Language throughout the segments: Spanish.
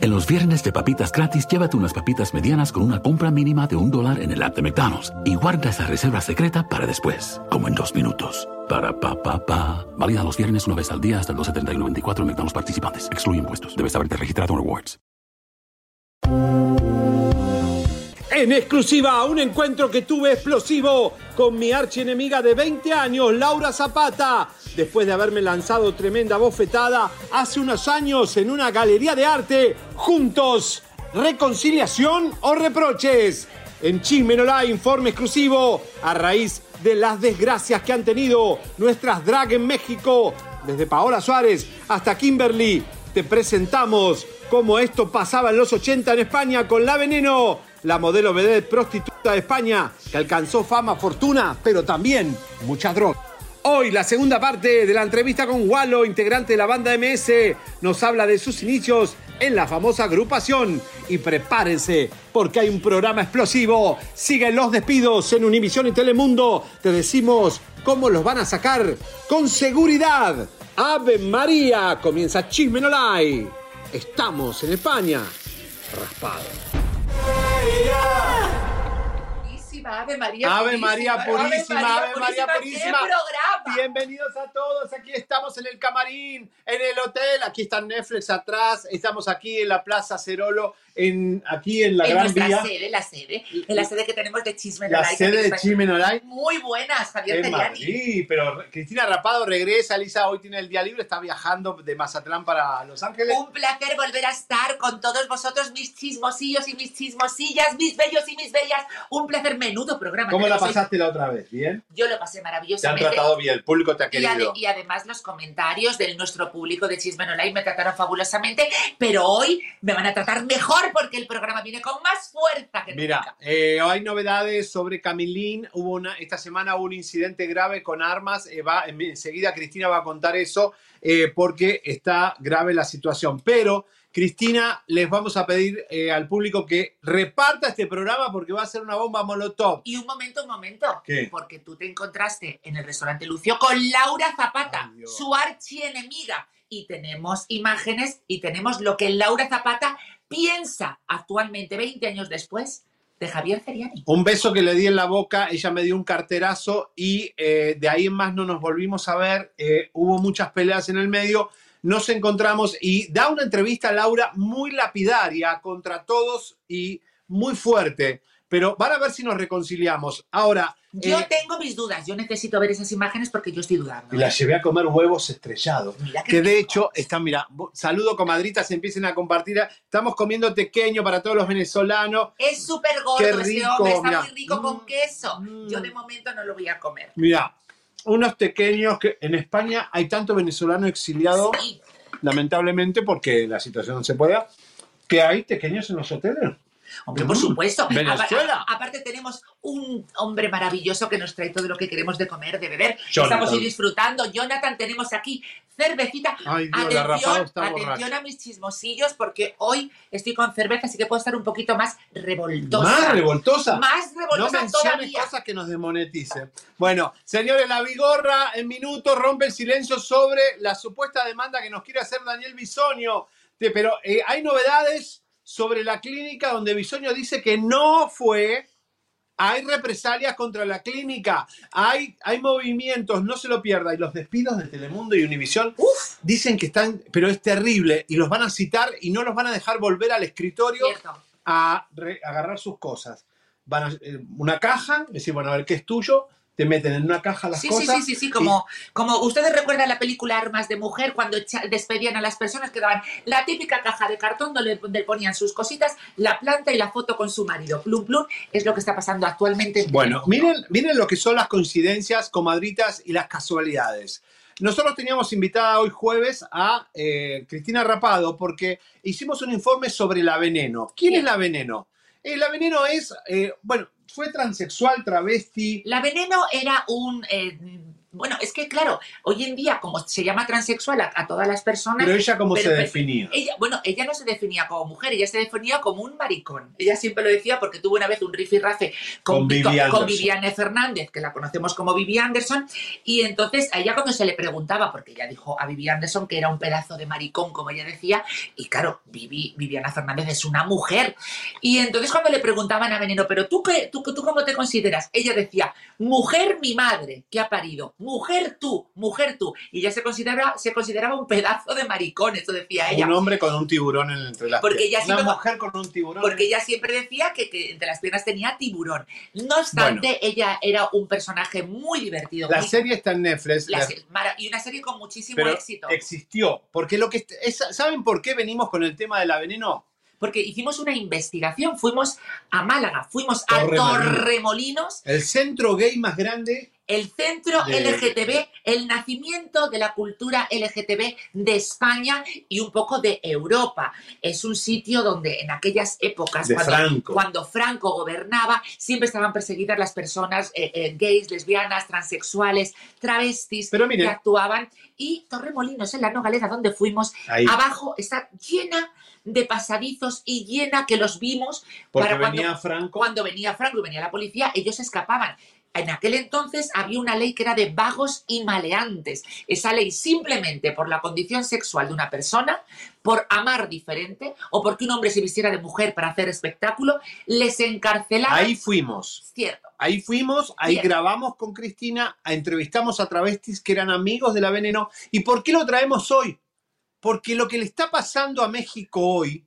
En los viernes de papitas gratis, llévate unas papitas medianas con una compra mínima de un dólar en el app de McDonald's y guarda esa reserva secreta para después, como en dos minutos. Para pa pa pa. Válida los viernes una vez al día hasta el 2.70 en McDonald's participantes. Excluye impuestos. Debes haberte registrado en Rewards. En exclusiva, un encuentro que tuve explosivo con mi archienemiga de 20 años, Laura Zapata, después de haberme lanzado tremenda bofetada hace unos años en una galería de arte, juntos, reconciliación o reproches. En Chismenola, informe exclusivo a raíz de las desgracias que han tenido nuestras drag en México, desde Paola Suárez hasta Kimberly. Te presentamos cómo esto pasaba en los 80 en España con La Veneno, la modelo vedette prostituta de España que alcanzó fama, fortuna, pero también mucha droga. Hoy la segunda parte de la entrevista con Wallo, integrante de la banda MS, nos habla de sus inicios en la famosa agrupación. Y prepárense, porque hay un programa explosivo. Siguen los despidos en Univisión y Telemundo. Te decimos cómo los van a sacar con seguridad. Ave María, comienza Chisme. Estamos en España. Raspado. Ave María. Ave María Purísima, Ave María ¿qué Purísima. Bienvenidos a todos, aquí estamos en el camarín, en el hotel, aquí está Netflix atrás, estamos aquí en la Plaza Cerolo, en, aquí en la en Gran Vía, sede, la sede, en la sede que tenemos de Chisme la sede de Chimenolay. Muy buenas, Javier Teriani. Madrid, pero Cristina Rapado regresa, Lisa hoy tiene el día libre, está viajando de Mazatlán para Los Ángeles. Un placer volver a estar con todos vosotros, mis chismosillos y mis chismosillas, mis bellos y mis bellas. Un placer, menudo programa. ¿Cómo la hoy. pasaste la otra vez? ¿Bien? Yo lo pasé Te han maravillosamente. tratado bien, el público te ha Y, ade- querido. y además los comentarios de nuestro público de Chisme Online me trataron fabulosamente, pero hoy me van a tratar mejor porque el programa viene con más fuerza que Mira, nunca. eh, hay novedades sobre Camilín. Hubo una, esta semana hubo un incidente grave con armas. Eh, va, en- enseguida Cristina va a contar eso eh, porque está grave la situación. Pero, Cristina, les vamos a pedir eh, al público que reparta este programa porque va a ser una bomba molotov. Y un momento, un momento. ¿Qué? Porque tú te encontraste en el restaurante Lucio con Laura Zapata, Ay, su archienemiga. Y tenemos imágenes y tenemos lo que Laura Zapata piensa actualmente, 20 años después, de Javier Ceriani. Un beso que le di en la boca, ella me dio un carterazo y eh, de ahí en más no nos volvimos a ver. Eh, hubo muchas peleas en el medio, nos encontramos y da una entrevista a Laura muy lapidaria contra todos y muy fuerte. Pero van a ver si nos reconciliamos. Ahora, Yo eh, tengo mis dudas, yo necesito ver esas imágenes porque yo estoy dudando. y la llevé a comer huevos estrellados. Mira Que de hecho están, mira, saludo comadritas, empiecen a compartir. Estamos comiendo tequeño para todos los venezolanos. Es súper gordo Qué este rico, hombre, está mira. muy rico Mm, con queso. mm. Yo de momento no lo voy a comer. Mira, unos pequeños que en España hay tanto venezolano exiliado, Sí, lamentablemente, porque la situación no se puede, que hay pequeños en los hoteles. Hombre, por Mm, supuesto. Venezuela. Apa- aparte tenemos un hombre maravilloso que nos trae todo lo que queremos de comer, de beber. Jonathan. Estamos hoy disfrutando. Jonathan, tenemos aquí cervecita. Ay, Dios, Atención, está atención a mis chismosillos porque hoy estoy con cerveza, así que puedo estar un poquito más revoltosa. Más revoltosa. Más No revoltosa menciones todavía. cosas que nos demoneticen. Bueno, señores, la Vigorra en minutos rompe el silencio sobre la supuesta demanda que nos quiere hacer Daniel Bisonio. Pero eh, hay novedades sobre la clínica donde Bisonio dice que no fue. Hay represalias contra la clínica, hay, hay movimientos, no se lo pierda. Y los despidos de Telemundo y Univisión dicen que están, pero es terrible, y los van a citar y no los van a dejar volver al escritorio cierto. a re- agarrar sus cosas. Van a eh, una caja, decir, bueno, a ver qué es tuyo, te meten en una caja las Sí, sí, cosas. sí, sí, sí, como, como ustedes recuerdan la película Armas de Mujer, cuando despedían a las personas que daban la típica caja de cartón donde, ponían sus cositas, la planta y la foto con su marido. Plum, plum, es lo que está pasando actualmente. en Bueno, miren, miren lo que son las coincidencias, comadritas y las casualidades. nosotros teníamos invitada hoy jueves a eh, Cristina Rapado porque hicimos un informe sobre la veneno. ¿Quién es la veneno? Eh, la veneno es, eh, bueno, fue transexual, travesti. La veneno era un... eh, bueno, es que claro, hoy en día, como se llama transexual a, a todas las personas, Pero ella cómo Pero- se pero- definía. ella, bueno, ella no se definía como mujer, ella se definía como un maricón. Ella siempre lo decía porque tuvo una vez un rifirrafe con, Con Vivi con-. Viviane Fernández, que la conocemos como Vivi Anderson, y entonces a ella cuando se le preguntaba, porque ella dijo a Vivi Anderson que era un pedazo de maricón, como ella decía, y claro, Vivi, Viviana Fernández es una mujer. Y entonces cuando le preguntaban a Veneno, pero tú, qué, tú, tú cómo te consideras? Ella decía, mujer mi madre, que ha parido, mujer tú, mujer tú. Y ella se consideraba, se consideraba un pedazo de maricón, eso decía ella. Un hombre con un tiburón en- entre las Porque ella piernas. siempre- Una mujer con un tiburón. Porque ella siempre decía que, que entre las piernas tenía tiburón. No obstante, ella era un personaje muy divertido. La muy- serie está en Netflix. la y una serie con muchísimo pero éxito. existió. Porque lo que es- ¿saben por qué venimos con el tema de la veneno? Porque hicimos una investigación, fuimos a Málaga, fuimos a Torremolinos. Torremolinos, El centro gay más grande. El centro De- LGTB, el nacimiento de la cultura LGTB de España y un poco de Europa. Es un sitio donde en aquellas épocas, cuando, Franco. cuando Franco gobernaba, siempre estaban perseguidas las personas eh, eh, gays, lesbianas, transexuales, travestis Pero miren. que actuaban. Y Torremolinos, en la Nogalera, donde fuimos, Ahí. abajo está llena de pasadizos y llena que los vimos Porque para cuando- venía Franco. cuando venía Franco y venía la policía, ellos escapaban. En aquel entonces había una ley que era de vagos y maleantes. Esa ley simplemente por la condición sexual de una persona, por amar diferente o porque un hombre se vistiera de mujer para hacer espectáculo, les encarcelaba. Ahí fuimos. Cierto. Ahí fuimos, ahí grabamos con Cristina, entrevistamos a travestis que eran amigos de la veneno. ¿Y por qué lo traemos hoy? Porque lo que le está pasando a México hoy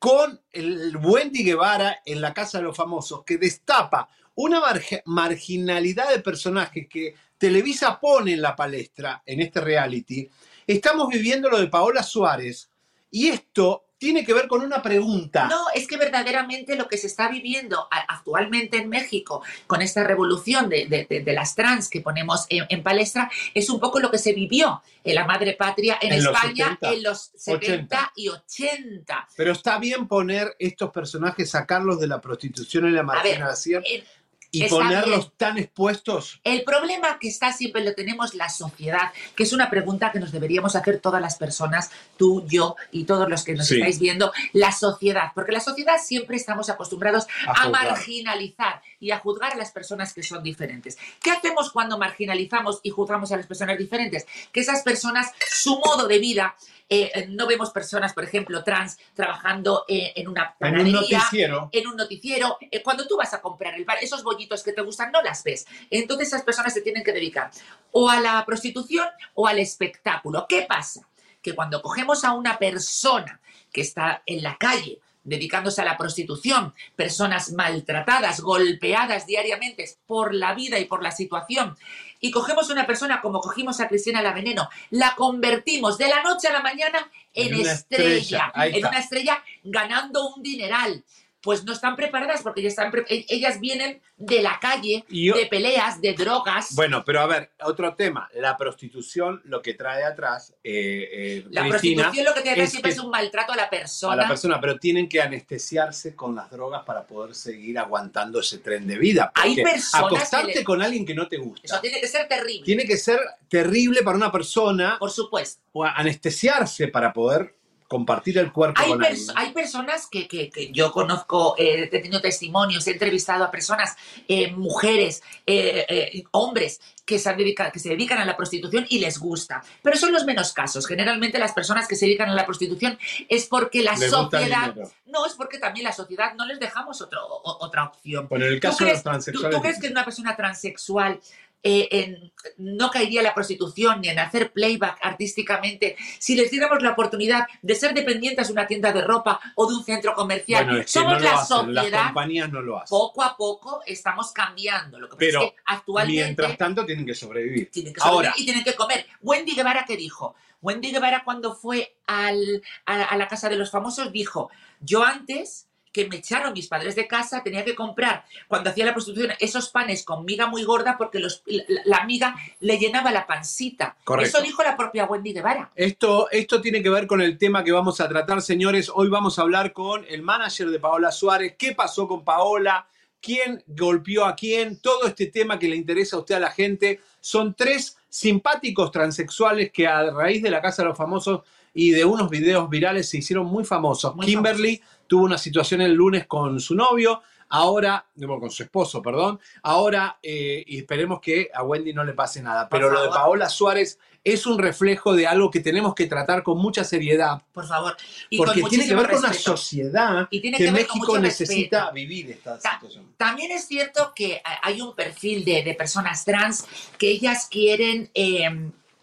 con el Wendy Guevara en la Casa de los Famosos, que destapa una marginalidad de personajes que Televisa pone en la palestra en este reality, estamos viviendo lo de Paola Suárez y esto tiene que ver con una pregunta. No, es que verdaderamente lo que se está viviendo actualmente en México con esta revolución de, de- de- de las trans que ponemos en, en palestra es un poco lo que se vivió en la madre patria en, En los España 70, en los 70 y 80. Pero está bien poner estos personajes, sacarlos de la prostitución y la A ver, marginación eh, y está ponerlos tan expuestos. El problema que está siempre lo tenemos la sociedad, que es una pregunta que nos deberíamos hacer todas las personas, tú, yo y todos los que nos Sí. estáis viendo, la sociedad, porque la sociedad siempre estamos acostumbrados A marginalizar y a juzgar a las personas que son diferentes. ¿Qué hacemos cuando marginalizamos y juzgamos a las personas diferentes? Que esas personas, su modo de vida, eh, eh, no vemos personas, por ejemplo, trans trabajando eh, en una En un panadería, noticiero. en un noticiero, eh, cuando tú vas a comprar el bar, esos bollitos que te gustan no las ves. Entonces esas personas se tienen que dedicar o a la prostitución o al espectáculo. ¿Qué pasa? Que cuando cogemos a una persona que está en la calle dedicándose a la prostitución, personas maltratadas, golpeadas diariamente por la vida y por la situación, y cogemos una persona como cogimos a Cristina la Veneno, la convertimos de la noche a la mañana en, estrella, estrella, en una estrella ganando un dineral. Pues no están preparadas porque ellas, están pre- e- ellas vienen de la calle, yo- de peleas, de drogas. Bueno, pero a ver, otro tema. La prostitución, lo que trae atrás, eh, eh, la Cristina, prostitución lo que te da es siempre que- es un maltrato a la a persona. la persona, pero tienen que anestesiarse con las drogas para poder seguir aguantando ese tren de vida. Hay personas que acostarte le- con alguien que no te gusta Eso tiene que ser terrible, tiene que ser terrible para una persona por supuesto. o anestesiarse para poder compartir el cuerpo Hay, con pers- hay personas que, que- que yo conozco, eh, he tenido testimonios, he entrevistado a personas, eh, mujeres, eh, hombres, que se, han dedica- que se dedican a la prostitución y les gusta. Pero son los menos casos. Generalmente las personas que se dedican a la prostitución es porque la Les sociedad... No, es porque también la sociedad no les dejamos otro- o- otra opción. Bueno, en el ¿Tú caso de los tú- transexuales. tú crees que una persona transexual eh, en- no caería en la prostitución ni en hacer playback artísticamente si les diéramos la oportunidad de ser dependientes de una tienda de ropa o de un centro comercial? bueno, es que Somos no la hacen, las sociedad. compañías no lo hacen. Poco a poco estamos cambiando. Lo que pasa Pero es que actualmente Mientras tanto tienen que sobrevivir. tienen que sobrevivir Ahora, y tienen que comer. Wendy Guevara, ¿qué dijo? Wendy Guevara cuando fue al- a, a la casa de los famosos dijo, yo antes que me echaron mis padres de casa, tenía que comprar, cuando hacía la prostitución, esos panes con miga muy gorda porque los, la, la miga le llenaba la pancita. Correcto. Eso dijo la propia Wendy Guevara. Esto, esto tiene que ver con el tema que vamos a tratar, señores. Hoy vamos a hablar con el manager de Paola Suárez. ¿Qué pasó con Paola? ¿Quién golpeó a quién? Todo este tema que le interesa a usted a la gente. Son tres simpáticos transexuales que a raíz de la Casa de los Famosos y de unos videos virales se hicieron muy famosos. Muy Kimberly tuvo una situación el lunes con su novio. Ahora, bueno, con su esposo, perdón. Ahora, eh, y esperemos que a Wendy no le pase nada. Por Pero lo de. Paola Suárez es un reflejo de algo que tenemos que tratar con mucha seriedad. Por favor. Y porque tiene que ver con una sociedad Y tiene que, que ver con México necesita respeto. vivir esta Ta- situación. También es cierto que hay un perfil de, de personas trans que ellas quieren, eh,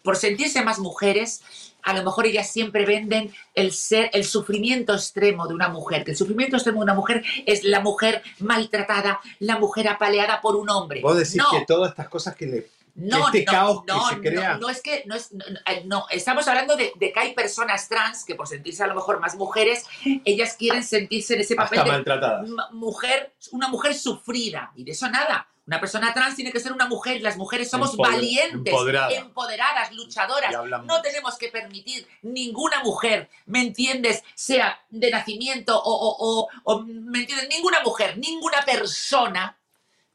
por sentirse más mujeres, a lo mejor ellas siempre venden el ser, el sufrimiento extremo de una mujer, que el sufrimiento extremo de una mujer es la mujer maltratada, la mujer apaleada por un hombre. Vos decís no, que todas estas cosas que le... no, este no, caos que no, se no, crea. No, es que, no, es, no, eh, no, estamos hablando de, de que hay personas trans que por sentirse a lo mejor más mujeres, ellas quieren sentirse en ese papel Hasta de, maltratadas. ma- mujer, una mujer sufrida. Y de eso nada. Una persona trans tiene que ser una mujer. Las mujeres somos Empoder- valientes, empoderada. empoderadas, luchadoras. No tenemos que permitir ninguna mujer, ¿me entiendes? Sea de nacimiento o, o- o- o, ¿me entiendes? Ninguna mujer, ninguna persona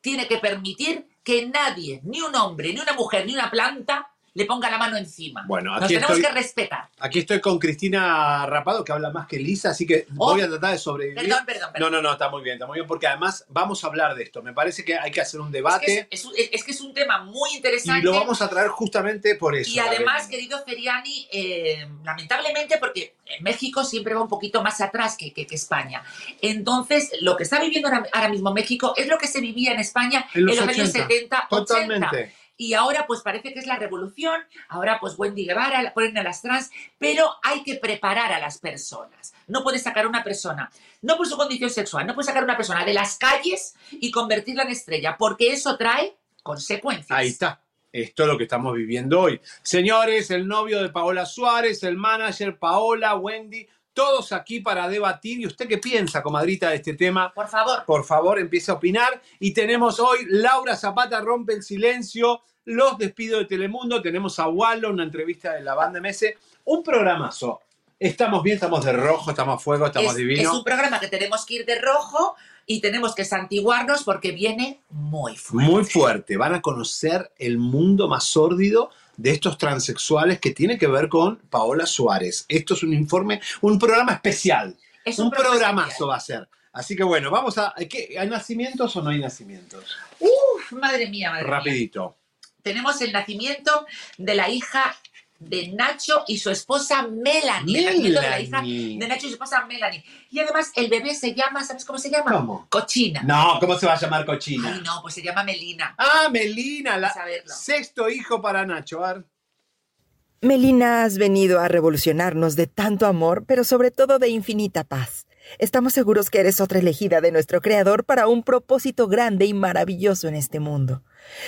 tiene que permitir que nadie, ni un hombre, ni una mujer, ni una planta, le ponga la mano encima. Bueno, Nos aquí tenemos estoy, que respetar. aquí estoy con Cristina Rapado, que habla más que Lisa, así que Oh. voy a tratar de sobrevivir. Perdón, perdón, No, perdón. no, no, está muy bien, está muy bien, porque además vamos a hablar de esto. Me parece que hay que hacer un Es que debate es, es- es que es un tema muy y interesante. lo vamos a traer justamente por eso. Y además, querido Feriani, eh, lamentablemente, porque México siempre va un poquito más atrás que, que- que España. Entonces, lo que está viviendo ahora, ahora mismo México es lo que se vivía en España En en los los, años 80, 70, 80. Totalmente. Y ahora, pues parece que es la revolución. Ahora, pues Wendy Guevara, ponen a las trans, pero hay que preparar a las personas. No puedes sacar una persona, no por su condición sexual, no puedes sacar una persona de las calles y convertirla en estrella, porque eso trae consecuencias. Ahí está. Esto es lo que estamos viviendo hoy. Señores, el novio de Paola Suárez, el manager Paola, Wendy, todos aquí para debatir. ¿Y usted qué piensa, comadrita, de este tema? Por favor. Por favor, empiece a opinar. Y tenemos hoy Laura Zapata rompe el silencio, los despido de Telemundo. Tenemos a Wallo, una entrevista de la banda MS. Un programazo. Estamos bien, estamos de rojo, estamos a fuego, estamos es, divinos. es un programa que tenemos que ir de rojo y tenemos que santiguarnos porque viene muy fuerte. Muy fuerte. Van a conocer el mundo más sórdido de estos transexuales que tiene que ver con Paola Suárez. Esto es un informe, un programa especial. Es un programa programazo va a ser. Así que bueno, vamos a... ¿qué, ¿Hay nacimientos o no hay nacimientos? Uf, madre mía, madre mía. Rapidito. Tenemos el nacimiento de la hija de Nacho y su esposa Melanie. El nacimiento de la hija Melanie. de Nacho y su esposa Melanie. Y además el bebé se llama, ¿sabes cómo se llama? ¿Cómo? Cochina. No, ¿cómo se va a llamar Ay, cochina? no, pues se llama Melina. Ah, Melina, la sexto hijo para Nacho. Melina, has venido a revolucionarnos de tanto amor, pero sobre todo de infinita paz. Estamos seguros que eres otra elegida de nuestro Creador para un propósito grande y maravilloso en este mundo.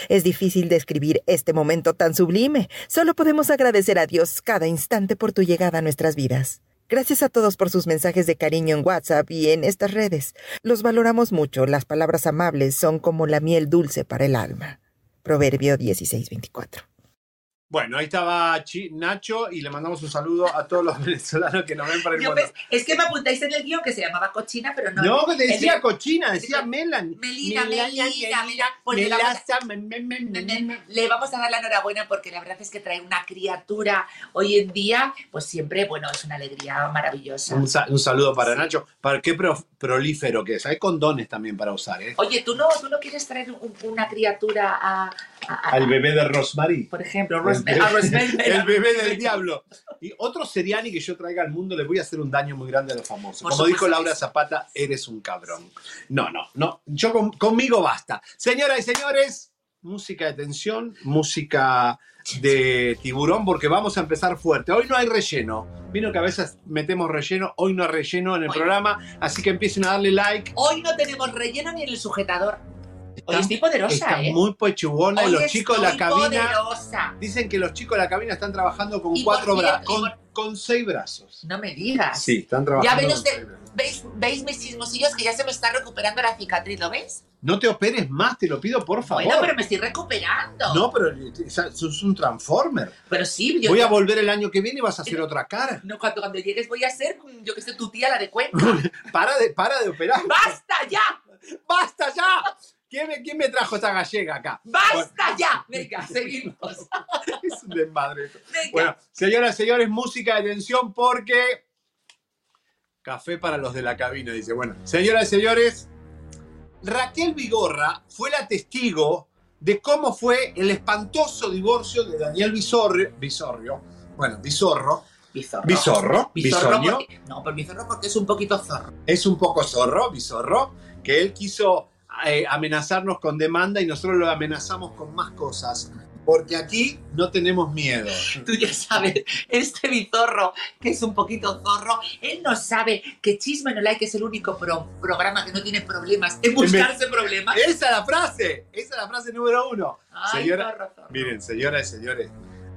Es difícil describir este momento tan sublime. Solo podemos agradecer a Dios cada instante por tu llegada a nuestras vidas. Gracias a todos por sus mensajes de cariño en WhatsApp y en estas redes. Los valoramos mucho. Las palabras amables son como la miel dulce para el alma. Proverbio 16:24. Bueno, ahí estaba Nacho y le mandamos un saludo a todos los venezolanos que nos ven por el Yo, mundo. es que me apuntáis en el guion que se llamaba Cochina, pero no. No, que decía el de- cochina, decía decía Melanie. Melina, Melina, Melina. Le vamos a- dar la enhorabuena porque la verdad es que trae una criatura hoy en día, pues siempre, bueno, es una alegría maravillosa. Un, sa- un saludo para Sí. Nacho. Para qué pro- prolífero que es. Hay condones también para usar, ¿eh? Oye, ¿tú no, tú no quieres traer un- una criatura a, a- a- Al bebé de Rosemary. por ejemplo, El Rosemary El bebé del diablo. Y otro seriani que yo traiga al mundo le voy a hacer un daño muy grande a los famosos. Por Como dijo Laura. Zapata, eres un cabrón. No, no, no. Yo con- conmigo basta. Señoras y señores, música de tensión, música de tiburón, porque vamos a empezar fuerte. Hoy no hay relleno. Vino que a veces metemos relleno, hoy no hay relleno en el Hoy. programa, así que empiecen a darle like. Hoy no tenemos relleno ni en el sujetador. Hoy estoy poderosa, Está ¿eh? muy pechugona y Hoy los chicos de la cabina. poderosa. Dicen que los chicos de la cabina están trabajando con Y cuatro brazos. Con, con seis brazos. No me digas. Sí, están trabajando. Ya ven usted-. ¿Veis, ¿Veis mis chismosillos que ya se me está recuperando la cicatriz? ¿Lo ves? No te operes más, te lo pido por favor. Bueno, pero me estoy recuperando. No, pero esa- sos un transformer. Pero sí, yo. Voy a volver el año que viene y vas a hacer otra cara. No, cuando, cuando llegues voy a ser, mm, yo que sé, tu tía, la de Cuenca. Para de, para de operar. ¡Basta ya! ¡Basta ya! ¿Quién me, quién me trajo esta gallega acá? ¡Basta ya! Venga, seguimos. Es un desmadre. esto. Venga. Bueno, señoras y señores, música de tensión porque. Café para los de la cabina, dice. Bueno, señoras y señores, Raquel Vigorra fue la testigo de cómo fue el espantoso divorcio de Daniel Bisorrio. Bisorrio. Bueno, Bisorro. Bizorro. Bizorro porque- no, pero bizorro porque es un poquito zorro. Es un poco zorro, Bisorro, que él quiso eh, amenazarnos con demanda y nosotros lo amenazamos con más cosas. Porque aquí no tenemos miedo. Tú ya sabes, este bizorro, que es un poquito zorro, él no sabe que Chisme No Like es el único pro- programa que no tiene problemas en buscarse problemas. Esa es la frase, esa es la frase número uno. Ay, Señora- zorro, zorro. Miren, señoras y señores,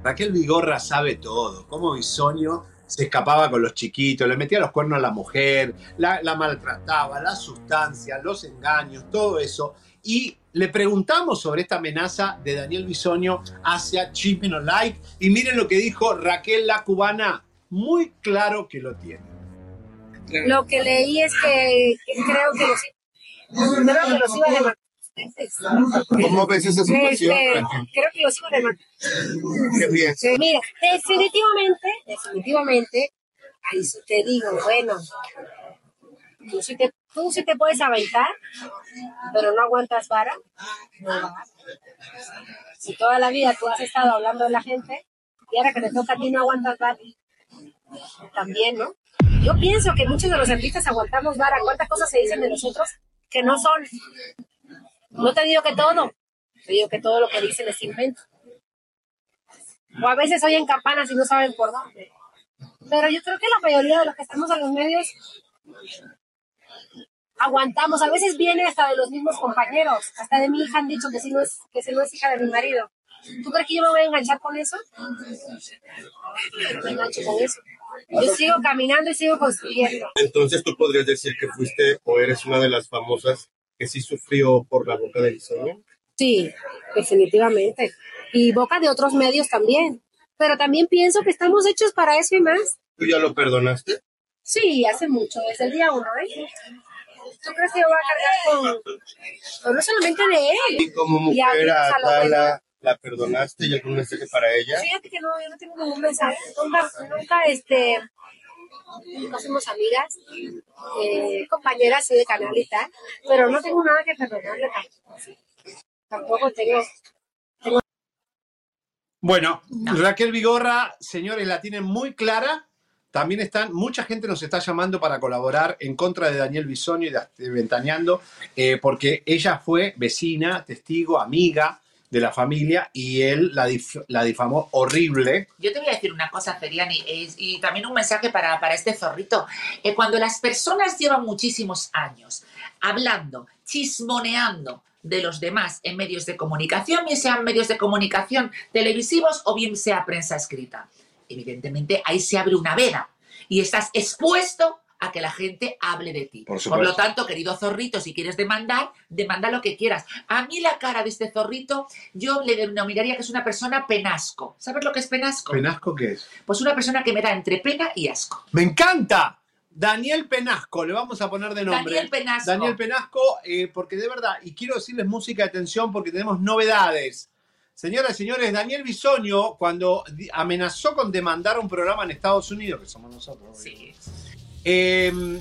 Raquel Vigorra sabe todo. Cómo Bisoño se escapaba con los chiquitos, le metía los cuernos a la mujer, la, la maltrataba, la sustancia, los engaños, todo eso. Y le preguntamos sobre esta amenaza de Daniel Bisoño hacia Chisme No Like. Y miren lo que dijo Raquel la cubana. Muy claro que lo tiene. Lo que leí es que, que creo que los, creo que los iba a demandar. ¿Cómo ves esa situación? Este, creo que los a demandar. Qué bien. Mira, definitivamente, definitivamente, ahí sí te digo, bueno, tú sí te, tú sí te puedes aventar, pero no aguantas vara. No. Si toda la vida tú has estado hablando de la gente y ahora que te toca a ti no aguantas vara, también, ¿no? Yo pienso que muchos de los artistas aguantamos vara. ¿Cuántas cosas se dicen de nosotros que no son? No te digo que todo, te digo que todo lo que dicen es invento. O a veces oyen campanas y no saben por dónde. Pero yo creo que la mayoría de los que estamos en los medios aguantamos. A veces viene hasta de los mismos compañeros. Hasta de mi hija han dicho que si no es, que si no es hija de mi marido. ¿Tú crees que yo me voy a enganchar con eso? No me engancho con eso. Yo sigo caminando y sigo construyendo. Entonces tú podrías decir que fuiste o eres una de las famosas que sí sufrió por la boca del diseño. Sí, definitivamente. Y boca de otros medios también. Pero también pienso que estamos hechos para eso y más. ¿Tú ya lo perdonaste? Sí, hace mucho, desde el día uno, ¿eh? ¿Tú crees que yo voy a cargar con, no solamente de él? Y como Y mujer a a Atala, ¿la perdonaste y algún mensaje para ella? Fíjate que no, yo no tengo ningún mensaje. Nunca, nunca, este, nunca fuimos amigas, eh, compañeras sí, de canal y tal, pero no tengo nada que perdonarle tampoco. Tampoco tengo. Bueno, Raquel Vigorra, señores, la tienen muy clara. También están, mucha gente nos está llamando para colaborar en contra de Daniel Bisonio y de Ventaneando, eh, porque ella fue vecina, testigo, amiga de la familia y él la, dif- la difamó horrible. Yo te voy a decir una cosa, Feriani, es- y también un mensaje para, para este zorrito. Eh, cuando las personas llevan muchísimos años hablando, chismoneando de los demás en medios de comunicación, bien sean medios de comunicación televisivos o bien sea prensa escrita, evidentemente ahí se abre una veda y estás expuesto a que la gente hable de ti. Por supuesto. lo tanto, querido zorrito, si quieres demandar, demanda lo que quieras. A mí la cara de este zorrito, yo le denominaría que es una persona penasco. ¿Sabes lo que es penasco? ¿Penasco qué es? Pues una persona que me da entre pena y asco. ¡Me encanta! Daniel Penasco, le vamos a poner de nombre. Daniel Penasco. Daniel Penasco, eh, porque de verdad, y quiero decirles música de atención porque tenemos novedades. Señoras y señores, Daniel Bisoño, cuando amenazó con demandar un programa en Estados Unidos, que somos nosotros, Sí. Eh,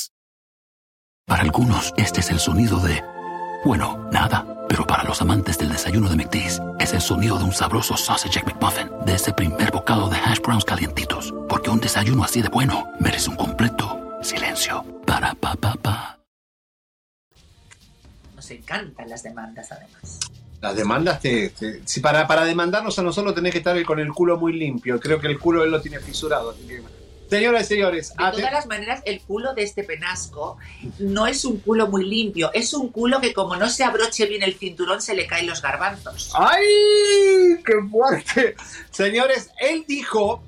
Para algunos, este es el sonido de Bueno, nada. Pero para los amantes del desayuno de McDee's, es el sonido de un sabroso sausage egg McMuffin, de ese primer bocado de hash browns calientitos. Porque un desayuno así de bueno merece un completo silencio. Para pa pa pa. Nos encantan las demandas, además. Las demandas te. te- si para, para demandarnos a nosotros tenés que estar con el culo muy limpio. Creo que el culo él lo tiene fisurado. así que- Señoras y señores, De todas las maneras, el culo de este penasco no es un culo muy limpio, es un culo que como no se abroche bien el cinturón se le caen los garbanzos. ¡Ay! ¡Qué fuerte! Señores, él dijo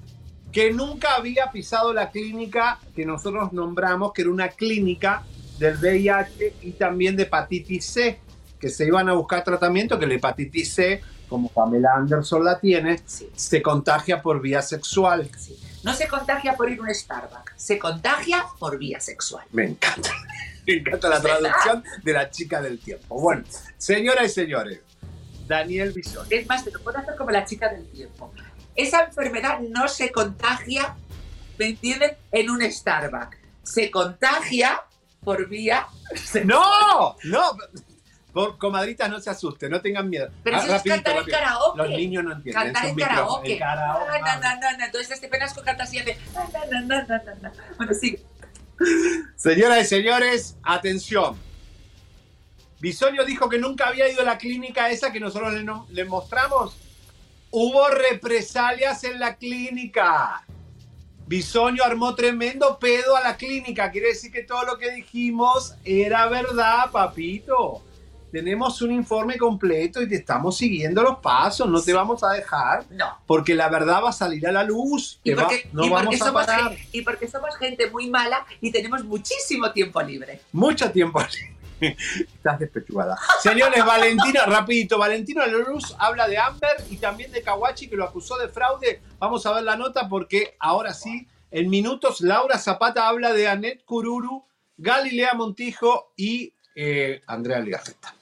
que nunca había pisado la clínica que nosotros nombramos, que era una clínica del VIH y también de hepatitis C, que se iban a buscar tratamiento, que la hepatitis C, como Pamela Anderson la tiene, Sí, se contagia por vía sexual. sí. No se contagia por ir a un Starbucks, se contagia por vía sexual. Me encanta. Me encanta la traducción de la chica del tiempo. Bueno, señoras y señores, Daniel Bisón. Es más, te lo puedo hacer como la chica del tiempo. Esa enfermedad no se contagia, ¿me entienden? En un Starbucks. Se contagia por vía sexual. ¡No! ¡No! Por comadritas, no se asusten, no tengan miedo. Pero Ah, eso es rapidito, cantar en karaoke. Los niños no entienden. Cantar es en karaoke. Karaoke. No, no, no. Entonces este penasco canta así y hace. "Na, na, na, na, na, na". Bueno, sí. Señoras y señores, atención. Bisoño dijo que nunca había ido a la clínica esa que nosotros le, no- le mostramos. Hubo represalias en la clínica. Bisoño armó tremendo pedo a la clínica. Quiere decir que todo lo que dijimos era verdad, papito. Tenemos un informe completo y te estamos siguiendo los pasos. No te vamos a dejar No. porque la verdad va a salir a la luz. Y va- porque, no y, porque vamos a somos parar. gen- y porque somos gente muy mala y tenemos muchísimo tiempo libre. Mucho tiempo. Estás despechugada. Señores, Valentina, rapidito. Valentina Luz habla de Amber y también de Kawachi que lo acusó de fraude. Vamos a ver la nota porque ahora sí, en minutos, Laura Zapata habla de Anet Cururu, Galilea Montijo y eh, Andrea Ligarreta.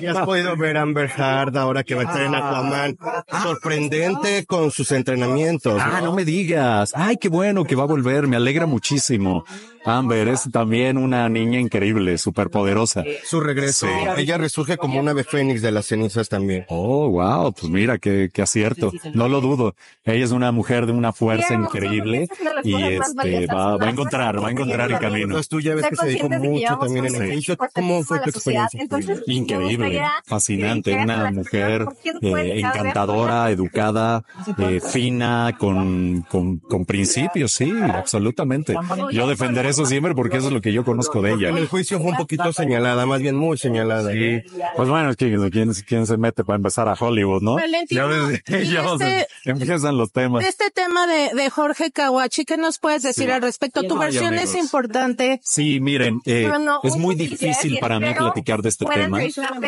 Ya has podido ver a Amber Heard ahora que va a estar en Aquaman. Sorprendente con sus entrenamientos. Ah, no me digas. Ay, qué bueno que va a volver. Me alegra muchísimo. Amber es también una niña increíble, súper poderosa. Su regreso. Sí. Ella resurge como una ave fénix de las cenizas también. Oh, wow. Pues mira, qué, qué acierto. No lo dudo. Ella es una mujer de una fuerza increíble y este, va, va a encontrar, va a encontrar el camino. Entonces tú ya ves que se dedicó mucho también en ejercicio. ¿Cómo fue tu experiencia? Increíble, fascinante, una mujer eh, encantadora, educada, eh, fina, con, con, con principios, sí, absolutamente. Yo defenderé eso siempre porque eso es lo que yo conozco de ella. En el juicio fue un poquito señalada, más bien muy señalada. Sí, pues bueno, es que ¿quién, quién se mete para empezar a Hollywood, ¿no? Valentino, Ya ves, y ya este- empiezan los temas. Este tema de, de Jorge Kawachi, ¿qué nos puedes decir Sí. al respecto? Tu Ay, versión es amigos. importante. Sí, miren, eh, No, no, es muy difícil para mí platicar de este tema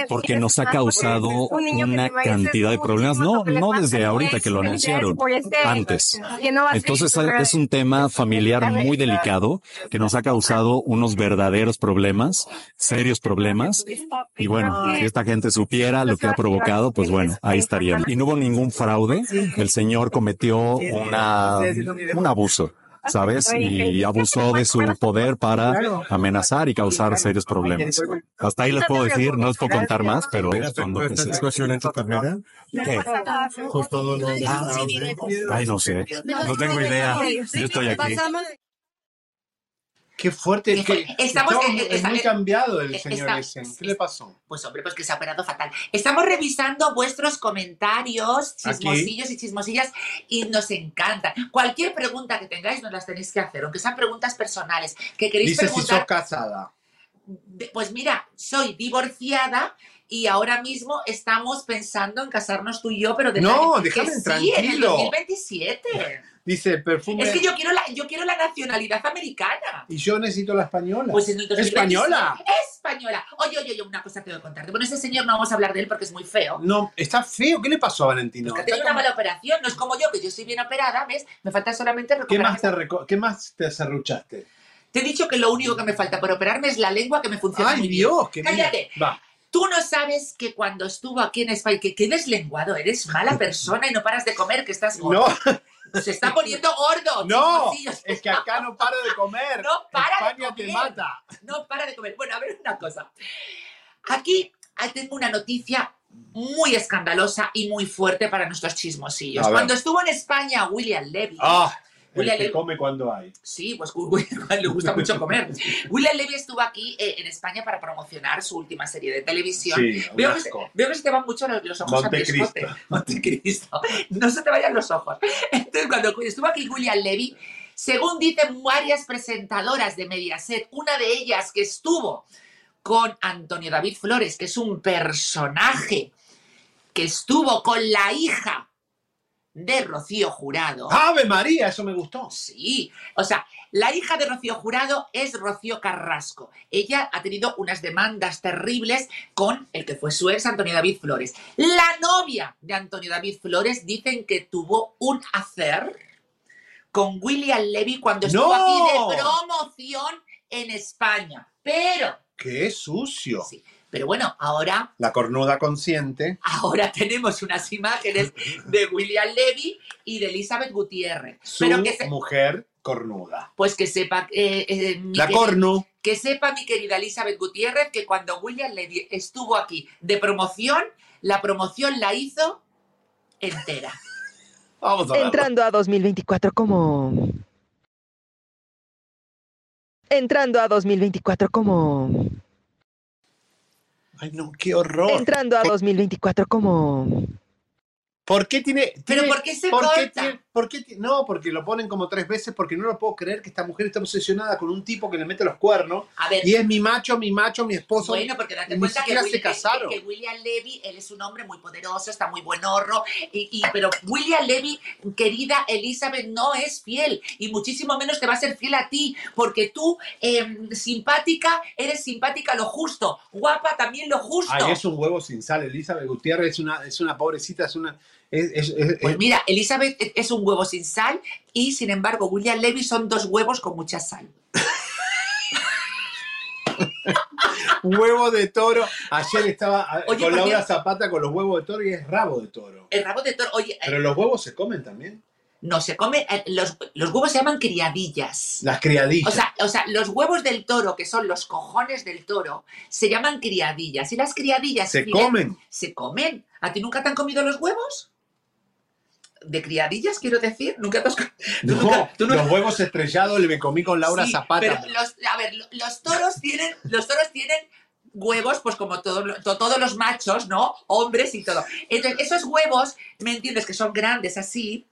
porque es nos ha causado un una cantidad de problemas. No, no desde ahorita que lo es- anunciaron, este- antes. Entonces es un tema familiar muy delicado que nos ha causado unos verdaderos problemas, serios problemas. Y bueno, si esta gente supiera lo que ha provocado, pues bueno, ahí estaríamos. Y no hubo ningún fraude. El señor cometió una, un abuso. ¿Sabes? Y abusó de su poder para amenazar y causar serios problemas. Hasta ahí les puedo decir, no les puedo contar más, pero cuando ¿Esta situación en tu carrera? ¿Qué? Todo lo Ay, no sé. No tengo idea. Yo estoy aquí. Qué fuerte. Qué que, fuerte. Estamos- estaba- eh, es muy eh, cambiado el eh, señor está- ese. ¿Qué le pasó? Pues hombre, pues que se ha operado fatal. Estamos revisando vuestros comentarios, chismosillos y chismosillas, y nos encantan. Cualquier pregunta que tengáis nos las tenéis que hacer, aunque sean preguntas personales, que queréis Dice si sos preguntar. casada. Pues mira, soy divorciada y ahora mismo estamos pensando en casarnos tú y yo, pero de No, que déjame sí, en el tranquilo. 2027. Dice perfume. Es que yo quiero la, yo quiero la nacionalidad americana. Y yo necesito la española. Pues en el 2027 ¿Española? Española. Oye, oye, oye, una cosa tengo que contarte. Bueno, ese señor no vamos a hablar de él porque es muy feo. No, está feo. ¿Qué le pasó a Valentino? Que ha tenido una mala operación. No es como yo, que yo estoy bien operada, ¿ves? Me falta solamente ¿Qué recuperar. más, te reco- ¿Qué más te serruchaste? Te he dicho que lo único que me falta por operarme es la lengua que me funciona ¡Ay, muy Dios! bien. ¡Qué Cállate. Va. Tú no sabes que cuando estuvo aquí en España, que, que deslenguado, eres mala persona y no paras de comer, que estás gordo. No, Se está poniendo gordo. no. Es que acá no paro de comer. No para de España te comer. mata. No para de comer. Bueno, a ver una cosa. Aquí ah, tengo una noticia muy escandalosa y muy fuerte para nuestros chismosillos. Cuando estuvo en España William Levy, el William que Levy- come cuando hay. Sí, pues le gusta mucho comer. William Levy estuvo aquí eh, en España para promocionar su última serie de televisión. Sí, un veo, que veo que se te van mucho los, los ojos a Montecristo. escote. Montecristo. No se te vayan los ojos. Entonces, cuando estuvo aquí William Levy, según dicen varias presentadoras de Mediaset, una de ellas que estuvo con Antonio David Flores, que es un personaje que estuvo con la hija de Rocío Jurado. ¡Ave María! Eso me gustó. Sí, o sea, la hija de Rocío Jurado es Rocío Carrasco. Ella ha tenido unas demandas terribles con el que fue su ex Antonio David Flores. La novia de Antonio David Flores dicen que tuvo un hacer con William Levy cuando estuvo ¡No! aquí de promoción en España. Pero, ¡Qué sucio! sí, pero bueno, ahora La cornuda consciente. Ahora tenemos unas imágenes de William Levy y de Elizabeth Gutiérrez. Su Pero que, se- mujer cornuda. pues que sepa, eh, eh, mi La cornu. que sepa mi querida Elizabeth Gutiérrez que cuando William Levy estuvo aquí de promoción, la promoción la hizo entera. Vamos a ver. Entrando a 2024 como... Entrando a 2024 como... Ay, no, qué horror. Entrando a 2024 como... ¿Por qué tiene.? Pero ¿por qué se ¿por qué corta? tiene- por qué no, porque lo ponen como tres veces, porque no lo puedo creer que esta mujer está obsesionada con un tipo que le mete los cuernos. A ver, Y es mi macho, mi macho, mi esposo. Bueno, porque date cuenta que, siquiera Will- se casaron. que- William Levy, él es un hombre muy poderoso, está muy buenorro, y, y- pero William Levy, querida Elizabeth, no es fiel, y muchísimo menos te va a ser fiel a ti, porque tú, eh, simpática, eres simpática lo justo, guapa también lo justo. Ay, es un huevo sin sal. Elizabeth Gutiérrez es una, es una pobrecita, es una. Es, es- es- Pues es- mira, Elizabeth es un huevo sin sal, y sin embargo, William Levy son dos huevos con mucha sal. huevo de toro. Ayer estaba eh, Oye, con. Laura Zapata con los huevos de toro y es rabo de toro. El rabo de toro, oye, eh, Pero los huevos se comen también. no se come, eh, los, los huevos se llaman criadillas. Las criadillas. O sea, o sea, los huevos del toro, que son los cojones del toro, se llaman criadillas. Y las criadillas se comen. Se comen. ¿A ti nunca te han comido los huevos? ¿De criadillas, quiero decir? ¿Nunca te has co- tú No, nunca- tú no- los huevos estrellados le me comí con Laura Sí, Zapata. pero los, a ver, lo- los toros tienen, los toros tienen huevos, pues como todos lo- to- todos los machos, ¿no? Hombres y todo. Entonces, esos huevos, ¿me entiendes? Que son grandes así,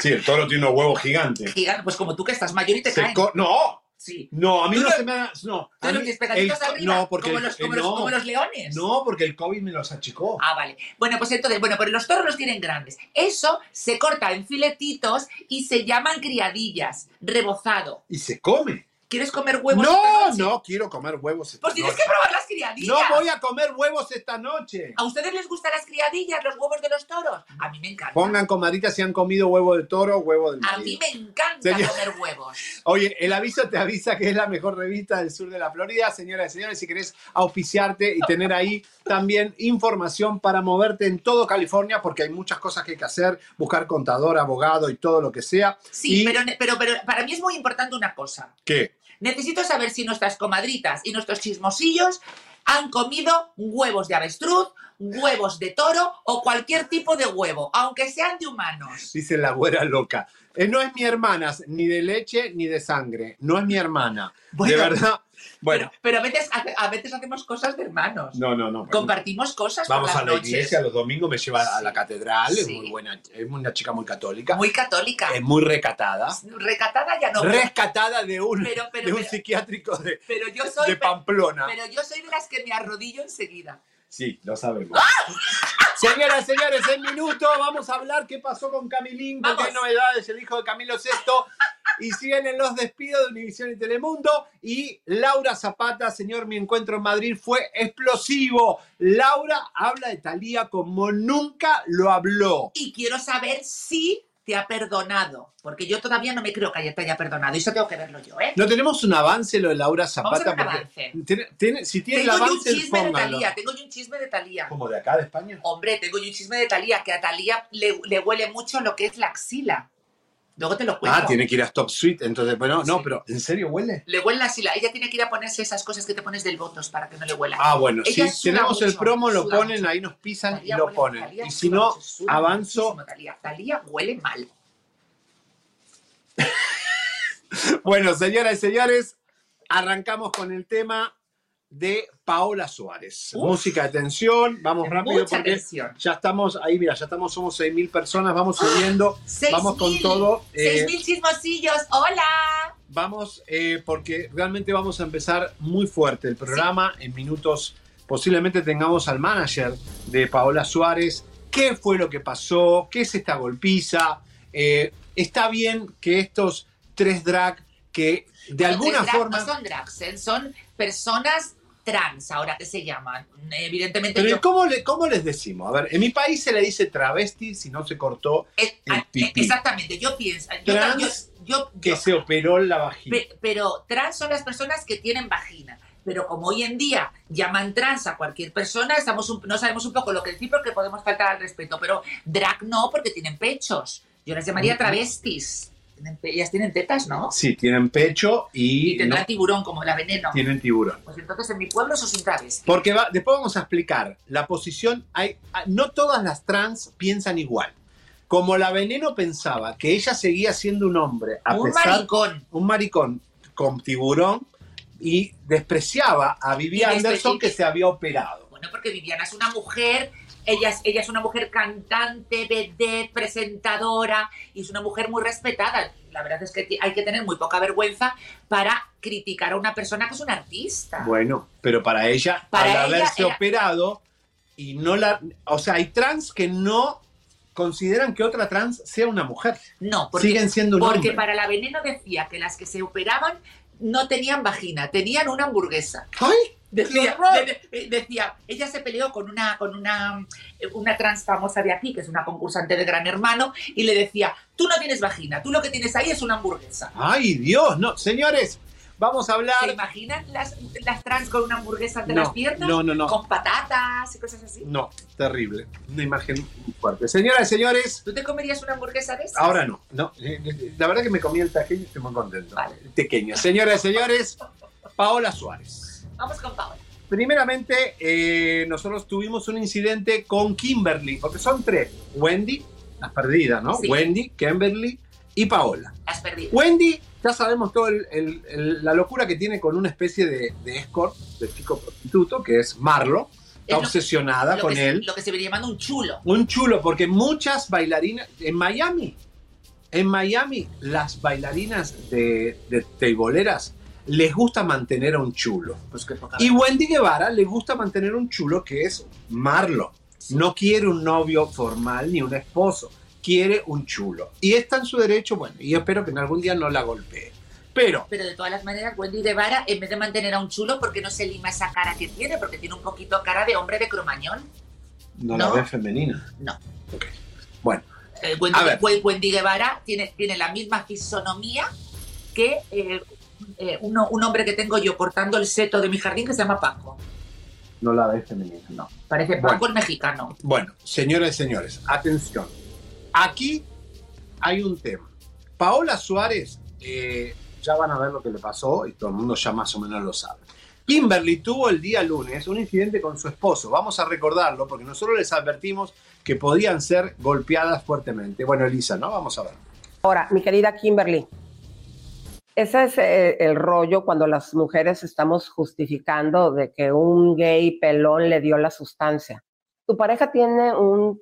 Sí, el toro tiene unos huevos gigantes. gigantes, pues como tú que estás mayor y te Se caen. no, Sí. no, a mí no se me da. No, a mí el- arriba, no, porque como, el- los, como, eh, los, no, como los leones. no, porque el COVID me los achicó. Ah, vale. Bueno, pues entonces, bueno, pero los toros los tienen grandes. Eso se corta en filetitos y se llaman criadillas, rebozado. Y se come. ¿Quieres comer huevos? No, esta noche? no quiero comer huevos esta Pues tienes noche. que probar las criadillas. No voy a comer huevos esta noche. ¿A ustedes les gustan las criadillas, los huevos de los toros? A mí me encanta. Pongan comaditas si han comido huevo de toro huevo del A marido. mí me encanta Señor- comer huevos. Oye, el aviso te avisa que es la mejor revista del sur de la Florida. Señoras y señores, si querés auspiciarte y tener ahí también información para moverte en todo California, porque hay muchas cosas que hay que hacer, buscar contador, abogado y todo lo que sea. Sí, Y- pero, pero, pero para mí es muy importante una cosa. ¿Qué? Necesito saber si nuestras comadritas y nuestros chismosillos han comido huevos de avestruz, huevos de toro o cualquier tipo de huevo, aunque sean de humanos. Dice la güera loca. Eh, no es mi hermana, ni de leche ni de sangre. No es mi hermana. Bueno, de verdad. Bueno, Pero, pero a, veces, a, a veces hacemos cosas de hermanos. no, no, no. Compartimos cosas Vamos por a las la noches. iglesia los domingos, me lleva a la Sí. catedral, es Sí. muy buena, es una chica muy católica, Muy católica. es muy recatada, Recatada ya no. rescatada de un, Pero- pero- de un psiquiátrico de, pero yo soy. de Pamplona. Pero yo soy de las que me arrodillo enseguida. Sí, lo sabemos. Señoras, señores, en minuto vamos a hablar qué pasó con Camilín, hay novedades, el hijo de Camilo VI. Y siguen en los despidos de Univisión y Telemundo. Y Laura Zapata, señor, mi encuentro en Madrid fue explosivo. Laura habla de Talía como nunca lo habló. Y quiero saber si te ha perdonado. Porque yo todavía no me creo que te haya perdonado. Eso tengo que verlo yo, ¿eh? ¿No tenemos un avance lo de Laura Vamos a Zapata? ver un avance. tiene- tiene- si tiene el Tengo yo un avance, chisme de. Talía. Tengo yo un chisme de Talía. ¿Como de acá, de España? Hombre, tengo yo un chisme de Talía, que a Talía le, le huele mucho lo que es la axila. Luego te lo cuento. Ah, tiene que ir a Stop Suite, entonces, bueno, no, pero ¿en serio huele? Le huele así, la- ella tiene que ir a ponerse esas cosas que te pones del botos para que no le huela. Ah, bueno, Ella si suda tenemos el promo, lo ponen, mucho. ahí nos pisan y lo ponen. Talía Y si no, mucho, avanzo. Talía huele mal. Bueno, señoras y señores, arrancamos con el tema de Paola Suárez. Uf. Música de tensión, vamos rápido Mucha porque tensión. ya estamos, ahí mira, ya estamos, somos 6.000 personas, vamos subiendo, Seis vamos con todo. Seis eh, mil chismosillos. ¡Hola! Vamos, eh, porque realmente vamos a empezar muy fuerte el programa. En minutos posiblemente tengamos al manager de Paola Suárez. ¿Qué fue lo que pasó? ¿Qué es esta golpiza? Eh, ¿Está bien que estos tres drag que de alguna drag forma... No son drags, ¿eh? son personas trans, ahora que se llaman. Evidentemente Pero yo... ¿cómo, le- ¿cómo les decimos? A ver, en mi país se le dice travesti si no se cortó el ah, pipí. Exactamente, yo pienso... Trans yo- yo- que se operó la vagina. Pe- pero trans son las personas que tienen vagina. Pero como hoy en día llaman trans a cualquier persona, estamos un- no sabemos un poco lo que decir porque podemos faltar al respeto. Pero drag no, porque tienen pechos. Yo las llamaría travestis. Tienen ellas tienen tetas, ¿no? Sí, tienen pecho y, Y tendrán no tiburón como la veneno. tienen tiburón. Pues entonces en mi pueblo eso es un. Porque va- después vamos a explicar la posición. Hay, no todas las trans piensan igual. Como la veneno pensaba que ella seguía siendo un hombre, a un pesar maricón. un maricón con tiburón y despreciaba a Vivi Y despe- Anderson que se había operado. Bueno, porque Viviana es una mujer, ella es, ella es una mujer cantante, vedette, presentadora, y es una mujer muy respetada. La verdad es que hay que tener muy poca vergüenza para criticar a una persona que es un artista. Bueno, pero para ella, Para al ella haberse era- operado y no la, o sea, hay trans que no consideran que otra trans sea una mujer. No, porque, Siguen siendo un porque hombre. para la veneno decía que las que se operaban no tenían vagina, tenían una hamburguesa. ¡Ay! Decía, de- de- decía, ella se peleó con una, con una, una trans famosa de aquí, que es una concursante de Gran Hermano, y le decía, tú no tienes vagina, tú lo que tienes ahí es una hamburguesa. ¡Ay, Dios! No, señores, vamos a hablar. ¿Se imaginan las, las trans con una hamburguesa entre No, las piernas? no, no, no. Con patatas y cosas así. No, terrible. Una imagen muy fuerte. Señoras y señores, ¿Tú te comerías una hamburguesa de esas? ahora no. no eh, eh, la verdad que me comí el taqueño y estoy muy contento. Vale. Pequeño. Señoras y señores, Paola Suárez. Vamos con Paola. Primeramente, eh, nosotros tuvimos un incidente con Kimberly, porque son tres. Wendy, las perdidas, ¿no? Sí. Wendy, Kimberly y Paola. Has perdido. Wendy, ya sabemos el- la locura que tiene con una especie de, de escort, de chico prostituto, que es Marlo. Es Está obsesionada Lo con se- él. lo que se viene llamando un chulo. Un chulo, porque muchas bailarinas en Miami, en Miami, las bailarinas de, de teiboleras les gusta mantener a un chulo. Pues Y Wendy Guevara le gusta mantener un chulo que es Marlo. No quiere un novio formal ni un esposo, quiere un chulo. Y está en su derecho, bueno, y yo espero que en algún día no la golpee. Pero, Pero de todas las maneras, Wendy Guevara, en vez de mantener a un chulo, ¿por qué no se lima esa cara que tiene? Porque tiene un poquito cara de hombre de cromañón. no, No. la ve femenina. No. Ok. Bueno, Eh, Wendy, A ver. Wen- Wendy Guevara tiene, tiene la misma fisonomía que eh, eh, uno- un hombre que tengo yo portando el seto de mi jardín que se llama Paco. no la ve femenina. No, parece Bueno. Paco el mexicano. Bueno, señoras y señores, atención. Aquí hay un tema. Paola Suárez, eh, ya van a ver lo que le pasó y todo el mundo ya más o menos lo sabe. Kimberly tuvo el día lunes un incidente con su esposo. Vamos a recordarlo porque nosotros les advertimos que podían ser golpeadas fuertemente. Bueno, Elisa, ¿no? Vamos a ver. Ahora, mi querida Kimberly, ese es eh, el rollo cuando las mujeres estamos justificando de que un gay pelón le dio la sustancia. Tu pareja tiene un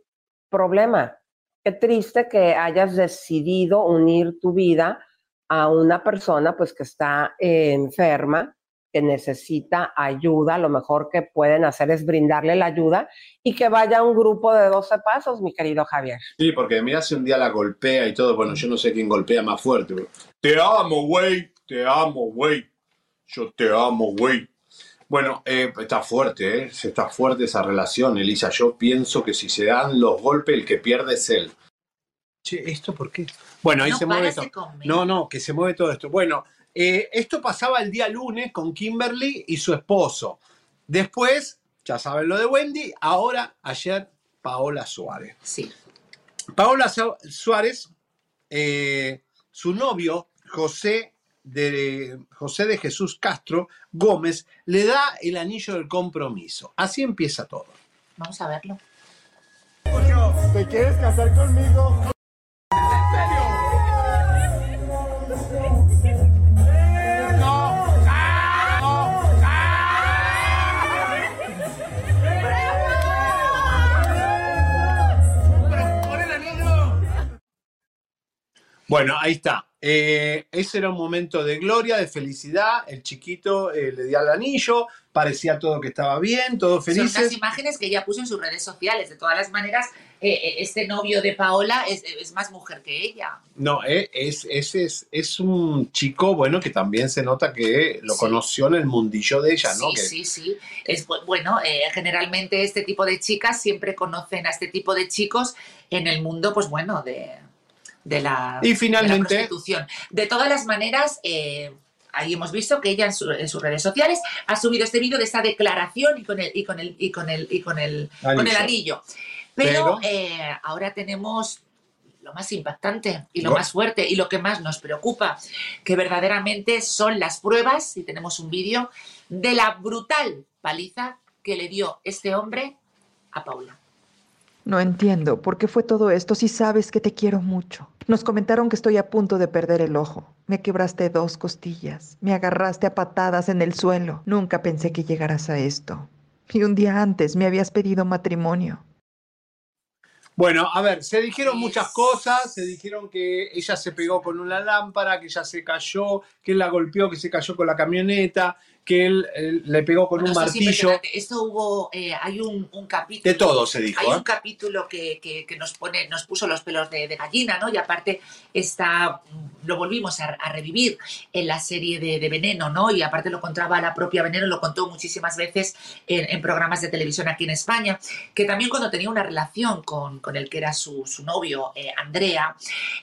problema. Qué triste que hayas decidido unir tu vida a una persona pues que está enferma, que necesita ayuda. Lo mejor que pueden hacer es brindarle la ayuda y que vaya a un grupo de 12 pasos, mi querido Javier. Sí, porque mira si un día la golpea y todo. Bueno, yo no sé quién golpea más fuerte. pero, Te amo, güey. Te amo, güey. Yo te amo, güey. Bueno, eh, está fuerte, ¿eh? Está fuerte esa relación, Elisa. Yo pienso que si se dan los golpes, el que pierde es él. Che, ¿esto por qué? Bueno, ahí no se mueve todo. No, no, que se mueve todo esto. Bueno, eh, esto pasaba el día lunes con Kimberly y su esposo. Después, ya saben lo de Wendy. Ahora, ayer, Paola Suárez. Sí. Paola Su- Suárez eh, su novio, José de, José de Jesús Castro Gómez, le da el anillo del compromiso. Así empieza todo. Vamos a verlo. ¿Te quieres casar conmigo? Bueno, ahí está. Eh, ese era un momento de gloria, de felicidad. El chiquito eh, le dio el anillo, parecía todo que estaba bien, todos Son felices. unas imágenes que ella puso en sus redes sociales. De todas las maneras, eh, este novio de Paola es, es más mujer que ella. No, eh, es, es, es, es un chico, bueno, que también se nota que lo Sí. conoció en el mundillo de ella, ¿no? Sí, Que- sí, sí. Es, bu- bueno, eh, generalmente este tipo de chicas siempre conocen a este tipo de chicos en el mundo, pues bueno, de, de la, Y de la finalmente- prostitución. De todas las maneras, eh, ahí hemos visto que ella en, su- en sus redes sociales ha subido este vídeo de esta declaración y con el, y con el, y con el, y con el, con el anillo. Pero, Pero- eh, ahora tenemos lo más impactante y lo más fuerte y lo que más nos preocupa, que verdaderamente son las pruebas, y tenemos un vídeo, de la brutal paliza que le dio este hombre a Paula. No entiendo por qué fue todo esto si sabes que te quiero mucho. Nos comentaron que estoy a punto de perder el ojo. Me quebraste dos costillas. Me agarraste a patadas en el suelo. Nunca pensé que llegaras a esto. Y un día antes me habías pedido matrimonio. Bueno, a ver, se dijeron muchas cosas, se dijeron que ella se pegó con una lámpara, que ella se cayó, que él la golpeó, que se cayó con la camioneta, que él, él le pegó con Bueno, un martillo. Esto hubo, eh, hay un, un capítulo. De todo se dijo, Hay ¿eh? un capítulo que, que- que nos pone, nos puso los pelos de, de gallina, ¿no? Y aparte está, lo volvimos a, a revivir en la serie de, de Veneno, ¿no? Y aparte lo contaba la propia Veneno, lo contó muchísimas veces en, en programas de televisión aquí en España, que también cuando tenía una relación con, con el que era su, su novio, eh, Andrea,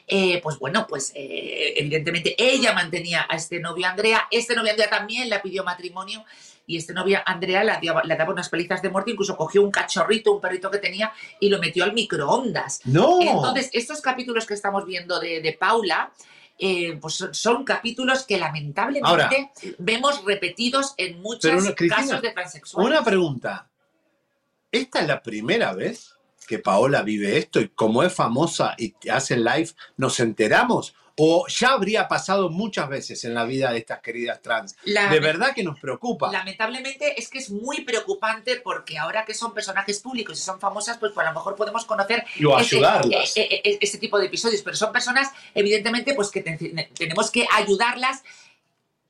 eh, pues bueno, pues eh, evidentemente ella mantenía a este novio Andrea, este novio Andrea también la pidió matrimonio y este novio Andrea le daba, unas palizas de muerte, incluso cogió un cachorrito, un perrito que tenía y lo metió al microondas. ¡No! Entonces, estos capítulos que estamos viendo de, de Paula, eh, pues son, capítulos que lamentablemente Ahora- vemos repetidos en muchos Pero una- Cristina, casos de transexuales. Una pregunta. ¿Esta es la primera vez que Paola vive esto y como es famosa y hace live, nos enteramos? ¿O ya habría pasado muchas veces en la vida de estas queridas trans? La- de verdad que nos preocupa. Lamentablemente es que es muy preocupante porque ahora que son personajes públicos y son famosas, pues, pues a lo mejor podemos conocer o este, ayudarlas. eh, eh, eh, este tipo de episodios, pero son personas evidentemente pues que te- tenemos que ayudarlas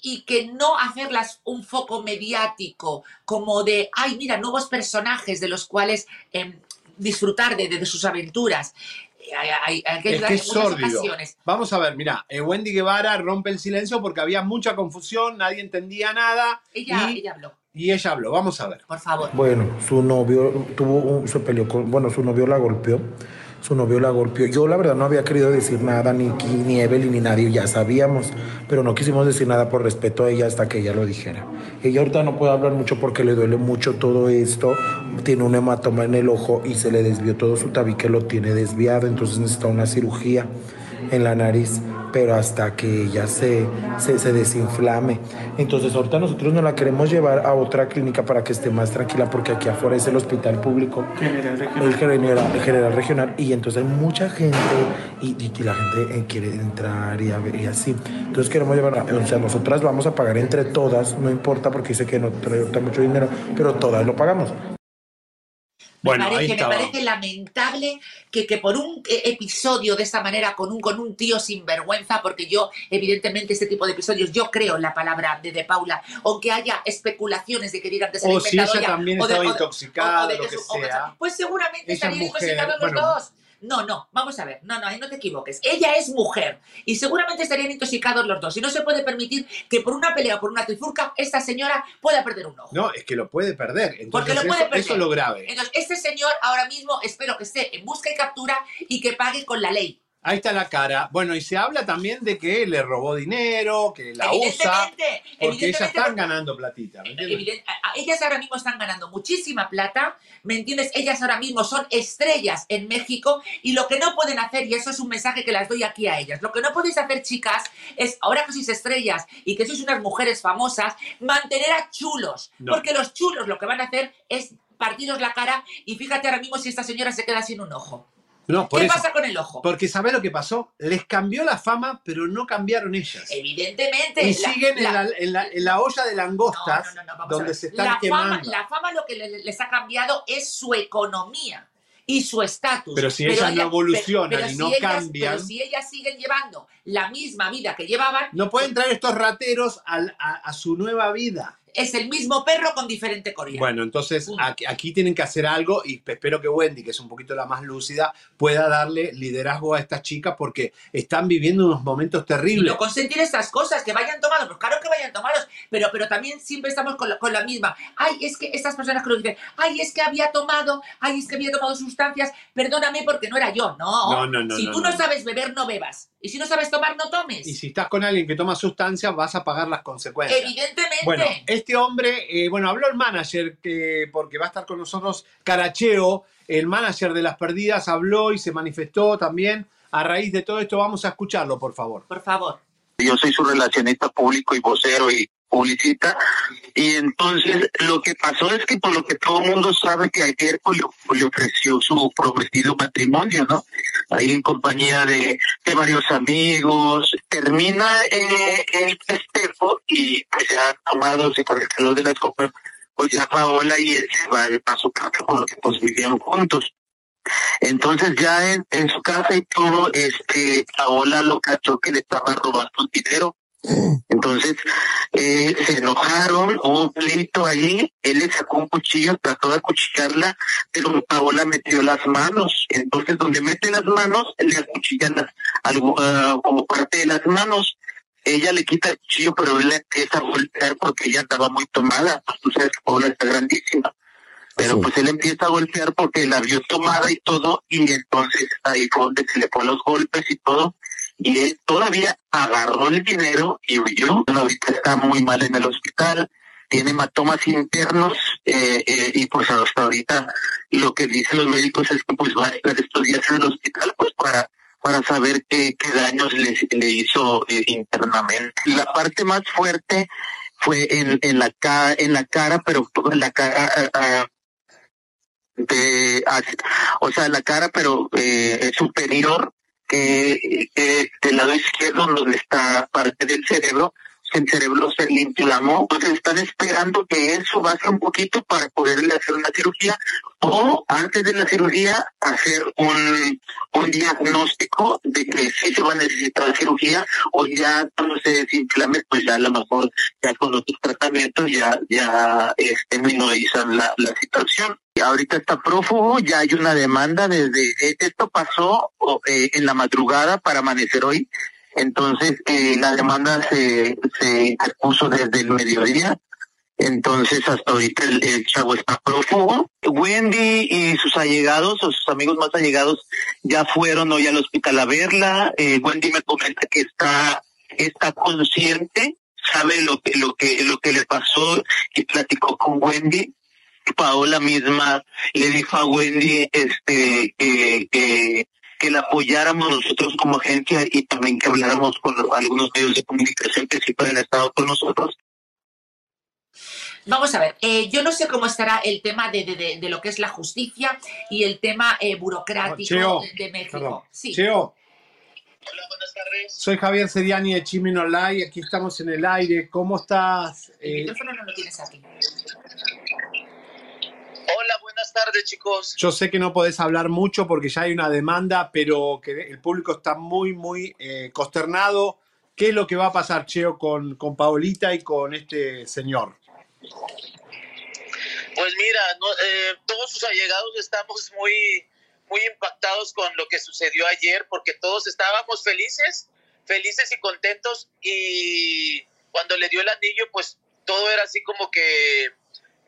y que no hacerlas un foco mediático como de, ay, mira, nuevos personajes de los cuales em, disfrutar de, de- de sus aventuras. Hay, hay- hay que Es que es sórdido. Vamos a ver, mira, eh, Wendy Guevara rompe el silencio porque había mucha confusión, nadie entendía nada Ella, y, ella habló, y ella habló. Vamos a ver. por favor. Bueno, su novio tuvo un- se peleó con, bueno, su novio la golpeó. Su novio la golpeó. Yo la verdad no había querido decir nada, ni, ni Evelyn ni nadie, ya sabíamos, pero no quisimos decir nada por respeto a ella hasta que ella lo dijera. Ella ahorita no puede hablar mucho porque le duele mucho todo esto, tiene un hematoma en el ojo y se le desvió todo su tabique, lo tiene desviado, entonces necesita una cirugía en la nariz, pero hasta que ella se, se, se desinflame. Entonces ahorita nosotros nos la queremos llevar a otra clínica para que esté más tranquila, porque aquí afuera es el hospital público, el general, el general regional, y entonces hay mucha gente y, y- y la gente eh, quiere entrar y, y así. Entonces queremos llevar, o sea, nosotras vamos a pagar entre todas, no importa porque dice que no trae mucho dinero, pero todas lo pagamos. Bueno, me parece, me estaba. parece lamentable que, que por un eh, episodio de esta manera, con un, con un tío sin vergüenza, porque yo, evidentemente, este tipo de episodios, yo creo en la palabra de, de Paula, aunque haya especulaciones de que digan que se O si ella también o de- estaba o de- intoxicada, o de lo que su- sea. Pues seguramente Ella es estarían mujer, intoxicados los bueno. dos. No, no, vamos a ver. No, no, ahí no te equivoques. Ella es mujer y seguramente estarían intoxicados los dos. Y no se puede permitir que por una pelea o por una trifurca esta señora pueda perder un ojo. No, es que lo puede perder. Porque Entonces, lo puede perder. eso es lo grave. Entonces, este señor ahora mismo espero que esté en busca y captura y que pague con la ley. Ahí está la cara. Bueno, y se habla también de que le robó dinero, que la usa, porque ellas están ganando platita. ellas ahora mismo están ganando muchísima plata, ¿me entiendes? Ellas ahora mismo son estrellas en México y lo que no pueden hacer, y eso es un mensaje que las doy aquí a ellas, lo que no podéis hacer, chicas, es ahora que sois estrellas y que sois unas mujeres famosas, mantener a chulos, No. porque los chulos lo que van a hacer es partiros la cara y fíjate ahora mismo si esta señora se queda sin un ojo. No, por ¿Qué eso. pasa con el ojo? Porque ¿sabés lo que pasó? Les cambió la fama, pero no cambiaron ellas. Evidentemente. Y la- siguen en, la- la, en la- en la olla de langostas, No, no, no, vamos a donde se están la quemando. Fama, la fama lo que le- les ha cambiado es su economía y su estatus. Pero si ellas no evolucionan y no ellas- cambian- Pero si ellas siguen llevando la misma vida que llevaban, No pueden traer estos rateros a su nueva vida. Es el mismo perro con diferente correa. Bueno, entonces aquí, aquí tienen que hacer algo y espero que Wendy, que es un poquito la más lúcida, pueda darle liderazgo a estas chicas porque están viviendo unos momentos y terribles. no consentir estas cosas, que vayan tomados, pues claro que vayan tomados, pero, pero también siempre estamos con la, con la misma. Ay, es que estas personas que lo dicen, ay, es que había tomado, ay, es que había tomado sustancias, perdóname porque no era yo. No, No, no, no, si no, tú no, no. sabes beber, no bebas. Y si no sabes tomar, no tomes. Y si estás con alguien que toma sustancias, vas a pagar las consecuencias. Evidentemente. Bueno, este hombre, eh, bueno, habló el manager, que, porque va a estar con nosotros Caracheo, el manager de las perdidas, habló y se manifestó también. A raíz de todo esto, vamos a escucharlo, por favor. Por favor. Yo soy su relacionista público y vocero y publicita. Y entonces lo que pasó es que por lo que todo el mundo sabe que ayer pues, le, le ofreció su prometido matrimonio, ¿no? Ahí en compañía de, varios amigos. Termina eh, el festejo y pues ya tomados y por el calor de las copas, pues ya Paola y él se va a su casa porque pues vivían juntos. Entonces ya en, en su casa y todo, este, Paola lo cachó que le estaba robando dinero. Entonces eh, se enojaron, hubo un pleito allí, él le sacó un cuchillo, trató de acuchillarla, pero Paola metió las manos. Entonces donde mete las manos, le acuchillan las, ah, como parte de las manos. Ella le quita el cuchillo, pero él le empieza a golpear porque ella estaba muy tomada. Pues tú sabes Paola está grandísima. Pero pues él empieza a golpear porque la vio tomada y todo, y entonces ahí fue donde se le fue los golpes y todo, y él todavía agarró el dinero y huyó. Ahorita está muy mal en el hospital, tiene hematomas internos, eh, eh, y pues hasta ahorita lo que dicen los médicos es que pues va a estar estos días en el hospital pues para para saber qué, qué daños le, le hizo eh, internamente. La parte más fuerte fue en, en la cara, en la cara, pero en la cara de, o sea, la cara, pero eh, superior, que, que del lado izquierdo donde está parte del cerebro, el cerebro se le inflamó, entonces están esperando que eso baje un poquito para poderle hacer una cirugía o antes de la cirugía hacer un, un diagnóstico de que sí se va a necesitar cirugía o ya cuando se desinflame pues ya a lo mejor ya con otros tratamientos ya ya este minorizan la, la situación. Ahorita está prófugo, ya hay una demanda desde eh, esto pasó eh, en la madrugada para amanecer hoy entonces, eh, la demanda se, se interpuso desde el mediodía. Entonces, hasta ahorita el, el chavo está prófugo. Wendy y sus allegados o sus amigos más allegados ya fueron hoy al hospital a verla. Eh, Wendy me comenta que está, está consciente, sabe lo que, lo que, lo que le pasó y platicó con Wendy. Paola misma le dijo a Wendy este que, que la apoyáramos nosotros como agencia y también que habláramos con los- algunos medios de comunicación que siempre han estado con nosotros. Vamos a ver, eh, yo no sé cómo estará el tema de, de- de- de lo que es la justicia y el tema eh, burocrático Cheo, de, México. perdón. Sí. Cheo. Soy Javier Seriani de Chimin Online, aquí estamos en el aire. ¿Cómo estás? El Eh, micrófono no lo tienes aquí. Hola, buenas tardes, chicos. yo sé que no podés hablar mucho porque ya hay una demanda, pero que el público está muy, muy eh, consternado. ¿Qué es lo que va a pasar, Cheo, con, con Paolita y con este señor? Pues mira, no, eh, todos sus allegados estamos muy, muy impactados con lo que sucedió ayer, porque todos estábamos felices, felices y contentos, y cuando le dio el anillo, pues todo era así como que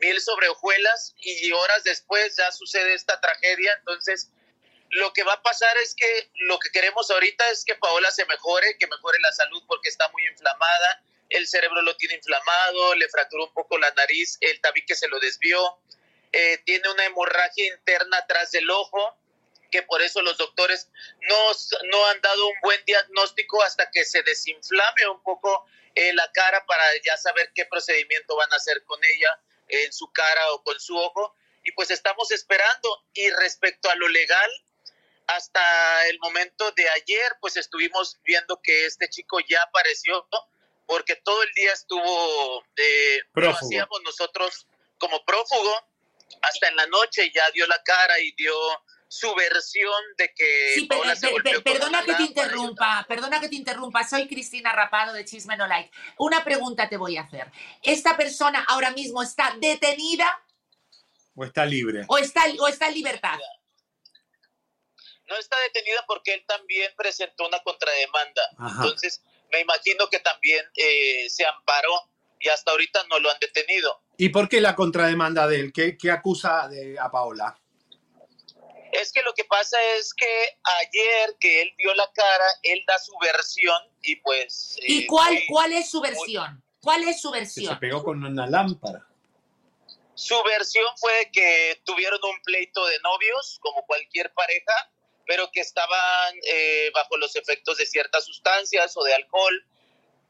miel sobre hojuelas, y horas después ya sucede esta tragedia, entonces lo que va a pasar es que lo que queremos ahorita es que Paola se mejore, que mejore la salud porque está muy inflamada, el cerebro lo tiene inflamado, le fracturó un poco la nariz, el tabique se lo desvió, eh, tiene una hemorragia interna atrás del ojo, que por eso los doctores no, no han dado un buen diagnóstico hasta que se desinflame un poco eh, la cara para ya saber qué procedimiento van a hacer con ella en su cara o con su ojo. Y pues estamos esperando. Y respecto a lo legal, hasta el momento de ayer, pues estuvimos viendo que este chico ya apareció, porque todo el día estuvo, eh, lo hacíamos nosotros como prófugo, hasta en la noche ya dio la cara y dio su versión de que Sí, per- se per- golpeó per- perdona que te interrumpa, perdona que te interrumpa. Soy Cristina Rapado de Chisme No Like. Una pregunta te voy a hacer. ¿Esta persona ahora mismo está detenida ¿O está libre? o está, o está en libertad? No está detenida porque él también presentó una contrademanda. Ajá. Entonces, me imagino que también eh, se amparó y hasta ahorita no lo han detenido. ¿Y por qué la contrademanda de él? ¿Qué, qué acusa de, a Paola? Es que lo que pasa es que ayer que él dio la cara, él da su versión y pues... ¿Y eh, cuál, muy- cuál es su versión? ¿Cuál es su Que se versión? pegó con una lámpara. Su versión fue que tuvieron un pleito de novios, como cualquier pareja, pero que estaban eh, bajo los efectos de ciertas sustancias o de alcohol.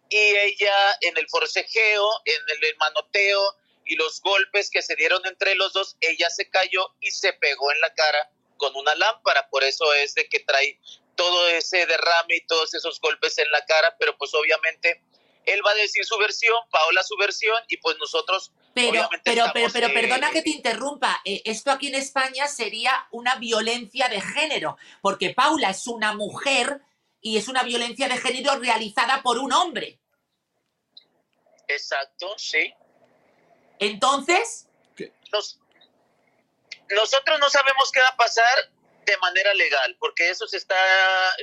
Y ella en el forcejeo, en el manoteo y los golpes que se dieron entre los dos, ella se cayó y se pegó en la cara con una lámpara. Por eso es de que trae todo ese derrame y todos esos golpes en la cara, pero pues obviamente él va a decir su versión, Paola su versión y pues nosotros Pero, obviamente pero, pero, estamos, pero eh, perdona que te interrumpa. Eh, esto aquí en España sería una violencia de género, porque Paula es una mujer y es una violencia de género realizada por un hombre. Exacto, sí. Entonces, Nos- nosotros no sabemos qué va a pasar de manera legal, porque eso se está,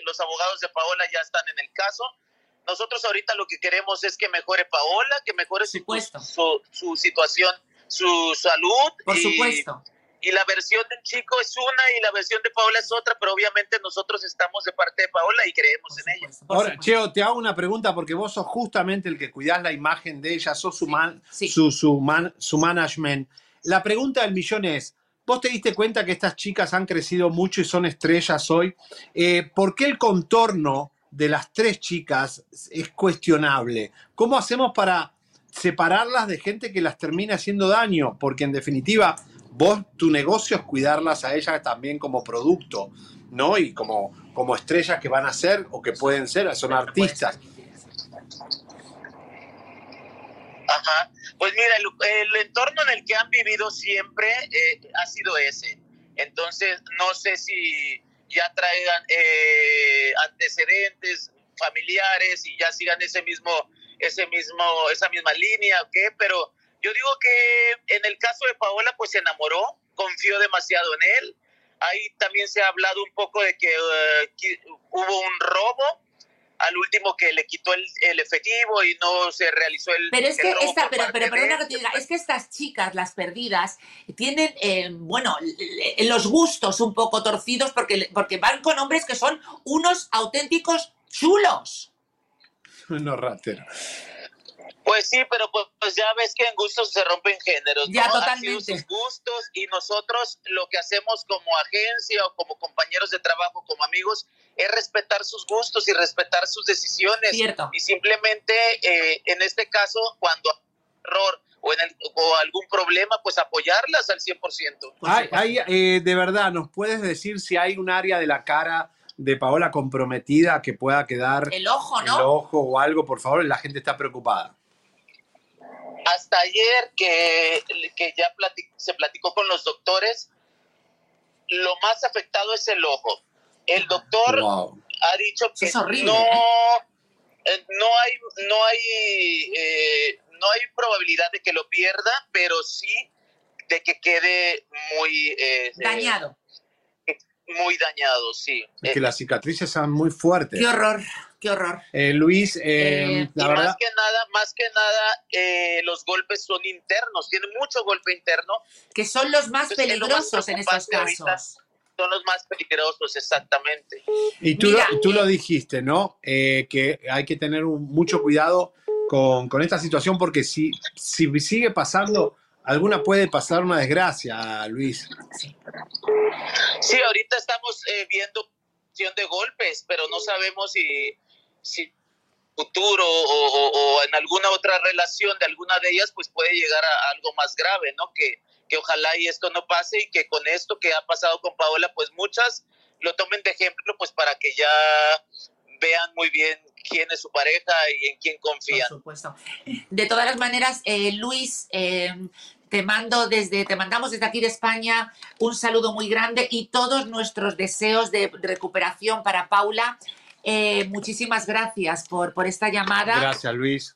los abogados de Paola ya están en el caso. Nosotros ahorita lo que queremos es que mejore Paola, que mejore su, su, su situación, su salud. por y- supuesto. Y la versión del chico es una y la versión de Paola es otra, pero obviamente nosotros estamos de parte de Paola y creemos en ella. Ahora, Cheo, te hago una pregunta porque vos sos justamente el que cuidás la imagen de ella, sos su, man- su, su, man- su management. La pregunta del millón es, vos te diste cuenta que estas chicas han crecido mucho y son estrellas hoy. Eh, ¿Por qué el contorno de las tres chicas es cuestionable? ¿Cómo hacemos para separarlas de gente que las termina haciendo daño? Porque en definitiva, vos, tu negocio es cuidarlas a ellas también como producto, ¿no? Y como, como estrellas que van a ser o que pueden ser, son artistas. Ajá. Pues mira, el, entorno en el que han vivido siempre eh, ha sido ese. Entonces, no sé si ya traigan eh, antecedentes familiares y ya sigan ese mismo, ese mismo, esa misma línea o qué, pero yo digo que en el caso de Paola, pues se enamoró, confió demasiado en él. Ahí también se ha hablado un poco de que qui- hubo un robo al último que le quitó el, el efectivo y no se realizó el Pero es el que esta, pero, pero perdona que te diga, es que estas chicas, las perdidas, tienen, eh, bueno, los gustos un poco torcidos porque, porque van con hombres que son unos auténticos chulos. No, ratero. Pues sí, pero pues, pues ya ves que en gustos se rompen géneros. Ya, ¿no? Han totalmente. sido sus gustos y nosotros lo que hacemos como agencia o como compañeros de trabajo, como amigos, es respetar sus gustos y respetar sus decisiones. Cierto. Y simplemente, eh, en este caso, cuando hay error o, en el- o algún problema, pues apoyarlas al 100%. Hay- hay, eh, de verdad, ¿nos puedes decir si hay un área de la cara de Paola comprometida que pueda quedar El ojo, ¿no? el ojo o algo? Por favor, la gente está preocupada. Hasta ayer que, que ya se platicó con los doctores, lo más afectado es el ojo. El doctor Wow. ha dicho que es horrible, no, ¿eh? eh, no hay, no hay, eh, no hay probabilidad de que lo pierda, pero sí de que quede muy eh, Dañado. eh, muy dañado, sí. Es que las cicatrices son muy fuertes. Qué horror, qué horror. Eh, Luis, eh, Eh, la y verdad, más que nada, más que nada, eh, los golpes son internos, tienen mucho golpe interno. Que son los más Entonces, es lo más peligrosos en estos casos. son los más peligrosos, exactamente. Y tú, Mira, lo, tú lo dijiste, ¿no? Eh, que hay que tener un- mucho cuidado con, con esta situación porque si, si sigue pasando, alguna puede pasar una desgracia, Luis. Sí, ahorita estamos eh, viendo de golpes, pero no sabemos si, si futuro o, o- o en alguna otra relación de alguna de ellas, pues puede llegar a algo más grave, ¿no? Que, que ojalá y esto no pase y que con esto que ha pasado con Paola, pues muchas lo tomen de ejemplo, pues para que ya vean muy bien quién es su pareja y en quién confían. Por supuesto. De todas las maneras, eh, Luis, eh, te mando desde, te mandamos desde aquí de España un saludo muy grande y todos nuestros deseos de recuperación para Paula. Eh, muchísimas gracias por, por esta llamada. Gracias, Luis.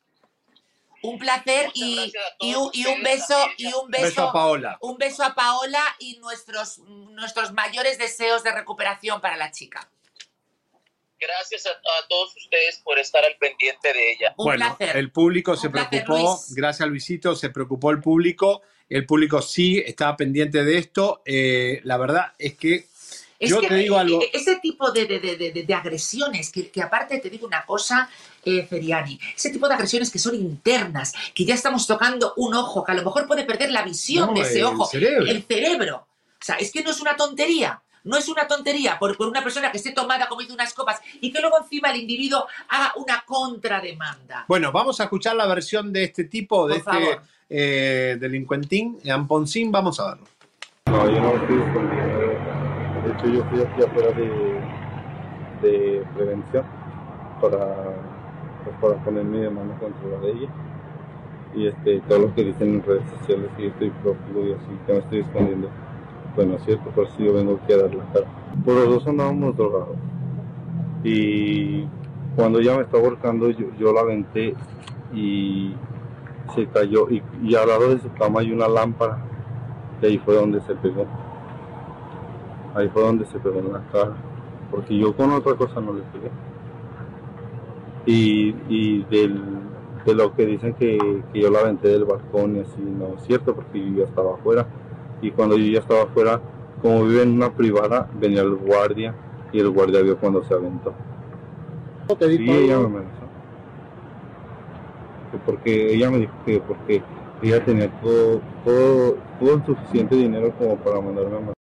Un placer y, y un, y un beso y un beso, Beso a Paola. un beso a Paola y nuestros, nuestros mayores deseos de recuperación para la chica. Gracias a, a todos ustedes por estar al pendiente de ella. bueno, el público se placer, preocupó, Luis. gracias Luisito, se preocupó el público. El público sí estaba pendiente de esto. Eh, la verdad es que Es yo que te digo algo. e- Ese tipo de, de- de- de- de agresiones, que, que aparte te digo una cosa, eh, Feriani, ese tipo de agresiones que son internas, que ya estamos tocando un ojo, que a lo mejor puede perder la visión No, de ese el ojo, cerebro. el cerebro. O sea, es que no es una tontería. No es una tontería por, por una persona que esté tomada, dice, unas copas y que luego encima el individuo haga una contrademanda. Bueno, vamos a escuchar la versión de este tipo, de Por este eh, delincuentín, Amponcín. Vamos a verlo. No, yo no estoy yo fui aquí afuera de, de prevención para, pues, para poner mi demanda contra la de ella. Y este, todo lo que dicen en redes sociales que yo estoy prófugo y así, que me estoy escondiendo. Bueno, es cierto, por si yo vengo aquí a dar la cara. Por los dos andábamos drogados. Y cuando ella me estaba volcando, yo, la aventé y se cayó. Y al lado de su cama hay una lámpara. Y ahí fue donde se pegó. Ahí fue donde se pegó en la cara. Porque yo con otra cosa no le pegué. Y, y del, de lo que dicen que, que yo la aventé del balcón y así, no es cierto, porque yo ya estaba afuera. Y cuando yo ya estaba afuera, como vive en una privada, venía el guardia y el guardia vio cuando se aventó. te Sí, ella me amenazó. Que Porque ella me dijo que porque ella tenía todo, todo, todo el suficiente dinero como para mandarme a matar.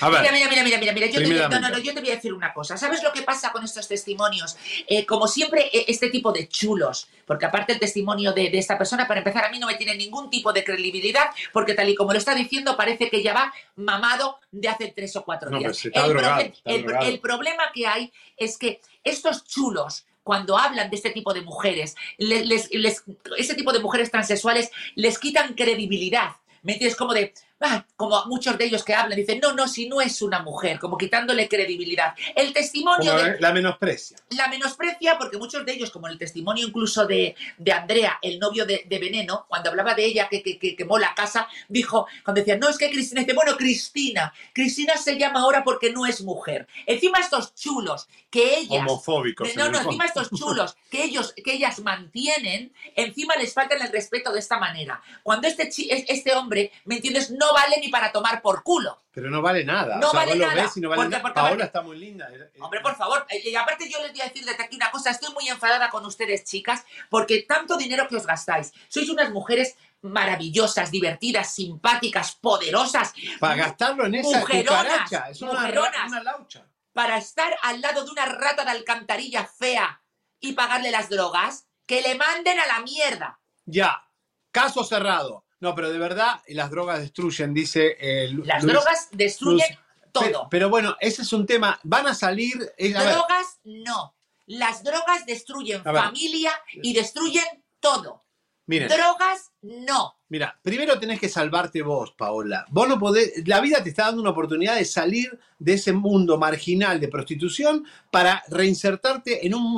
A ver. Mira, mira, mira, mira, mira, mira, yo te, voy- no, no, no, yo te voy a decir una cosa. ¿Sabes lo que pasa con estos testimonios? Eh, como siempre, eh, este tipo de chulos, porque aparte el testimonio de, de esta persona, para empezar, a mí no me tiene ningún tipo de credibilidad, porque tal y como lo está diciendo, parece que ya va mamado de hace tres o cuatro días. está el, drogado, proble- está el- drogado. el problema que hay es que estos chulos cuando hablan de este tipo de mujeres, les, les- les- ese tipo de mujeres transexuales les quitan credibilidad. ¿Me entiendes? Como de, ah, como muchos de ellos que hablan, dicen, no, no, si no es una mujer, como quitándole credibilidad. El testimonio Como de, la menosprecia. la menosprecia porque muchos de ellos, como el testimonio incluso de, de Andrea, el novio de, de Veneno, cuando hablaba de ella que, que- que quemó la casa, dijo, cuando decía, no, es que Cristina, dice, bueno, Cristina, Cristina se llama ahora porque no es mujer. Encima estos chulos que ellas... Homofóbicos. No, no, encima estos chulos que ellos, que ellas mantienen, encima les faltan el respeto de esta manera. Cuando este, este hombre, ¿me entiendes? No vale ni para tomar por culo. Pero no vale nada. No o sea, vale vos lo nada, ves y no vale porque- nada. porque Paola está muy linda. Hombre, por favor. Y y aparte yo les voy a decir desde aquí una cosa, estoy muy enfadada con ustedes, chicas, porque tanto dinero que os gastáis. Sois unas mujeres maravillosas, divertidas, simpáticas, poderosas. Para gastarlo en esa mujeronas. Es una, mujeronas, una laucha. para estar al lado de una rata de alcantarilla fea y pagarle las drogas, que le manden a la mierda. Ya. Caso cerrado. No, pero de verdad las drogas destruyen, dice eh, Lu- Las Luis- drogas destruyen Luis- todo. Pero, pero bueno, ese es un tema. Van a salir. eh, a ver, drogas no. Las drogas destruyen familia y destruyen todo. Miren, Drogas no. mira, primero tenés que salvarte vos, Paola. Vos no podés. La vida te está dando una oportunidad de salir de ese mundo marginal de prostitución para reinsertarte en un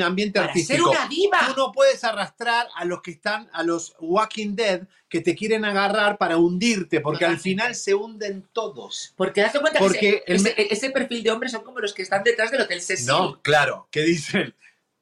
ambiente Para ser artístico. una diva. Tú no puedes arrastrar a los que están, a los Walking Dead, que te quieren agarrar para hundirte, porque al final se hunden todos. Porque date cuenta Porque que ese, me- ese- ese perfil de hombres son como los que están detrás del Hotel Cecil. No, claro, que dicen.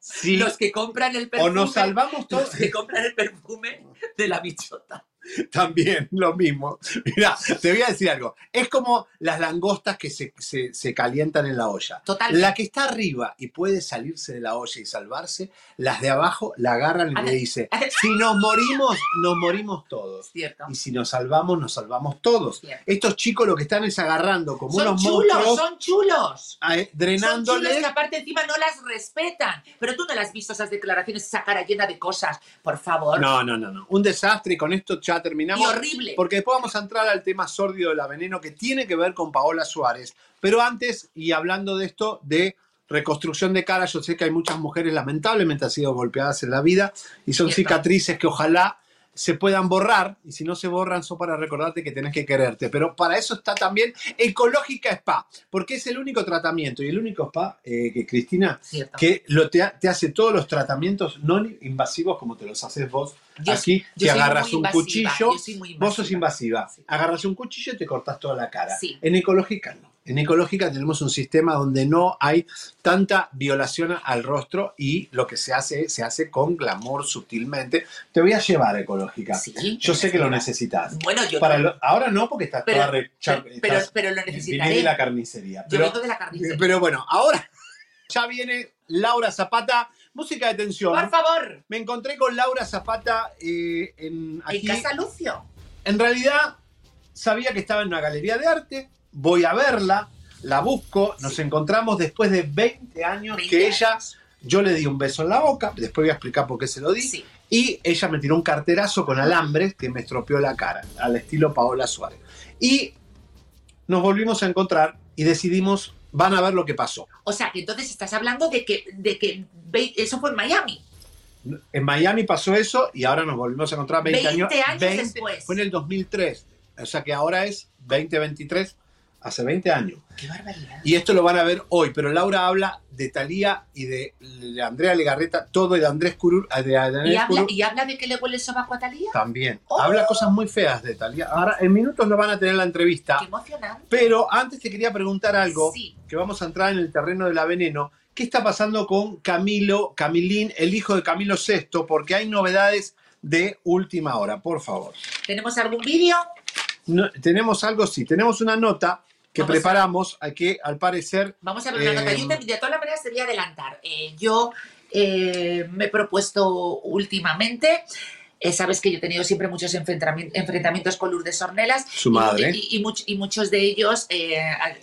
Sí, Los que compran el o perfume. nos salvamos todos. Los que compran el perfume de la bichota. también lo mismo. Mira, te voy a decir algo. Es como las langostas que se, se- se calientan en la olla. Totalmente. La que está arriba y puede salirse de la olla y salvarse, las de abajo la agarran y le dice, si nos morimos, nos morimos todos. Cierto. Y si nos salvamos, nos salvamos todos. Cierto. Estos chicos lo que están es agarrando como Son unos chulos, monstruos, son chulos. a- Son chulos drenándoles que aparte encima no las respetan. Pero tú no las has visto esas declaraciones, esa cara llena de cosas. Por favor. No, no, no, no. Un desastre y con esto ya terminamos. Y horrible. Porque después vamos a entrar al tema sórdido de la veneno que tiene que ver con Paola Suárez. Pero antes, y hablando de esto, de reconstrucción de cara, yo sé que hay muchas mujeres lamentablemente han sido golpeadas en la vida y son cicatrices que ojalá se puedan borrar y si no se borran son para recordarte que tenés que quererte. Pero para eso está también Ecológica Spa, porque es el único tratamiento y el único spa, eh, que Cristina, Cierto. que lo te, ha- te hace todos los tratamientos no invasivos como te los haces vos Yo- aquí, yo soy agarras un invasiva, cuchillo, vos sos invasiva, agarras un cuchillo y te cortas toda la cara. Sí. En ecológica no. En ecológica tenemos un sistema donde no hay tanta violación al rostro y lo que se hace se hace con glamour sutilmente. Te voy a llevar a ecológica. yo sé que lo necesitas. Bueno, yo Para no- lo- ahora no porque estás Pero- toda re- pero- pero- pero lo necesitaré. de la carnicería. Yo vengo de la carnicería. pero bueno, ahora ya viene Laura Zapata. Música de tensión. Por favor. Me encontré con Laura Zapata eh, en, aquí. En Casa Lucio. En realidad, sabía que estaba en una galería de arte, voy a verla, la busco, nos encontramos después de 20 años que ella, yo le di un beso en la boca, después voy a explicar por qué se lo di, y ella me tiró un carterazo con alambres que me estropeó la cara, al estilo Paola Suárez. Y nos volvimos a encontrar y decidimos, van a ver lo que pasó. O sea, que entonces estás hablando de que, de que eso fue en Miami. En Miami pasó eso y ahora nos volvimos a encontrar 20, 20 años 20 después. Fue en el 2003. O sea que ahora es 2023, hace 20 años. Qué barbaridad. Y esto lo van a ver hoy, pero Laura habla de Talía y de, de Andrea Legarreta, todo de Andrés Curur, de Andrés ¿Y habla, y habla de que le huele el sobaco a Talía. también. Oh. Habla cosas muy feas de Talía. Ahora, en minutos lo van a tener la entrevista. Qué emocionante. Pero antes te quería preguntar algo, que vamos a entrar en el terreno de la veneno. ¿Qué está pasando con Camilo, Camilín, el hijo de Camilo VI? Porque hay novedades de última hora, por favor. ¿Tenemos algún vídeo? No- tenemos algo, sí, tenemos una nota que Vamos preparamos, a que al parecer... Vamos a ver una nota. Yo de todas maneras te voy a adelantar. Eh, yo eh, me he propuesto últimamente. eh, sabes que yo he tenido siempre muchos enfrentami- enfrentamientos con Lourdes Ornelas. Su y- madre. Y, y much- y muchos de ellos eh,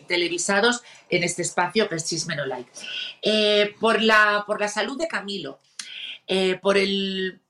televisados en este espacio que es Chisme No Like. Eh, por, la, por la salud de Camilo, por el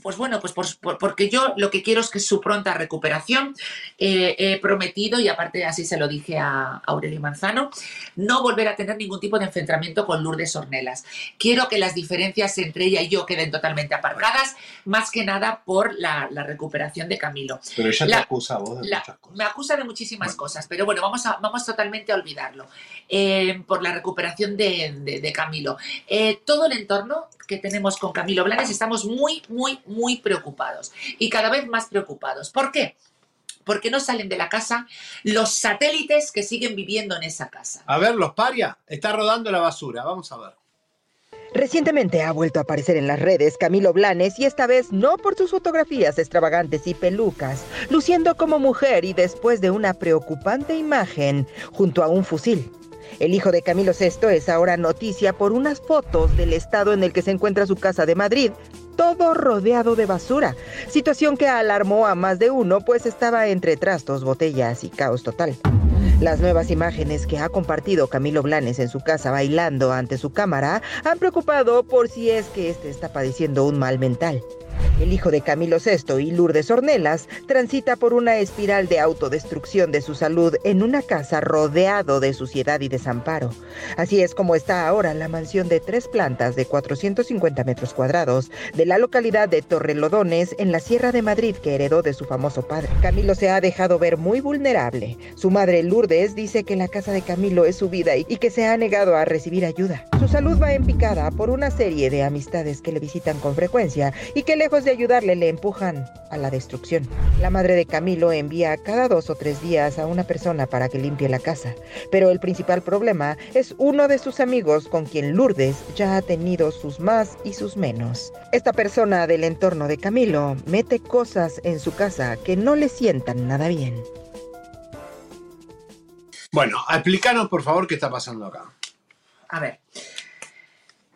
pues bueno, pues por- por- porque yo lo que quiero es que su pronta recuperación. Eh, he prometido, y aparte así se lo dije a Aurelio Manzano, no volver a tener ningún tipo de enfrentamiento con Lourdes Ornelas. Quiero que las diferencias entre ella y yo queden totalmente aparcadas, más que nada por la, la recuperación de Camilo. Pero ella te acusa a vos de la- muchas cosas. me acusa de muchísimas cosas, pero bueno, vamos, a, vamos totalmente a olvidarlo. Eh, por la recuperación de, de- de Camilo. Eh, todo el entorno que tenemos con Camilo Blanes estamos muy, muy, muy preocupados y cada vez más preocupados. ¿Por qué? Porque no salen de la casa los satélites que siguen viviendo en esa casa. A ver, los paria, está rodando la basura, vamos a ver. Recientemente ha vuelto a aparecer en las redes Camilo Blanes y esta vez no por sus fotografías extravagantes y pelucas, luciendo como mujer y después de una preocupante imagen junto a un fusil. El hijo de Camilo VI es ahora noticia por unas fotos del estado en el que se encuentra su casa de Madrid, todo rodeado de basura, situación que alarmó a más de uno pues estaba entre trastos, botellas y caos total. Las nuevas imágenes que ha compartido Camilo Blanes en su casa bailando ante su cámara han preocupado por si es que este está padeciendo un mal mental. El hijo de Camilo VI y Lourdes Ornelas transita por una espiral de autodestrucción de su salud en una casa rodeado de suciedad y desamparo. Así es como está ahora la mansión de tres plantas de 450 metros cuadrados de la localidad de Torrelodones en la Sierra de Madrid que heredó de su famoso padre. Camilo se ha dejado ver muy vulnerable. Su madre Lourdes dice que la casa de Camilo es su vida y que se ha negado a recibir ayuda. Su salud va en picada por una serie de amistades que le visitan con frecuencia y que lejos de de ayudarle le empujan a la destrucción. La madre de Camilo envía cada dos o tres días a una persona para que limpie la casa, pero el principal problema es uno de sus amigos con quien Lourdes ya ha tenido sus más y sus menos. Esta persona del entorno de Camilo mete cosas en su casa que no le sientan nada bien. Bueno, explícanos por favor qué está pasando acá. A ver.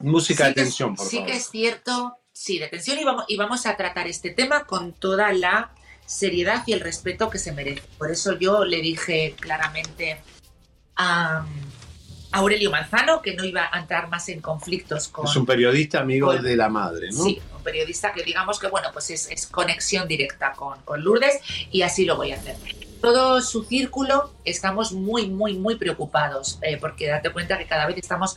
Música sí de tensión, por sí favor. que es cierto, sí, de tensión y vamos, y vamos a tratar este tema con toda la seriedad y el respeto que se merece. Por eso yo le dije claramente a Aurelio Manzano que no iba a entrar más en conflictos con, Es un periodista amigo con- de la madre, ¿no? Sí, un periodista que digamos que bueno, pues es, es conexión directa con, con Lourdes y así lo voy a hacer. Todo su círculo estamos muy, muy, muy preocupados eh, porque date cuenta que cada vez estamos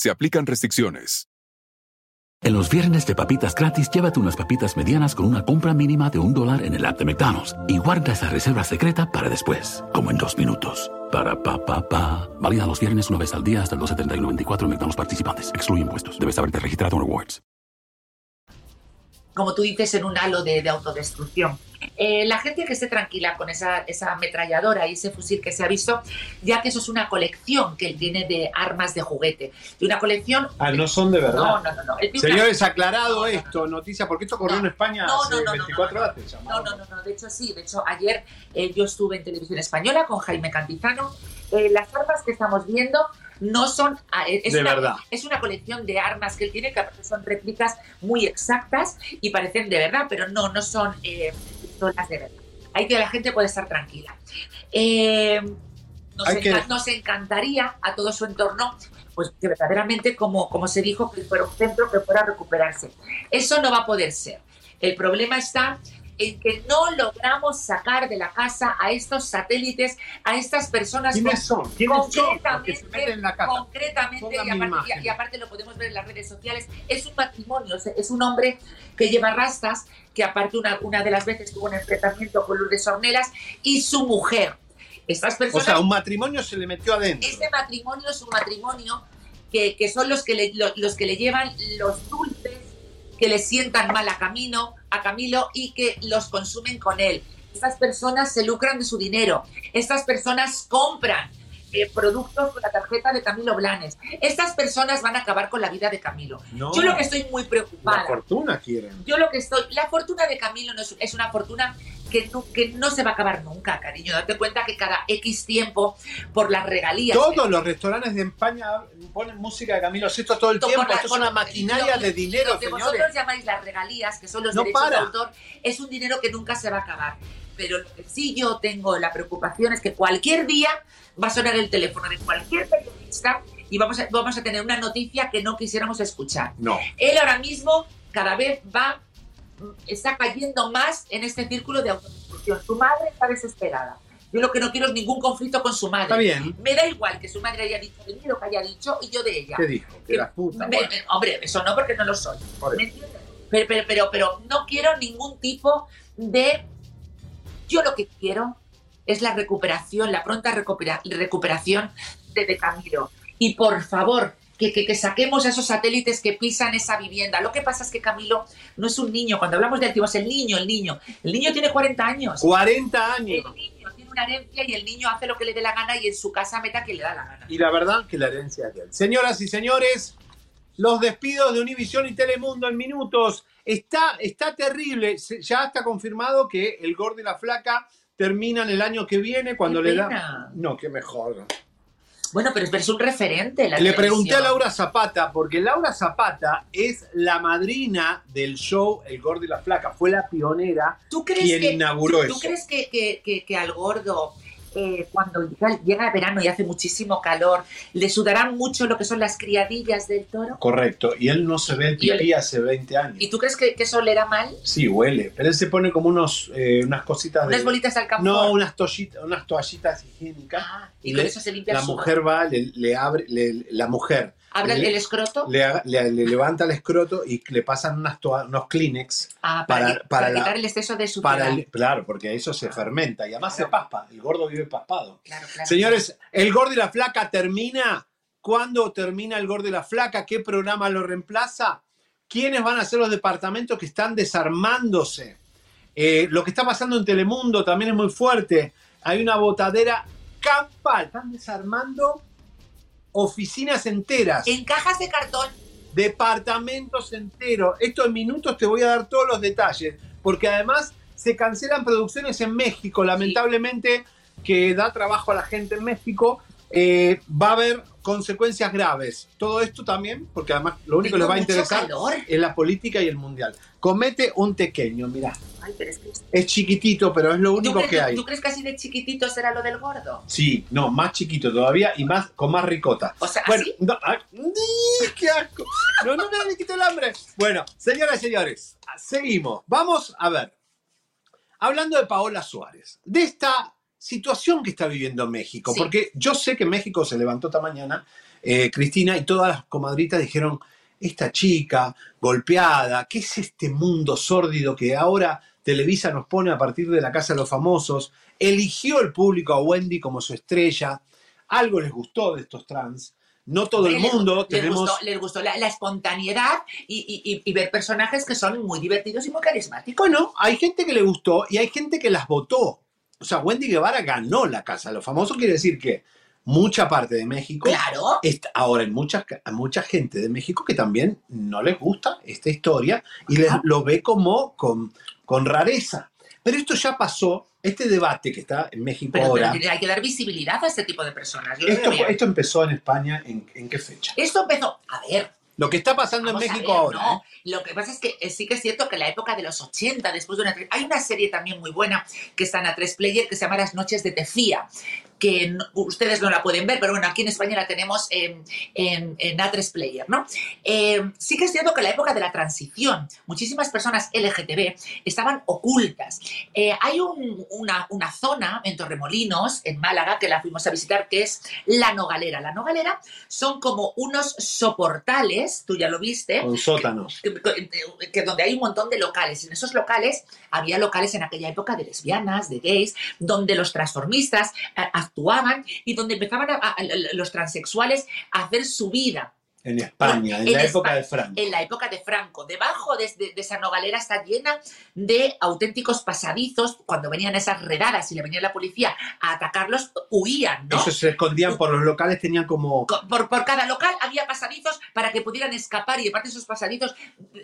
se aplican restricciones. En los viernes de papitas gratis, llévate unas papitas medianas con una compra mínima de un dólar en el app de McDonald's y guarda esa reserva secreta para después, como en dos minutos. Para pa pa pa. Válida los viernes una vez al día hasta el 12.31.24 en McDonald's participantes. Excluye impuestos. Debes haberte registrado en Rewards. Como tú dices, en un halo de, de autodestrucción. Eh, la gente que esté tranquila con esa, esa ametralladora y ese fusil que se ha visto, ya que eso es una colección que él tiene de armas de juguete. De una colección... Ah, no son de verdad. No, no, no. no. Señores, aclarado esto, noticia, porque esto ocurrió en España No, hace no, no, no, 24 no, horas. No, no, no, no, de hecho sí, de hecho ayer eh, yo estuve en televisión española con Jaime Cantizano. Eh, las armas que estamos viendo no son... ah, eh, Es De una, verdad. Es una colección de armas que él tiene que aparte son réplicas muy exactas y parecen de verdad, pero no, no son eh, pistolas de verdad. Ahí que la gente puede estar tranquila. Eh, nos, que- enca- nos encantaría a todo su entorno, pues que verdaderamente, como, como se dijo, que fuera un centro que fuera a recuperarse. Eso no va a poder ser. El problema está en que no logramos sacar de la casa a estos satélites, a estas personas ¿Quiénes son? ¿Quiénes son concretamente, se meten en la casa? concretamente y aparte, y- y aparte lo podemos ver en las redes sociales, es un matrimonio, es- un hombre que lleva rastas, que aparte una, una de las veces tuvo un enfrentamiento con Lourdes Ornelas y su mujer. Estas O personas sea, un matrimonio se le metió adentro. este matrimonio es un matrimonio que, que son los que, le, lo- los que le llevan los dulces que le sientan mal a Camino, a Camilo y que los consumen con él. Estas personas se lucran de su dinero. Estas personas compran eh, productos con la tarjeta de Camilo Blanes. Estas personas van a acabar con la vida de Camilo. No. Yo lo que estoy muy La preocupada. fortuna quieren. Yo lo que estoy, la fortuna de Camilo no es, es una fortuna que no, que no se va a acabar nunca, cariño. Date cuenta que cada X tiempo, por las regalías. Todos los restaurantes de España ponen música de Camilo Sesto todo el tiempo. la- Esto es una maquinaria lo- de dinero, Lo que señores. vosotros llamáis las regalías, que son los No derechos para. de autor, es un dinero que nunca se va a acabar. Pero lo que sí yo tengo la preocupación es que cualquier día va a sonar el teléfono de cualquier periodista y vamos a, vamos a tener una noticia que no quisiéramos escuchar. No. Él ahora mismo cada vez va, está cayendo más en este círculo de autodestrucción. Su madre está desesperada. Yo lo que no quiero es ningún conflicto con su madre. Está bien. Me da igual que su madre haya dicho de mí lo que haya dicho y yo de ella. ¿Qué dijo? Que era puta. Me- bueno. me- hombre, eso no porque no lo soy. ¿Me entiendes? Pero, pero, pero, pero no quiero ningún tipo de... Yo lo que quiero es la recuperación, la pronta recupera- recuperación de, de Camilo. Y por favor, que, que- que saquemos a esos satélites que pisan esa vivienda. Lo que pasa es que Camilo no es un niño. Cuando hablamos de activos, el niño, el niño. El niño tiene 40 años. 40 años. El niño tiene una herencia y el niño hace lo que le dé la gana y en su casa meta que le da la gana. Y la verdad que la herencia es de él. Señoras y señores, los despidos de Univisión y Telemundo en minutos. Está, está terrible. Ya está confirmado que el gordo y la flaca terminan el año que viene cuando Qué le da. No, que mejor. Bueno, pero es- un referente. la Le pregunté a. Laura Zapata, porque Laura Zapata es la madrina del show El Gordo y la Flaca. Fue la pionera ¿Tú crees quien que, inauguró ¿tú eso. crees que, que- que- que al gordo eh, cuando llega, llega el verano y hace muchísimo calor, le sudarán mucho lo que son las criadillas del toro. Correcto. Y él no se ve el él- pipí hace 20 años. ¿Y tú crees que, que eso olerá mal? Sí, huele. Pero él se pone como unos, eh, unas cositas de... Unas bolitas de alcanfor. No, unas, toallitas, unas toallitas higiénicas. y y con le- eso se limpia la sudor. mujer va, le, le abre, le- la mujer ¿Abra le- el escroto? le, haga- le- le levanta el escroto y le pasan unas unos Kleenex Ah, para, para, qui- para para la- quitar el exceso de el- claro, porque eso se fermenta y además se paspa. El gordo vive paspado. Claro, claro. Señores, el gordo y la flaca termina. ¿Cuándo termina el gordo y la flaca? ¿Qué programa lo reemplaza? ¿Quiénes van a ser los departamentos que están desarmándose? Eh, lo que está pasando en Telemundo también es muy fuerte. Hay una botadera campal. Están desarmando oficinas enteras. En cajas de cartón. Departamentos enteros. Esto en minutos te voy a dar todos los detalles. Porque además se cancelan producciones en México. Lamentablemente, que da trabajo a la gente en México, eh, va a haber consecuencias graves. Todo esto también, porque además lo único que les va a interesar calor. es la política y el mundial. Comete un pequeño, mira. Ay, pero es que... Es chiquitito, pero es lo ¿Tú único crees, que hay. ¿Tú crees que así de chiquitito será lo del gordo? Sí, no, más chiquito todavía y más con más ricota. O sea, bueno, ¿así? no, ay, ¡ni! ¡Qué asco! No, no me quito el hambre. Bueno, señoras y señores, seguimos. Vamos a ver. Hablando de Paola Suárez, de esta situación que está viviendo México, Sí. porque yo sé que México se levantó esta mañana, eh, Cristina, y todas las comadritas dijeron, esta chica golpeada, ¿qué es este mundo sórdido que ahora Televisa nos pone a partir de la Casa de los Famosos? Eligió el público a Wendy como su estrella, algo les gustó de estos trans, no todo el Les- mundo les tenemos... gustó, les gustó la, la espontaneidad y, y- y- y ver personajes que son muy divertidos y muy carismáticos. Bueno, hay gente que le gustó y hay gente que las votó. O sea, Wendy Guevara ganó la Casa de los Famosos, quiere decir que mucha parte de México. Claro. está- ahora, hay mucha, mucha gente de México que también no les gusta esta historia y les, lo ve como con, con rareza. Pero esto ya pasó, este debate que está en México Pero, ahora. pero hay que dar visibilidad a este tipo de personas. Yo Esto, esto empezó en España, ¿en, en qué fecha? Esto empezó, a ver, Lo que está pasando en Vamos México ver, ahora. no. ¿eh? Lo que pasa es que eh, sí que es cierto que en la época de los 80, después de una... Hay una serie también muy buena que está en A3 Player que se llama Las Noches de Tefía, que ustedes no la pueden ver, pero bueno, aquí en España la tenemos en, en, en A3 Player, ¿no? Eh, sí que es cierto que en la época de la transición, muchísimas personas LGTB estaban ocultas. Eh, hay un- una, una zona en Torremolinos, en Málaga, que la fuimos a visitar, que es La Nogalera. La Nogalera son como unos soportales, tú ya lo viste, Con sótanos. que, que- que donde hay un montón de locales. En esos locales había locales en aquella época de lesbianas, de gays, donde los transformistas eh, actuaban y donde empezaban a- los transexuales a hacer su vida. En España, en, En la Espa- época de Franco. En la época de Franco. Debajo de, de- de esa nogalera está llena de auténticos pasadizos. Cuando venían esas redadas y le venía la policía a atacarlos, huían, ¿no? Esos se escondían por los locales, tenían como... Co- Por, por cada local había pasadizos para que pudieran escapar y de parte de esos pasadizos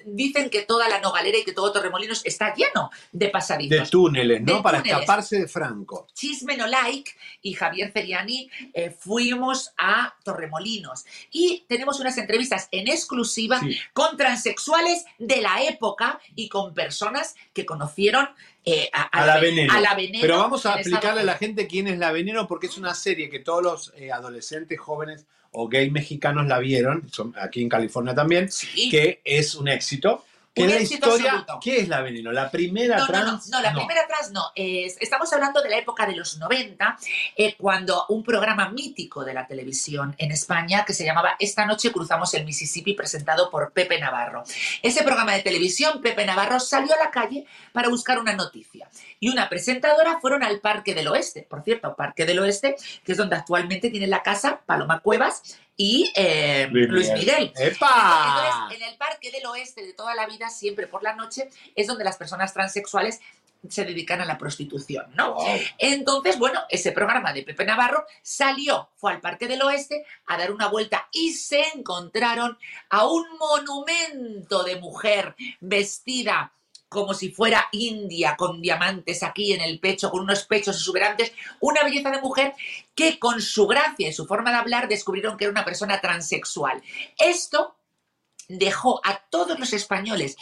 dicen que toda la Nogalera y que todo Torremolinos está lleno de pasadizos. de túneles, ¿no? De Para túneles. escaparse de Franco. Chisme no like y Javier Feriani eh, fuimos a Torremolinos y tenemos unas entrevistas en exclusiva Sí. con transexuales de la época y con personas que conocieron eh, a, A la veneno. a la Veneno Pero vamos a explicarle a la gente quién es la veneno, porque es una serie que todos los eh, adolescentes jóvenes o gay mexicanos la vieron, son aquí en California también, que es un éxito. Que Un la éxito historia, absoluto. ¿qué es la veneno? La primera No, no, no, trans. no, la primera trans no. Es- estamos hablando de la época de los 90, eh, cuando un programa mítico de la televisión en España que se llamaba Esta noche cruzamos el Mississippi, presentado por Pepe Navarro. Ese programa de televisión, Pepe Navarro salió a la calle para buscar una noticia. Y una presentadora fueron al Parque del Oeste, por cierto, Parque del Oeste, que es donde actualmente tiene la casa Paloma Cuevas y eh, Luis Luis Miguel. Miguel. ¡Epa! Entonces, en el Parque del Oeste de toda la vida, siempre por la noche, es donde las personas transexuales se dedican a la prostitución, ¿no? Entonces, bueno, ese programa de Pepe Navarro salió, fue al Parque del Oeste a dar una vuelta y se encontraron a un monumento de mujer vestida como si fuera india, con diamantes aquí en el pecho, con unos pechos exuberantes, una belleza de mujer que con su gracia y su forma de hablar descubrieron que era una persona transexual. Esto dejó a todos los españoles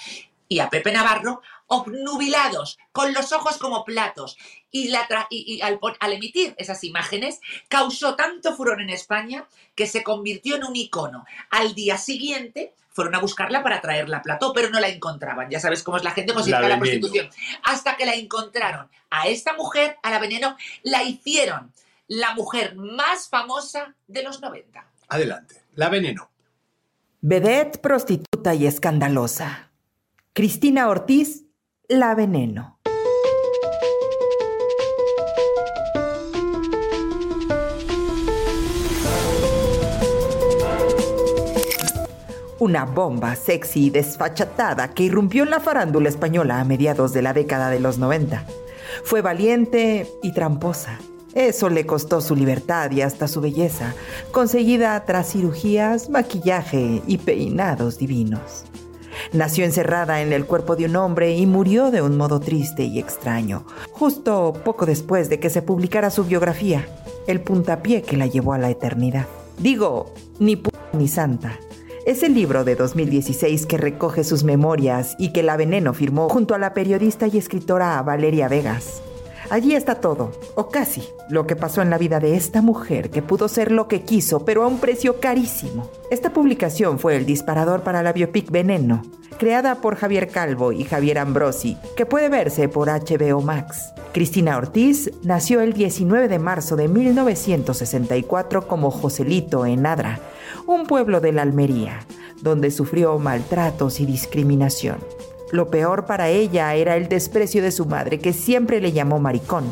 y a Pepe Navarro obnubilados, con los ojos como platos. Y, la y- al, al emitir esas imágenes causó tanto furor en España que se convirtió en un icono. Al día siguiente fueron a buscarla para traerla a plató, pero no la encontraban. Ya sabes cómo es la gente con La la, prostitución. Hasta que la encontraron. A esta mujer, a la veneno, la hicieron la mujer más famosa de los 90. Adelante. La veneno. Vedette, prostituta y escandalosa. Cristina Ortiz, la veneno. Una bomba sexy y desfachatada que irrumpió en la farándula española a mediados de la década de los 90. Fue valiente y tramposa. Eso le costó su libertad y hasta su belleza, conseguida tras cirugías, maquillaje y peinados divinos. Nació encerrada en el cuerpo de un hombre y murió de un modo triste y extraño, justo poco después de que se publicara su biografía, el puntapié que la llevó a la eternidad. Digo, ni p ni santa. Es el libro de 2016 que recoge sus memorias y que la Veneno firmó junto a la periodista y escritora Valeria Vegas. Allí está todo, o casi, lo que pasó en la vida de esta mujer que pudo ser lo que quiso, pero a un precio carísimo. Esta publicación fue el disparador para la biopic Veneno, creada por Javier Calvo y Javier Ambrosi, que puede verse por HBO Max. Cristina Ortiz nació el 19 de marzo de 1964 como Joselito en Adra, un pueblo de la Almería, donde sufrió maltratos y discriminación. Lo peor para ella era el desprecio de su madre, que siempre le llamó maricón,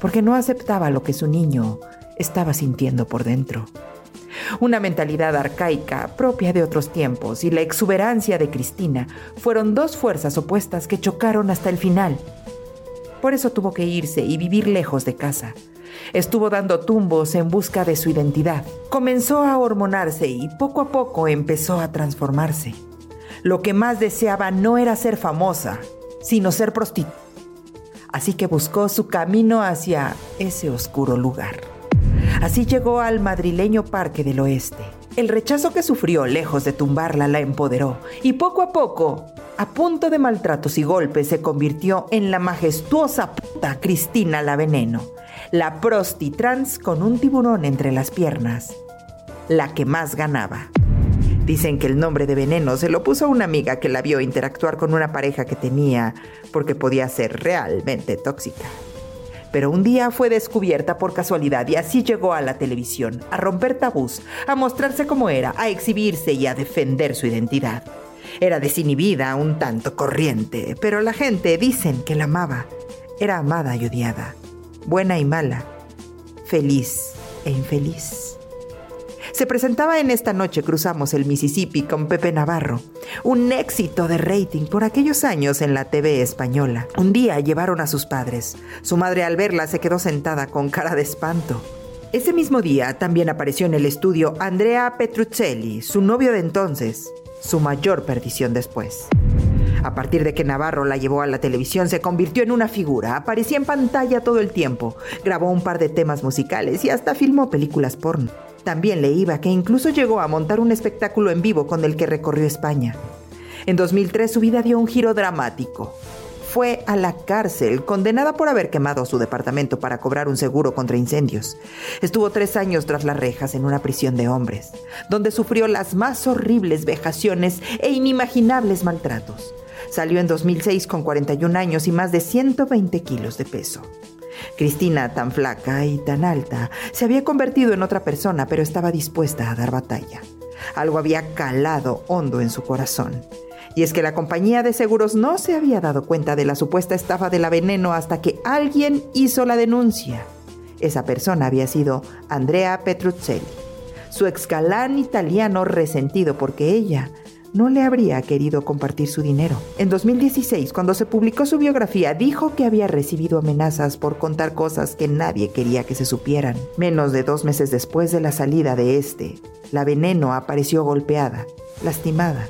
porque no aceptaba lo que su niño estaba sintiendo por dentro. Una mentalidad arcaica propia de otros tiempos y la exuberancia de Cristina fueron dos fuerzas opuestas que chocaron hasta el final. Por eso tuvo que irse y vivir lejos de casa. Estuvo dando tumbos en busca de su identidad. Comenzó a hormonarse y poco a poco empezó a transformarse. Lo que más deseaba no era ser famosa, sino ser prostituta. Así que buscó su camino hacia ese oscuro lugar. Así llegó al madrileño Parque del Oeste. El rechazo que sufrió lejos de tumbarla la empoderó y poco a poco, a punto de maltratos y golpes, se convirtió en la majestuosa puta Cristina la Veneno, la prosti trans con un tiburón entre las piernas, la que más ganaba. Dicen que el nombre de veneno se lo puso a una amiga que la vio interactuar con una pareja que tenía porque podía ser realmente tóxica. Pero un día fue descubierta por casualidad y así llegó a la televisión, a romper tabús, a mostrarse como era, a exhibirse y a defender su identidad. Era desinhibida, un tanto corriente, pero la gente dicen que la amaba. Era amada y odiada, buena y mala, feliz e infeliz. Se presentaba en esta noche Cruzamos el Mississippi con Pepe Navarro, un éxito de rating por aquellos años en la TV española. Un día llevaron a sus padres. Su madre al verla se quedó sentada con cara de espanto. Ese mismo día también apareció en el estudio Andrea Petruccelli, su novio de entonces, su mayor perdición después. A partir de que Navarro la llevó a la televisión, se convirtió en una figura. Aparecía en pantalla todo el tiempo. Grabó un par de temas musicales y hasta filmó películas porno. También le iba que incluso llegó a montar un espectáculo en vivo con el que recorrió España. En 2003 su vida dio un giro dramático. Fue a la cárcel, condenada por haber quemado su departamento para cobrar un seguro contra incendios. Estuvo tres años tras las rejas en una prisión de hombres, donde sufrió las más horribles vejaciones e inimaginables maltratos. Salió en 2006 con 41 años y más de 120 kilos de peso. Cristina, tan flaca y tan alta, se había convertido en otra persona, pero estaba dispuesta a dar batalla. Algo había calado hondo en su corazón. Y es que la compañía de seguros no se había dado cuenta de la supuesta estafa de la veneno hasta que alguien hizo la denuncia. Esa persona había sido Andrea Petruccelli, su ex galán italiano resentido porque ella no le habría querido compartir su dinero. En 2016, cuando se publicó su biografía, dijo que había recibido amenazas por contar cosas que nadie quería que se supieran. Menos de dos meses después de la salida de este, la veneno apareció golpeada, lastimada.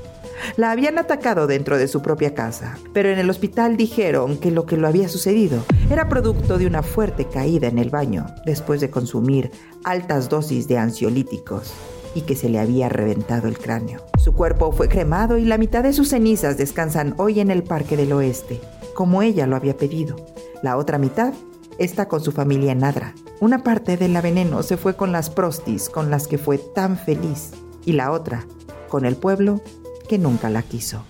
La habían atacado dentro de su propia casa, pero en el hospital dijeron que lo que lo había sucedido era producto de una fuerte caída en el baño después de consumir altas dosis de ansiolíticos y que se le había reventado el cráneo. Su cuerpo fue cremado y la mitad de sus cenizas descansan hoy en el Parque del Oeste, como ella lo había pedido. La otra mitad está con su familia en Nadra. Una parte de la veneno se fue con las prostis con las que fue tan feliz y la otra con el pueblo que nunca la quiso.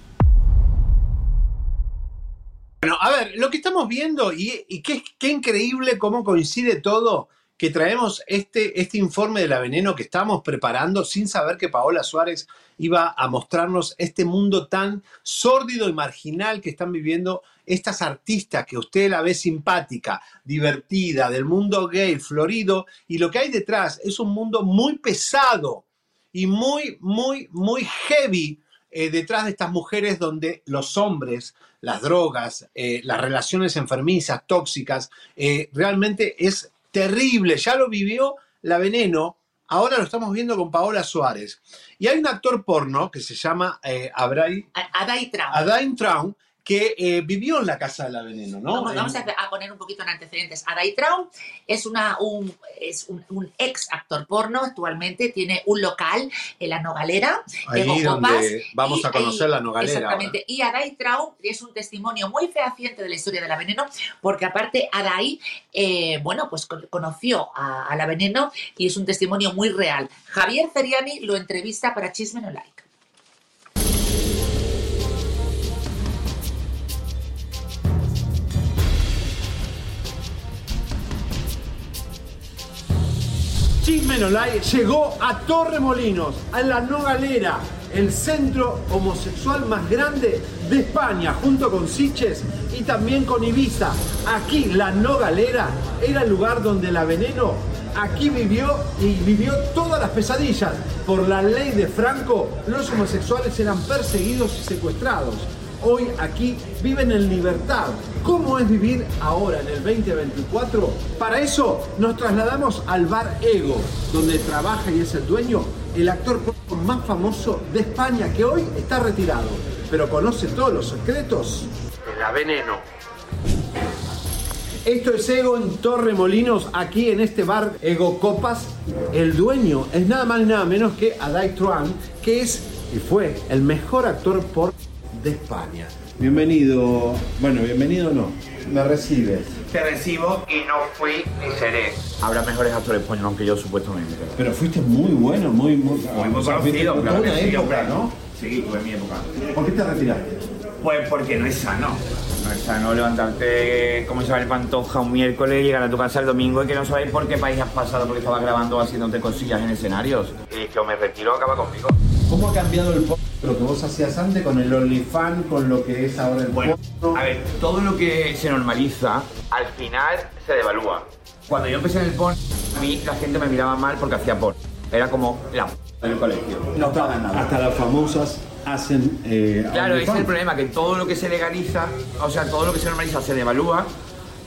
Bueno, a ver, lo que estamos viendo y, qué increíble cómo coincide todo, que traemos este, este informe de la veneno que estamos preparando sin saber que Paola Suárez iba a mostrarnos este mundo tan sórdido y marginal que están viviendo estas artistas que usted la ve simpática, divertida, del mundo gay, florido, y lo que hay detrás es un mundo muy pesado y muy, muy, muy heavy eh, detrás de estas mujeres donde los hombres, las drogas, eh, las relaciones enfermizas, tóxicas, eh, realmente es terrible. Ya lo vivió la veneno, ahora lo estamos viendo con Paola Suárez. Y hay un actor porno que se llama eh, Abray- Adai Traum. Adain Traum que eh, vivió en la casa de la veneno, ¿no? Vamos, vamos a, a poner un poquito en antecedentes. Adai Traum es, una, un, es un, un ex actor porno, actualmente tiene un local en la Nogalera. Ahí donde vamos y- a conocer la Nogalera Exactamente. Y Adai Traum es un testimonio muy fehaciente de la historia de la veneno, porque aparte Adai, eh, bueno, pues con- conoció a, a la veneno y es un testimonio muy real. Javier Ceriani lo entrevista para Chisme No Like. Chisme No Like llegó a Torremolinos, a la Nogalera, el centro homosexual más grande de España, junto con Siches y también con Ibiza. Aquí, la Nogalera, era el lugar donde la veneno aquí vivió y vivió todas las pesadillas. Por la ley de Franco, los homosexuales eran perseguidos y secuestrados. Hoy aquí viven en libertad. ¿Cómo es vivir ahora en el 2024? Para eso nos trasladamos al bar Ego, donde trabaja y es el dueño el actor más famoso de España, que hoy está retirado, pero conoce todos los secretos de la veneno. Esto es Ego en Torremolinos, aquí en este bar Ego Copas. El dueño es nada más nada menos que Adai Truan, que es y fue el mejor actor por de España. Bienvenido, bueno, bienvenido no, me recibes. Te recibo y no fui ni seré. Habrá mejores actores españoles que yo, supuestamente. Pero fuiste muy bueno, muy, muy, Muy, muy conocido, fuiste claro que una sí, época. ¿no? Sí, tuve mi época. ¿Por qué te retiraste? Pues porque no es sano. No es sano levantarte como Isabel Pantoja un miércoles, llegar a tu casa el domingo y que no sabes por qué país has pasado porque estabas grabando o haciéndote cosillas en escenarios. Y que o me retiro o acaba conmigo. ¿Cómo ha cambiado el porno? Lo que vos hacías antes con el OnlyFans, con lo que es ahora el Bueno, porno. a ver, todo lo que se normaliza, al final se devalúa. Cuando yo empecé en el porno, a mí la gente me miraba mal porque hacía porno. Era como la p del colegio. No pagan nada. Hasta las famosas hacen. eh, Claro, ese es el problema, que todo lo que se legaliza, o sea, todo lo que se normaliza se devalúa.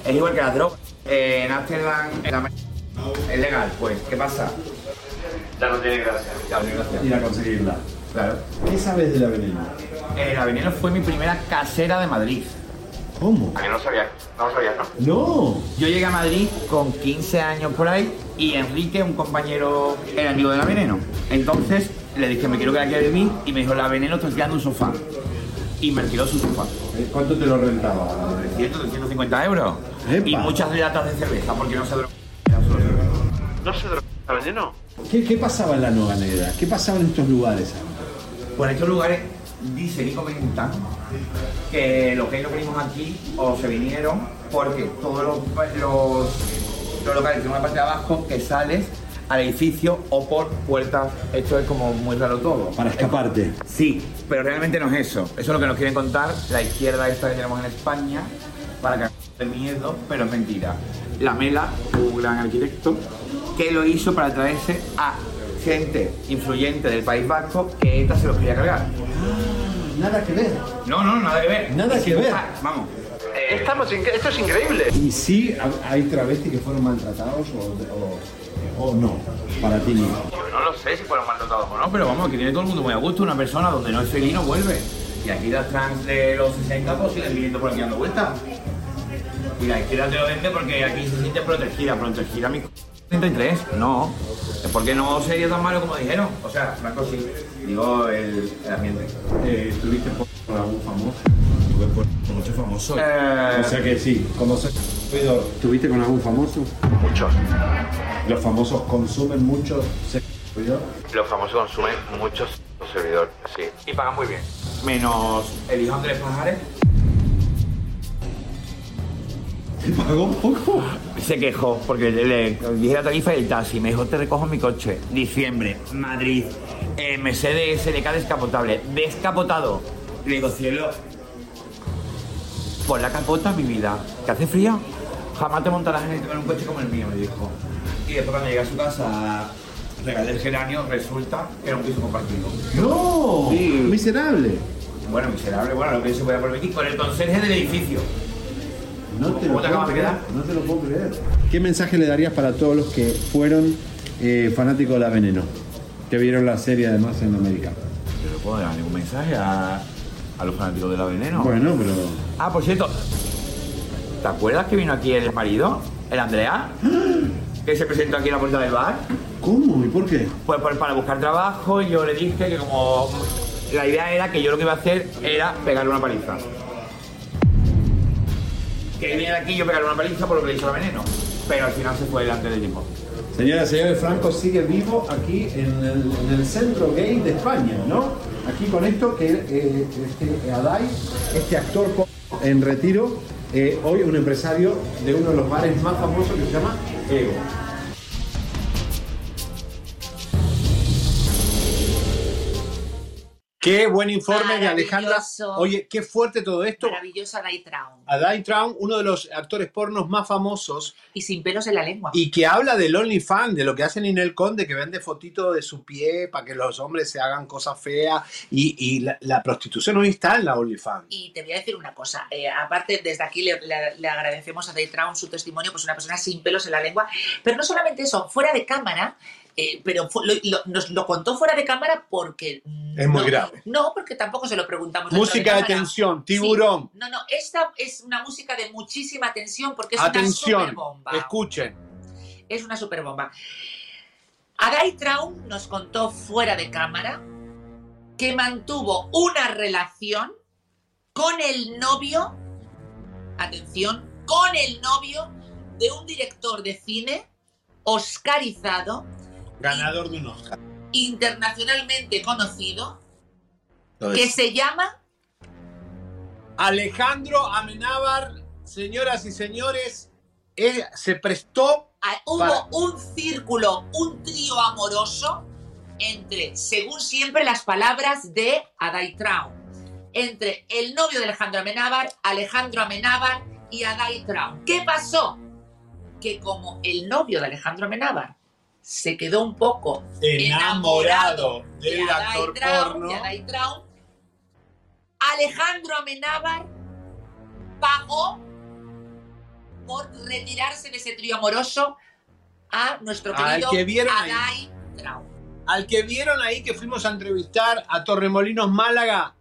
Es igual que la droga. Eh, en Amsterdam en la- es legal, pues, ¿qué pasa? Ya no tiene gracia. Ya no tiene gracia. Ir a conseguirla. Claro. ¿Qué sabes de la veneno? Eh, la Veneno fue mi primera casera de Madrid. ¿Cómo? A mí no sabía, no lo sabía, ¿no? No. Yo llegué a Madrid con 15 años por ahí y Enrique, un compañero, era amigo de la Veneno. Entonces le dije, me quiero quedar aquí a vivir y me dijo, la Veneno está alquilando un sofá. Y me alquiló su sofá. Eh, ¿Cuánto te lo rentaba? 300, 350 euros. Epa. Y muchas latas de cerveza porque no se droga. ¿No se la veneno? ¿Qué, ¿Qué pasaba en la Nueva Negra? ¿Qué pasaba en estos lugares? Pues en estos lugares dicen y comentan que los gays lo venimos aquí o se vinieron porque todos los, los, los locales tienen una parte de abajo que sales al edificio o por puertas. Esto es como muy raro todo. Para escaparte. Sí, pero realmente no es eso. Eso es lo que nos quieren contar la izquierda esta que tenemos en España para que de miedo, pero es mentira. La Mela, un gran arquitecto, que lo hizo para traerse a gente influyente del País Vasco que ETA se los quería cargar. Nada que ver. No, no, nada que ver. Nada que ver. buscas- Vamos. Estamos esto es increíble. ¿Y sí ha- hay travestis que fueron maltratados o, o- o no? Para ti no. Yo no lo sé si fueron maltratados o no, pero vamos, que tiene todo el mundo muy a gusto. Una persona donde no es feliz no vuelve. Y aquí las trans de los 60 pues siguen viniendo por aquí dando vueltas. Y la izquierda te lo vende porque aquí se siente protegida, protegida mi c- 33, no. Porque no sería tan malo como dijeron. O sea, Franco sí. Digo el, el ambiente. Eh, ¿Tuviste con algún famoso? Tuve por con muchos famosos. Eh. O sea que sí, como ser servidor, ¿tuviste con algún famoso? Muchos. ¿Los famosos consumen mucho servidor? Los famosos consumen muchos servidores, sí. Y pagan muy bien. Menos el hijo Andrés Pajares. ¿Te pagó un poco? Se quejó porque le, le dije la tarifa del taxi. Me dijo, te recojo mi coche. Diciembre, Madrid, eh, Mercedes SLK descapotable. Descapotado. Le digo, cielo, por la capota, mi vida. ¿Que hace frío? Jamás te montarás en en un coche como el mío, me dijo. Y después cuando llegué a su casa, regalé el geranio, resulta que era un piso compartido. ¡No! Sí. ¡Miserable! Bueno, miserable, bueno, lo que se puede permitir con el conserje del edificio. No te, ¿Cómo lo te puedo acabas de creer, quedar? no te lo puedo creer. ¿Qué mensaje le darías para todos los que fueron eh, fanáticos de la Veneno? Que vieron la serie además en América. Yo no puedo dar ningún mensaje a, a los fanáticos de la veneno. Bueno, pero. Ah, por cierto, ¿te acuerdas que vino aquí el marido, el Andrea? Que se presentó aquí en la puerta del bar. ¿Cómo? ¿Y por qué? Pues, pues para buscar trabajo y yo le dije que como la idea era que yo lo que iba a hacer era pegarle una paliza. Que viniera aquí yo pegarle una paliza por lo que le hizo la veneno. Pero al final se fue delante del tiempo. Señoras y señores, Franco sigue vivo aquí en el, en el centro gay de España, ¿no? Aquí con esto que eh, este Adai, este actor en retiro, eh, hoy un empresario de uno de los bares más famosos que se llama Ego. Qué buen informe de Alejandra. Maravilloso. Oye, qué fuerte todo esto. Maravillosa Day Traum. Adai Traum, uno de los actores pornos más famosos Y sin pelos en la lengua. y que habla del OnlyFans, de lo que hace Ninel Conde, que vende fotitos de su pie para que los hombres se hagan cosas feas. Y, y la, la prostitución hoy está en la OnlyFans. Y te voy a decir una cosa, eh, aparte desde aquí le, le- le agradecemos a Day Traum su testimonio, pues una persona sin pelos en la lengua, pero no solamente eso, fuera de cámara, eh, pero fu- lo- lo- nos lo contó fuera de cámara porque... Es muy no, grave. No, porque tampoco se lo preguntamos. Música de cámara. tensión, tiburón. No, no, esta es una música de muchísima tensión porque es una Atención, superbomba. escuchen. Es una superbomba. Adai Traum nos contó fuera de cámara que mantuvo una relación con el novio, atención, con el novio de un director de cine oscarizado, Ganador de un Oscar. internacionalmente conocido, que se llama Alejandro Amenábar, señoras y señores, se prestó. Ah, Hubo para- un círculo, un trío amoroso entre, según siempre, las palabras de Adai Traum. Entre el novio de Alejandro Amenábar, Alejandro Amenábar y Adai Traum. ¿Qué pasó? Que como el novio de Alejandro Amenábar se quedó un poco Enamorado del de actor Traum, porno. de Traum, Alejandro Amenábar pagó por retirarse de ese trío amoroso a nuestro Al querido que vieron ahí. Adai Traum. Al que vieron ahí que fuimos a entrevistar a Torremolinos Málaga,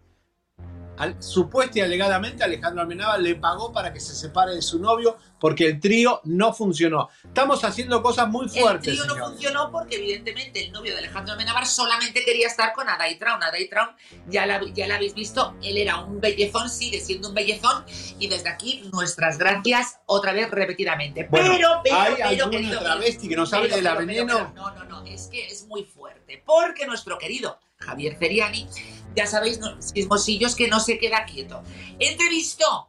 al, supuesta y alegadamente Alejandro Amenábar le pagó para que se separe de su novio porque el trío no funcionó. Estamos haciendo cosas muy El fuertes. trío no funcionó porque evidentemente el novio de Alejandro Amenábar solamente quería estar con Adai Traum. Adai Traum, ya la, ya la habéis visto, él era un bellezón, sigue siendo un bellezón y desde aquí nuestras gracias otra vez repetidamente. Bueno, pero, pero, ¿hay pero, querido, travesti que nos hable pero, de la veneno? no, no, no, es que es muy fuerte porque nuestro querido Javier Feriani, ya sabéis, no- chismosillos que no se queda quieto, entrevistó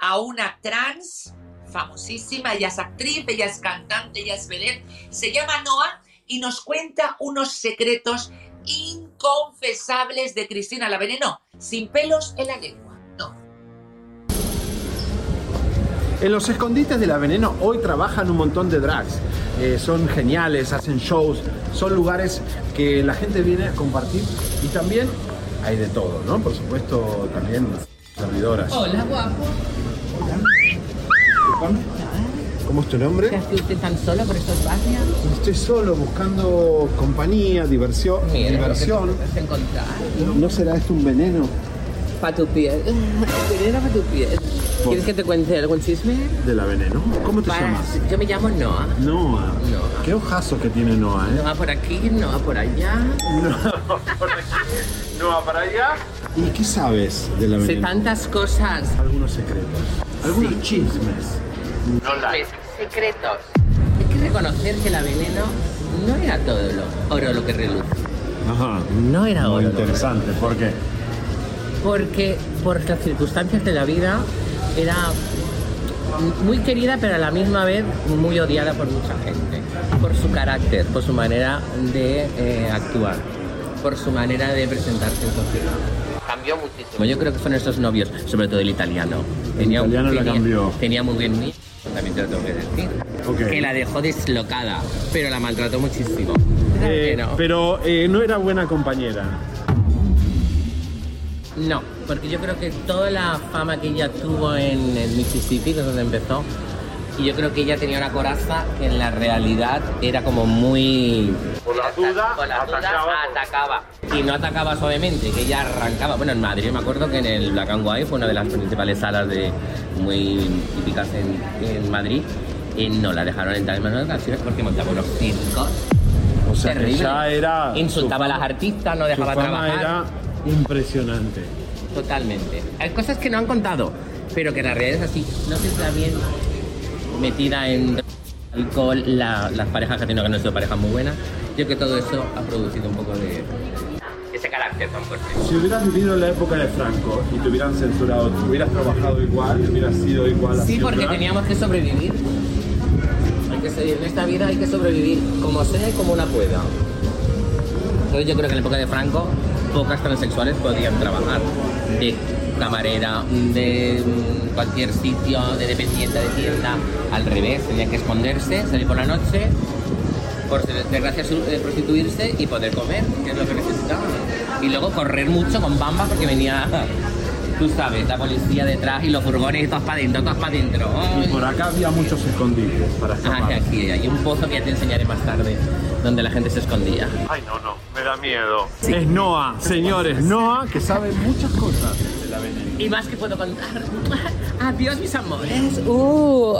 a una trans famosísima, ella es actriz, ella es cantante, ella es vedette, se llama Noah y nos cuenta unos secretos inconfesables de Cristina la Veneno, sin pelos en la lengua. En los escondites de la veneno hoy trabajan un montón de drags. Eh, son geniales, hacen shows, son lugares que la gente viene a compartir y también hay de todo, ¿no? Por supuesto, también servidoras. Hola, guapo. ¿Cómo es tu nombre? ¿Qué hace usted tan solo por estos barrios? Estoy solo buscando compañía, diversión. Mira, diversión. que. ¿No será esto un veneno? Para tu piel. Veneno para tu piel. ¿Quieres que te cuente algún chisme? De la veneno. ¿Cómo te Para- llamas? Yo me llamo Noah. Noah. Noah. Qué ojazo que tiene Noah, ¿eh? Noah por aquí, Noah por allá. No va para allá. ¿Y qué sabes de la Sé veneno? tantas cosas. Algunos secretos. Algunos chismes. Chismes, secretos. Hay que reconocer que la veneno no era todo lo oro lo que reluce. Ajá. No era Muy oro. interesante. ¿Por qué? Porque por las circunstancias de la vida era muy querida pero a la misma vez muy odiada por mucha gente. Por su carácter, por su manera de eh, actuar, por su manera de presentarse en sociedad. Cambió muchísimo. Yo creo que fueron estos novios, sobre todo el italiano. Tenía, italiano la cambió. Tenía muy bien mí, también te lo tengo que decir. Que la dejó deslocada, pero la maltrató muchísimo. Eh, no. Pero eh, no era buena compañera. No, porque yo creo que toda la fama que ella tuvo en el Mississippi, que es donde empezó, y yo creo que ella tenía una coraza que en la realidad era como muy... Por la duda, Con las dudas atacaba. atacaba. Y no atacaba suavemente, que ella arrancaba. Bueno, en Madrid me acuerdo que en el Black and White fue una de las principales salas de muy típicas en, en Madrid. Y no la dejaron entrar en de canciones porque montaba unos circos. O sea, que terribles. ya era. Insultaba a las artistas, no su dejaba fama trabajar. era impresionante. Totalmente. Hay cosas que no han contado, pero que en la realidad es así. No si está bien metida en alcohol la- las parejas que ha tenido que no han sido parejas muy buenas. Yo creo que todo eso ha producido un poco de ese carácter tan fuerte. Si hubieras vivido en la época de Franco y te hubieran censurado, hubieras trabajado igual, hubieras sido igual Sí, haciendo porque teníamos que sobrevivir. Hay que seguir en esta vida hay que sobrevivir como sea y como una pueda. Entonces yo creo que en la época de Franco pocas transexuales podían trabajar de camarera, de mm, cualquier sitio, de dependiente de tienda. Al revés, tenían que esconderse, salir por la noche, por desgracia eh, prostituirse y poder comer, que es lo que necesitaban. Y luego correr mucho con bamba porque venía, tú sabes, la policía detrás y los furgones y todos para adentro, todos para adentro. Y por acá había muchos escondites para Ah, escapar. aquí hay un pozo que ya te enseñaré más tarde, donde la gente se escondía. Ay, no, no, me da miedo. Es Noah, señores, Noah que sabe muchas cosas de la veneno. Y más que puedo contar. Adiós, mis amores. Uh.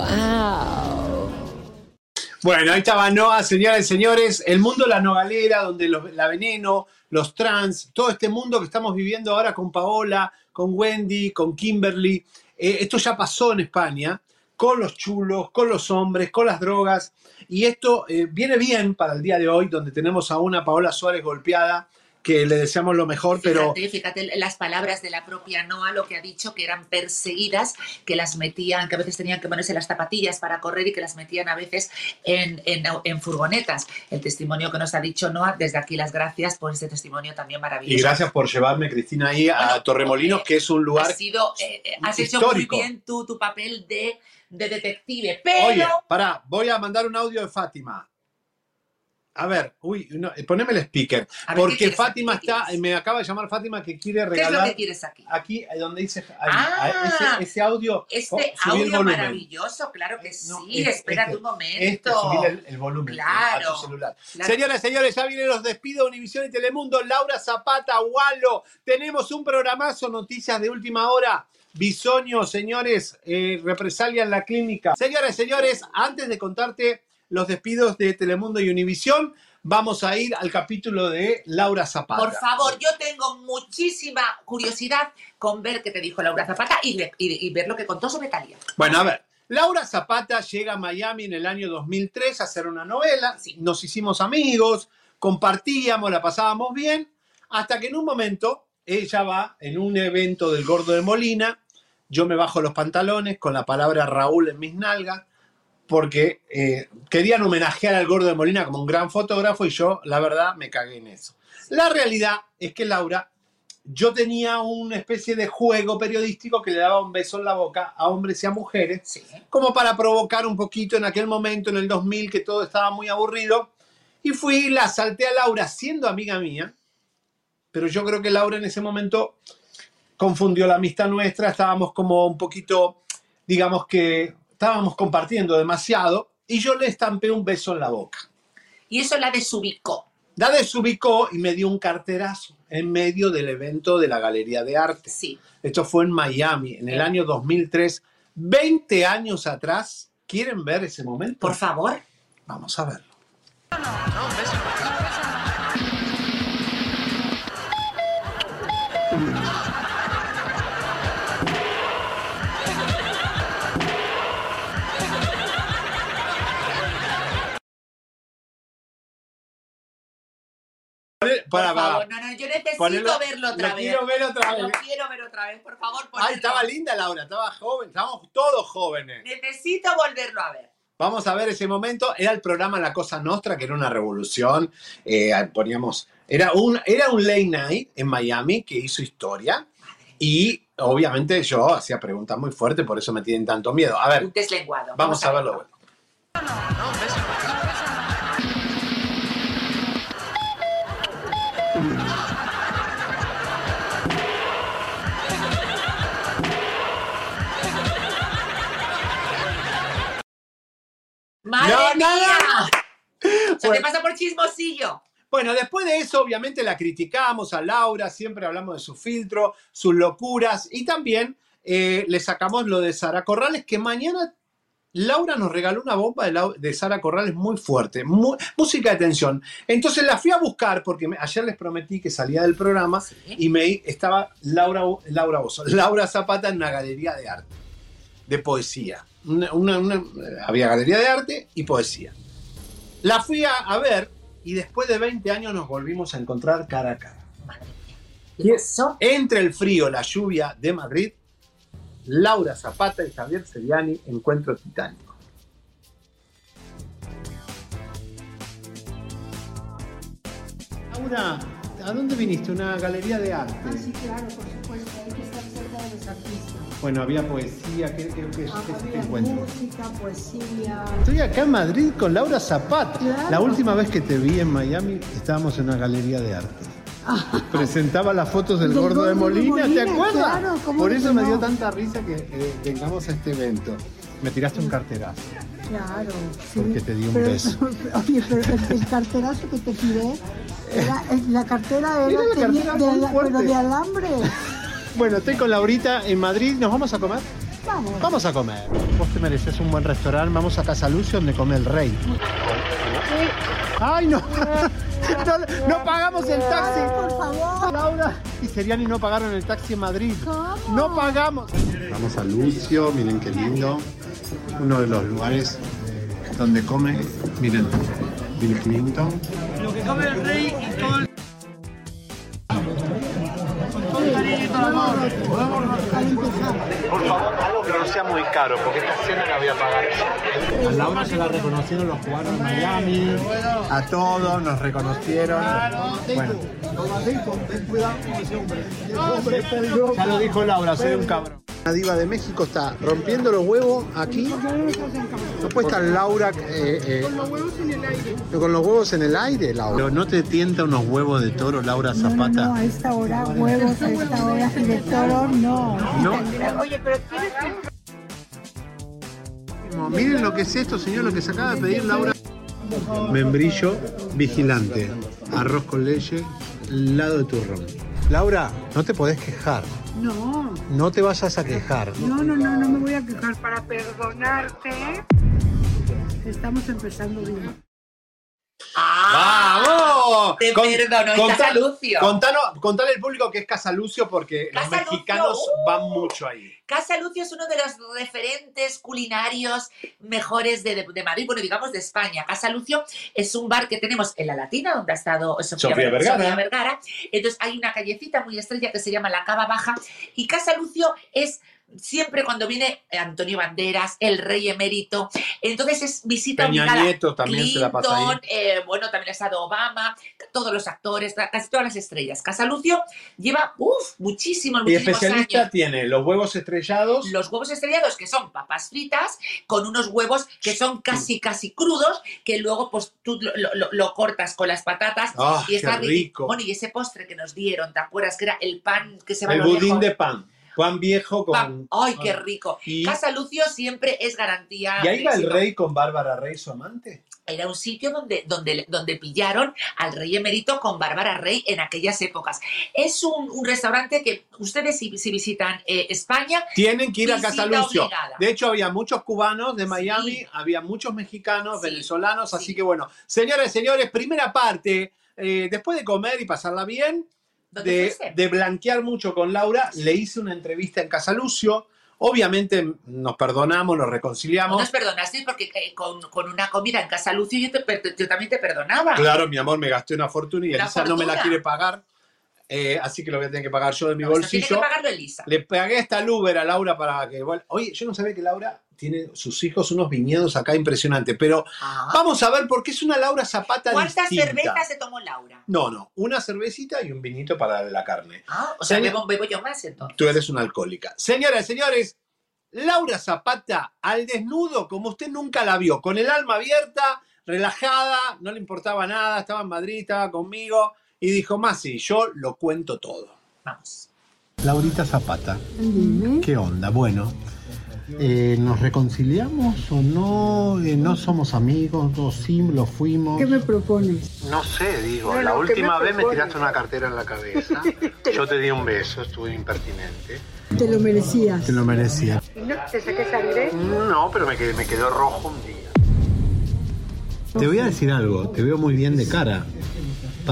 Bueno, ahí estaba Noah, señoras y señores, el mundo de la nogalera, donde los- la veneno, los trans, todo este mundo que estamos viviendo ahora con Paola, con Wendy, con Kimberly, eh, esto ya pasó en España, con los chulos, con los hombres, con las drogas, y esto eh, viene bien para el día de hoy, donde tenemos a una Paola Suárez golpeada, que le deseamos lo mejor, pero... Fíjate, las palabras de la propia Noa, lo que ha dicho, que eran perseguidas, que las metían, que a veces tenían que ponerse las zapatillas para correr y que las metían a veces en, en- en furgonetas. El testimonio que nos ha dicho Noa, desde aquí las gracias por ese testimonio también maravilloso. Y gracias por llevarme, Cristina, ahí a Torremolinos, que es un lugar Has, sido, eh, eh, has hecho muy bien tú tu papel de, de detective, pero... Oye, pará, voy a mandar un audio de Fátima. A ver, uy, no, eh, poneme el speaker. A ver, ¿qué porque Fátima está, me acaba de llamar Fátima que quiere ¿Qué es lo regalar. que quieres aquí? Aquí, eh, donde dice ahí, Ah, ese, ese audio. Este oh, audio maravilloso, claro que sí. es- Espérate este, un momento. Este, subir el, el volumen Claro, a tu celular. claro. Señoras y señores, ya vienen los despidos de Univisión y Telemundo. Laura Zapata, Walo. Tenemos un programazo, noticias de última hora. Bisoño, señores, eh, represalia en la clínica. Señores, señores, antes de contarte los despidos de Telemundo y Univisión, vamos a ir al capítulo de Laura Zapata. Por favor, yo tengo muchísima curiosidad con ver qué te dijo Laura Zapata y, le- y- y ver lo que contó sobre Talía. Bueno, a ver. Laura Zapata llega a Miami en el año 2003 a hacer una novela. Nos hicimos amigos, compartíamos, la pasábamos bien, hasta que en un momento ella va en un evento del Gordo de Molina. Yo me bajo los pantalones con la palabra Raúl en mis nalgas, porque eh, querían homenajear al Gordo de Molina como un gran fotógrafo y yo, la verdad, me cagué en eso. La realidad es que Laura yo tenía una especie de juego periodístico que le daba un beso en la boca a hombres y a mujeres, como para provocar un poquito en aquel momento, en el 2000, que todo estaba muy aburrido. Y fui, la salté a Laura siendo amiga mía, pero yo creo que Laura en ese momento confundió la amistad nuestra, estábamos como un poquito, digamos que estábamos compartiendo demasiado, y yo le estampé un beso en la boca. Y eso la desubicó. La desubicó y me dio un carterazo en medio del evento de la Galería de Arte. Sí. Esto fue en Miami, en el año 2003, 20 años atrás. ¿Quieren ver ese momento? Por favor. Vamos a verlo. Para, Por para, favor, no, no, yo necesito Ponelo- verlo lo otra vez. quiero ver otra Lo vez. quiero ver otra vez, por favor. Ay, ponedlo. estaba linda Laura, estaba joven, estábamos todos jóvenes. Necesito volverlo a ver. Vamos a ver ese momento. Era el programa La Cosa Nostra, que era una revolución. Eh, poníamos. Era un, era un late night en Miami que hizo historia. Y obviamente yo hacía preguntas muy fuertes, por eso me tienen tanto miedo. A ver, Un deslenguado. vamos a verlo. ¡Madre No, mía! nada. Eso te Bueno. pasa por chismosillo. Bueno, después de eso, obviamente la criticamos a Laura, siempre hablamos de su filtro, sus locuras y también eh, le sacamos lo de Sara Corrales, que mañana Laura nos regaló una bomba de, Sara Corrales muy fuerte, música de tensión. Entonces la fui a buscar porque me- ayer les prometí que salía del programa y me estaba Laura, Laura Bozo, Laura Zapata en una galería de arte, de poesía. Una- una- una- había galería de arte y poesía. La fui a, a ver y después de 20 años nos volvimos a encontrar cara a cara. Y entre el frío, la lluvia de Madrid, Laura Zapata y Javier Seriani, encuentro titánico. Laura, ¿a dónde viniste? ¿Una galería de arte? Ah, sí, claro, por supuesto, hay que estar cerca de los artistas. Bueno, había poesía, ¿qué, qué, qué- Ah, qué había música, poesía. Estoy acá en Madrid con Laura Zapata. Claro. La última vez que te vi en Miami estábamos en una galería de arte. Presentaba las fotos del, Del gordo, de Molina, ¿te acuerdas? claro, ¿cómo Por eso me dio tanta risa que eh, vengamos a este evento. Me tiraste un carterazo. Claro. Porque te di un Pero- beso. Oye, pero el, el carterazo que te tiré, era, la cartera era la tenía- pero de alambre. Bueno, estoy con Laurita en Madrid. ¿Nos vamos a comer? Vamos. Vamos a comer. Vos te mereces un buen restaurante. Vamos a Casa Lucio donde come el rey. ¡Ay, no! No, no pagamos el taxi. Por favor. Laura y Seriani no pagaron el taxi en Madrid. No pagamos. Vamos a Lucio, miren qué lindo. Uno de los lugares donde come, miren, Bill Clinton. Lo que come el rey Por favor, algo que no sea muy caro, porque esta cena la voy a pagar. A Laura se la reconocieron los cubanos en Miami, a todos nos reconocieron. Bueno, ya lo dijo Laura, soy un cabrón. La diva de México está rompiendo los huevos aquí. No puede estar Laura eh, eh, Con los huevos en el aire. con los huevos en el aire, Laura. Pero no te tienta unos huevos de toro, Laura Zapata. No, a esta hora huevos, a esta hora de toro, no. No. Oye, pero tienes que... Miren lo que es esto, señor, lo que se acaba de pedir Laura. Membrillo vigilante, arroz con leche, lado de turrón. Laura, no te podés quejar, No, no te vayas a quejar. no, no, no, no me voy a quejar para perdonarte. Estamos empezando bien. ¡Vamos! Te perdono, y Casa Lucio. Contanos, contale al público que es Casa Lucio porque Casa los Lucio, mexicanos uh. van mucho ahí. Casa Lucio es uno de los referentes culinarios mejores de, de- de Madrid, bueno, digamos de España. Casa Lucio es un bar que tenemos en La Latina, donde ha estado Sofía, Sofía Ver- Vergara. Sofía Vergara. Entonces hay una callecita muy estrella que se llama La Cava Baja. Y Casa Lucio es siempre cuando viene Antonio Banderas, el rey emérito. Entonces es visita Peña obligada. Nieto también se la pasa ahí. Clinton, eh, bueno, también ha estado Obama, todos los actores, casi todas las estrellas. Casa Lucio lleva, uff, muchísimos, Y muchísimos especialista años. tiene los huevos estrellados. Los huevos estrellados, que son papas fritas, con unos huevos que son casi, casi crudos, que luego pues tú lo, lo- lo cortas con las patatas Ah, y está qué rico. Bueno, y ese postre que nos dieron, ¿te acuerdas? Que era el pan que se va a El budín lejos. de pan. Pan viejo con. Pan- ¡Ay, qué rico! Y- Casa Lucio siempre es garantía. ¿Y ahí va el rey con Bárbara Rey, su amante? Era un sitio donde, donde, donde pillaron al rey emérito con Bárbara Rey en aquellas épocas. Es un, un restaurante que ustedes si, si visitan eh, España... Tienen que ir a Casa Lucio. obligada. De hecho, había muchos cubanos de Miami, había muchos mexicanos, venezolanos, así que bueno. Señoras y señores, primera parte. eh, después de comer y pasarla bien, ¿Dónde de, blanquear mucho con Laura, le hice una entrevista en Casa Lucio. Obviamente nos perdonamos, nos No reconciliamos. nos perdonaste porque eh, con, con una comida en Casa Lucio yo, te yo también te perdonaba. Claro, mi amor, me gasté una fortuna y Elisa no me la quiere pagar. Eh, así que lo voy a tener que pagar yo de mi O sea, tiene que bolsillo. pagarlo Elisa. Le pagué esta Uber a Laura para que. bueno, Oye, yo no sabía que Laura tiene sus hijos unos viñedos acá impresionantes, pero vamos a ver por qué es una Laura Zapata Ah. ¿Cuántas cervezas se tomó Laura? No, no, una cervecita y un vinito para la carne. Ah, o sea, Señor- bebo, bebo yo más entonces. Tú eres una alcohólica. Señoras señores, Laura Zapata al desnudo como usted nunca la vio, con el alma abierta, relajada, no le importaba nada, estaba en Madrid, estaba conmigo y dijo, Masi, yo lo cuento todo. Vamos. Laurita Zapata, ¿qué onda? Bueno, eh, ¿nos reconciliamos o no? Eh, ¿No somos amigos? ¿O sí lo fuimos? ¿Qué me propones? No sé, digo, No, la no, ¿qué última me vez me tiraste una cartera en la cabeza, yo te di un beso, estuve impertinente, Te lo merecías. te lo merecía. ¿No te saqué sangre? No, pero me quedé, me quedó rojo un día. Te voy a decir algo, te veo muy bien de cara.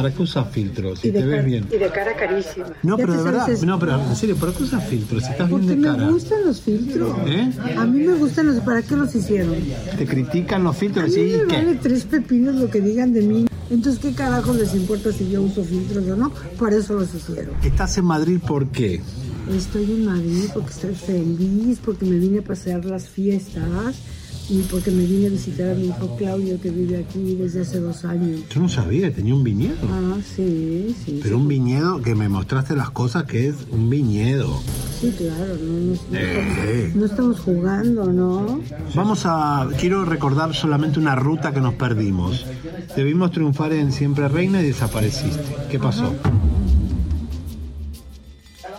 ¿Para qué usas filtros? Si Y de te ves cara- bien. Y de cara carísima. No, pero de verdad, no, pero en serio, ¿para qué usas filtros? Si estás bien de me cara. gustan los filtros. ¿Eh? A mí me gustan los... ¿Para qué los hicieron? Te critican los A filtros mí y me vale tres pepinos lo que digan de mí. Entonces, ¿qué carajo les importa si yo uso filtros o no? Por eso los hicieron. ¿Estás en Madrid por qué? Estoy en Madrid porque estoy feliz, porque me vine a pasear las fiestas y porque me vine a visitar a mi hijo Claudio que vive aquí desde hace dos años. Yo no sabía que tenía un viñedo. Ah, sí, sí. Pero un viñedo que me mostraste las cosas que es un viñedo. Sí, claro, no, no, Eh. estamos, no estamos jugando, ¿no? Vamos a. Quiero recordar solamente una ruta que nos perdimos. Debimos triunfar en Siempre Reina y desapareciste. ¿Qué pasó?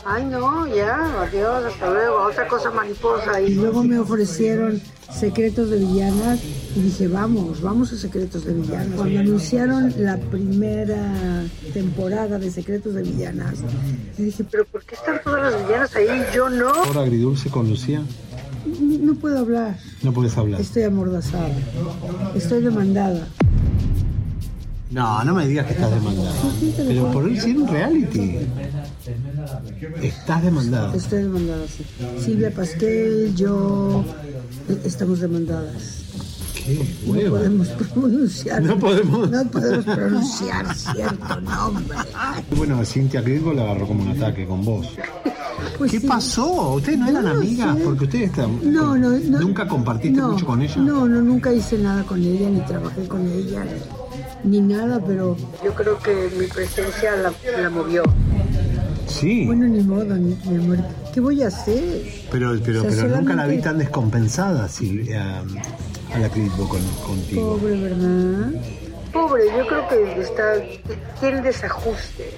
Ay, no, ya, adiós, hasta luego, otra cosa mariposa. Y luego me ofrecieron Secretos de Villanas y dije, vamos, vamos a Secretos de Villanas. Cuando anunciaron la primera temporada de Secretos de Villanas, yo dije, pero ¿por qué están todas las villanas ahí y yo no? Ahora agridulce con Lucía. No puedo hablar, No puedes hablar. estoy amordazada, estoy demandada. No, no me digas que estás demandada. Pero por él sí era un reality. Estás demandada. Estoy demandada, sí. Silvia Pasquel, yo, eh, estamos demandadas. Qué No podemos pronunciar. No podemos. No podemos pronunciar cierto nombre. Bueno, Cintia Crigo la agarró como un ataque con vos. Pues ¿Qué sí. pasó? ¿Ustedes no eran No, amigas? sí. Porque ustedes están- No, no, no. nunca compartiste mucho con ella. No, no, nunca hice nada con ella, ni trabajé con ella, ni, ni nada, pero yo creo que mi presencia la, la movió. Sí. Bueno, ni modo, ni- mi amor. ¿Qué voy a hacer? Pero, pero, O sea, pero nunca la vi tan descompensada, Silvia, a la Crigo con, contigo. Pobre, ¿verdad? Pobre, yo creo que está, tiene desajuste.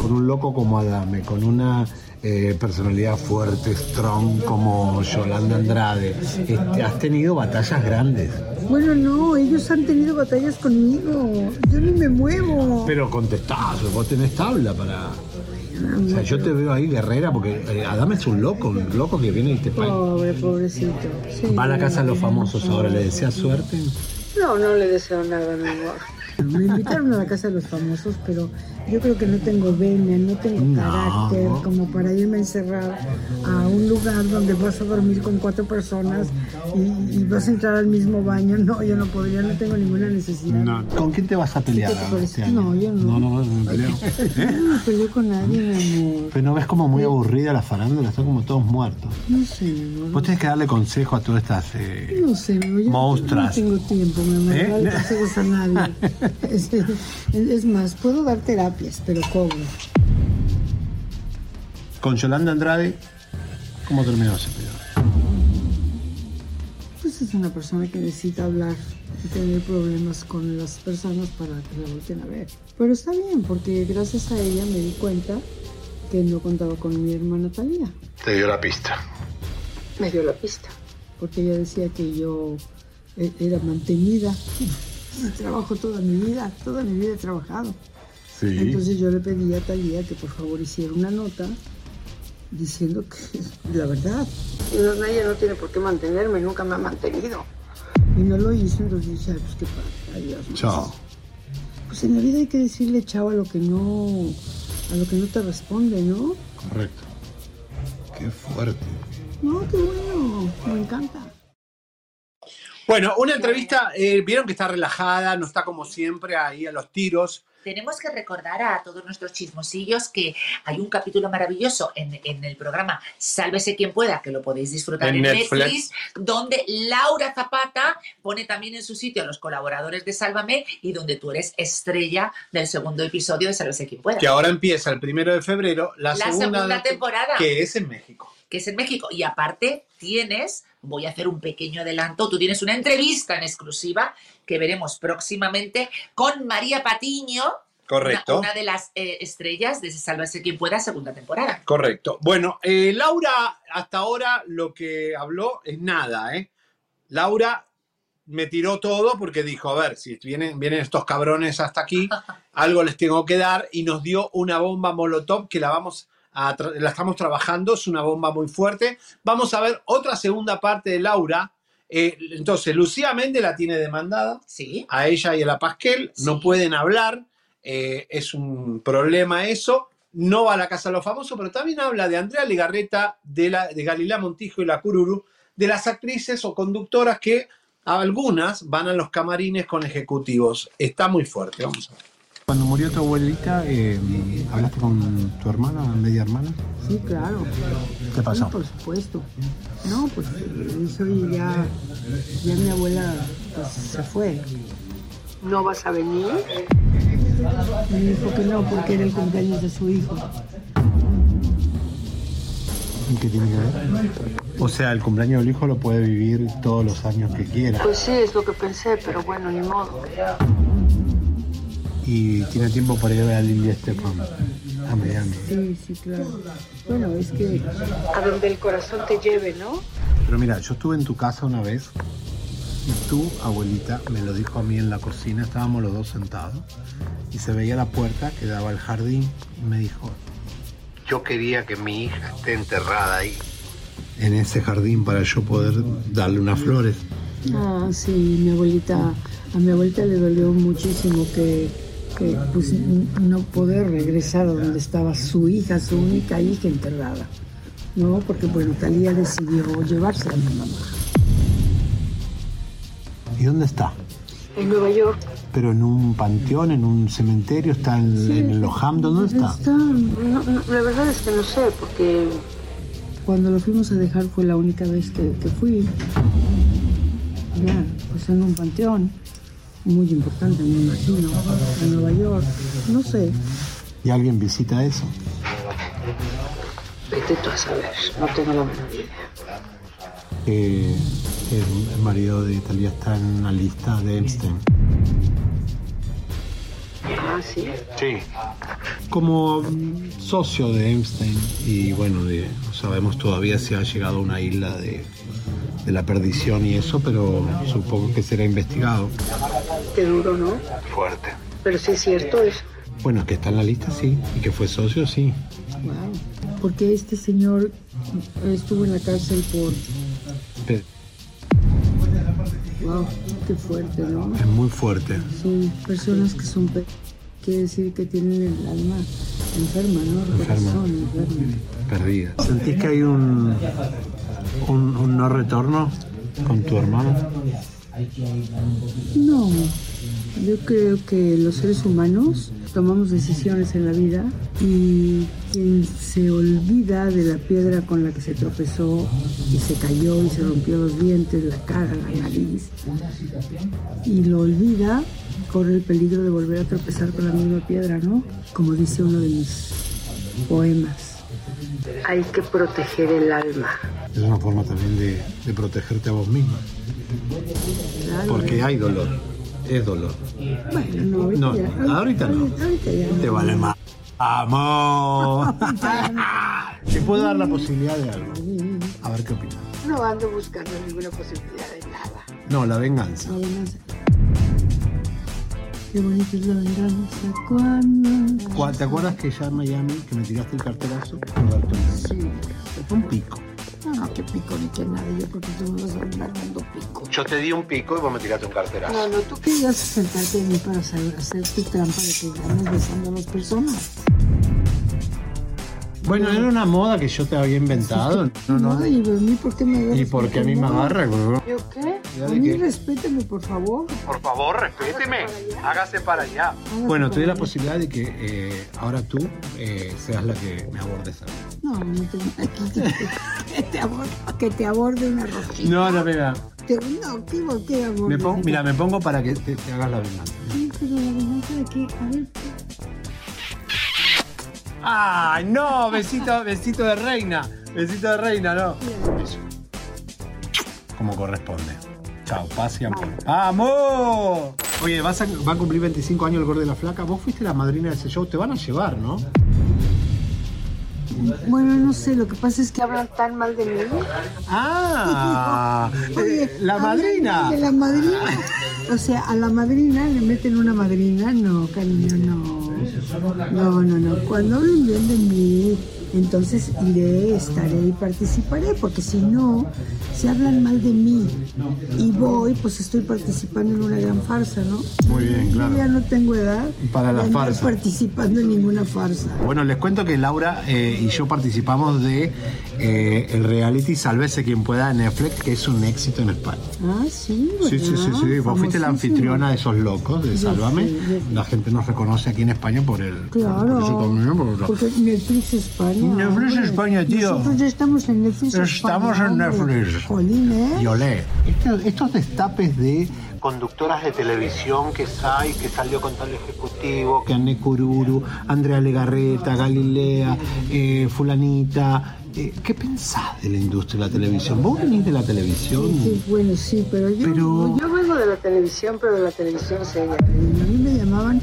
Con un loco como Adame, con una eh, personalidad fuerte, strong como Yolanda Andrade. Este, has tenido batallas grandes. Bueno, no, ellos han tenido batallas conmigo. Yo ni me muevo. Pero contestás, vos tenés tabla para. O sea, yo te veo ahí guerrera porque eh, Adame es un loco, un loco que viene y te paga. Pobre, pobrecito. Sí. Va a la casa de los famosos ahora, ¿le deseas suerte? No, no le deseo nada, mi amor. Me invitaron a la casa de los famosos, pero yo creo que no tengo venia, no tengo No. carácter como para irme a encerrar a un lugar donde vas a dormir con cuatro personas y, y vas a entrar al mismo baño. No, yo no podría, no tengo ninguna necesidad. No. ¿Con quién te vas a pelear este? No, yo no. No, no, no me peleo. Yo no me peleo con nadie, mi amor. Pero no ves como muy aburrida la farándula, están como todos muertos. No sé, mi amor. Vos tenés que darle consejo a todas estas. eh, No sé, mi amor, yo no tengo tiempo, mi amor, ¿Eh? no consejos a nadie. Es, es más, puedo dar terapias, pero cobro. Con Yolanda Andrade, ¿cómo terminó ese pedo? Pues es una persona que necesita hablar y tener problemas con las personas para que la volteen a ver. Pero está bien, porque gracias a ella me di cuenta que no contaba con mi hermana Talía. Te dio la pista. Me dio la pista. Porque ella decía que yo e- era mantenida. Trabajo toda mi vida, toda mi vida he trabajado. Sí. Entonces yo le pedí a Talía que por favor hiciera una nota diciendo que la verdad. No, ella no tiene por qué mantenerme, nunca me ha mantenido. Y no lo hizo, entonces dije, pues qué pasa, adiós. Chao. Pues en la vida hay que decirle chao a lo que no, a lo que no te responde, ¿no? Correcto. Qué fuerte. No, qué bueno, me encanta. Bueno, una entrevista, eh, vieron que está relajada, no está como siempre ahí a los tiros. Tenemos que recordar a todos nuestros chismosillos que hay un capítulo maravilloso en, en el programa Sálvese quien pueda, que lo podéis disfrutar En en, Netflix. Netflix, donde Laura Zapata pone también en su sitio a los colaboradores de Sálvame y donde tú eres estrella del segundo episodio de Sálvese quien pueda. Que ahora empieza el primero de febrero la, La segunda temporada. Que es en México. que es en México. Y aparte tienes, voy a hacer un pequeño adelanto, tú tienes una entrevista en exclusiva que veremos próximamente con María Patiño, Correcto. Una, una de las eh, estrellas de Sálvese quien pueda, segunda temporada. Correcto. Bueno, eh, Laura hasta ahora lo que habló es nada, ¿eh? Laura me tiró todo porque dijo, a ver, si vienen, vienen estos cabrones hasta aquí, algo les tengo que dar y nos dio una bomba Molotov que la vamos a la estamos trabajando, es una bomba muy fuerte. Vamos a ver otra segunda parte de Laura. Eh, entonces, Lucía Méndez la tiene demandada. Sí. A ella y a la Pasquel. No pueden hablar. eh, es un problema eso. No va a la Casa de los Famosos, pero también habla de Andrea Ligarreta, de, la, de Galilea Montijo y la Cururu, de las actrices o conductoras que algunas van a los camarines con ejecutivos. Está muy fuerte. Vamos a ver. Cuando murió tu abuelita, eh, ¿hablaste con tu hermana, media hermana? Sí, claro. ¿Qué pasó? Sí, por supuesto. No, pues eh, eso y ya, ya mi abuela pues, se fue. ¿No vas a venir? Me dijo que no, porque era el cumpleaños de su hijo. ¿Y qué tiene que ver? O sea, el cumpleaños del hijo lo puede vivir todos los años que quiera. Pues sí, es lo que pensé, pero bueno, ni modo. Y tiene tiempo para ir a ver a Lili Estefan a Miami. Sí, sí, claro. Bueno, es que a donde el corazón te lleve, ¿no? Pero mira, yo estuve en tu casa una vez y tu abuelita me lo dijo a mí en la cocina, estábamos los dos sentados y se veía la puerta que daba al jardín y me dijo, yo quería que mi hija esté enterrada ahí. En ese jardín para yo poder darle unas flores. Ah, sí, mi abuelita, a mi abuelita le dolió muchísimo que, que, pues, no poder regresar a donde estaba su hija, su única hija enterrada. No, porque bueno, Talía decidió llevarse a mi mamá. ¿Y dónde está? En Nueva York. ¿Pero en un panteón, en un cementerio? ¿Está en, Sí. en el Ojam? ¿Dónde está? Está, no, no, la verdad es que no sé, porque cuando lo fuimos a dejar fue la única vez que, que fui. Ya, pues en un panteón muy importante, me imagino, en Nueva York. No sé. ¿Y alguien visita eso? Vete tú a saber, no tengo la menor idea. que el, el marido de Italia está en una lista de Epstein. Ah, sí. Sí. Como mm, socio de Epstein y bueno, de, no sabemos todavía si ha llegado a una isla de, de la perdición y eso, pero supongo que será investigado. Qué duro, ¿no? Fuerte. Pero sí es cierto eso. Bueno, que está en la lista, sí, y que fue socio, sí. Wow. Porque este señor estuvo en la cárcel por... Wow, qué fuerte, ¿no? es muy fuerte. Sí, personas que son... Quiere decir que tienen el alma enferma, ¿no? El Enferma. corazón enfermo. Perdida. ¿Sentís que hay un, un, un no retorno con tu hermano? No, yo creo que los seres humanos tomamos decisiones en la vida y quien se olvida de la piedra con la que se tropezó y se cayó y se rompió los dientes, la cara, la nariz, y lo olvida, corre el peligro de volver a tropezar con la misma piedra, ¿no? Como dice uno de mis poemas. Hay que proteger el alma. Es una forma también de, de protegerte a vos misma. Claro. Porque hay dolor. Es dolor. Bueno, no, ahorita, No, ya, ahorita no. ahorita ya no. Te vale más. ¡Vamos! Te puedo dar la posibilidad de algo. A ver qué opinas. No ando buscando ninguna posibilidad de nada. No, la venganza. La venganza. Qué bonita es la venganza cuando... ¿Cuál- ¿Te acuerdas que ya en Miami que me tiraste el carterazo? Sí. Fue un pico. Qué pico ni qué nada. Yo creo que tú me vas a andar dando pico. Yo te di un pico y vos me tiraste un carterazo. No, no, tú querías sentarte en mí para saber hacer tu trampa de que ganas besando a las personas. Bueno, era una moda que yo te había inventado. No, no. No, y a mí, ¿por qué me agarras? ¿Y por qué a mí me agarra? ¿Yo qué? ¿Ya A mí qué? respétame, por favor. Por favor, respéteme. Hágase para allá. Bueno, te doy la posibilidad de que eh, ahora tú eh, seas la que me abordes a mí. No, no te aquí que, que te aborde, que te aborde una rosita. No, no, mira. Te- no, ¿qué, qué aborde? Me pongo, mira, me pongo para que te, te hagas la venganza. Sí, pero la venganza de qué? A ver, ¡Ay, no! Besito, besito de reina. Besito de reina, no. Como corresponde. Chao, paz y amor. ¡Vamos! Oye, vas a, va a cumplir 25 años el gordo de la flaca. Vos fuiste la madrina de ese show. Te van a llevar, ¿no? Bueno, no sé, lo que pasa es que hablan tan mal de mí. ¡Ah! Oye, eh, la madrina. De la madrina. O sea, a la madrina le meten una madrina. No, cariño, no. No, no, no. Cuando hablen bien de mí, entonces iré, estaré y participaré, porque si no, si hablan mal de mí y voy, pues estoy participando en una gran farsa, ¿no? Muy bien, claro. Yo ya no tengo edad Para la de andar farsa. participando en ninguna farsa. Bueno, les cuento que Laura eh, y yo participamos de eh, el reality Sálvese quien pueda en Netflix, que es un éxito en España. Ah, sí, Sí, sí, sí, sí. Vos fuiste la anfitriona de esos locos de Yo Sálvame. sé, yo La gente nos reconoce aquí en España por el. Claro. Por eso también, por- Porque Netflix España. Netflix hombre. España, tío. Nosotros estamos en Netflix Estamos España, en. Netflix. Jolín, ¿eh? Y olé. Estos, estos destapes de conductoras de televisión que hay, que salió con tal ejecutivo, que Anne Cururu, Andrea Legarreta, Galilea, eh, Fulanita. eh, ¿Qué pensás de la industria de la televisión? ¿Vos venís de la televisión? Sí, bueno, sí, pero yo, Pero- yo vengo de la televisión, pero de la televisión seria. A mí me llamaban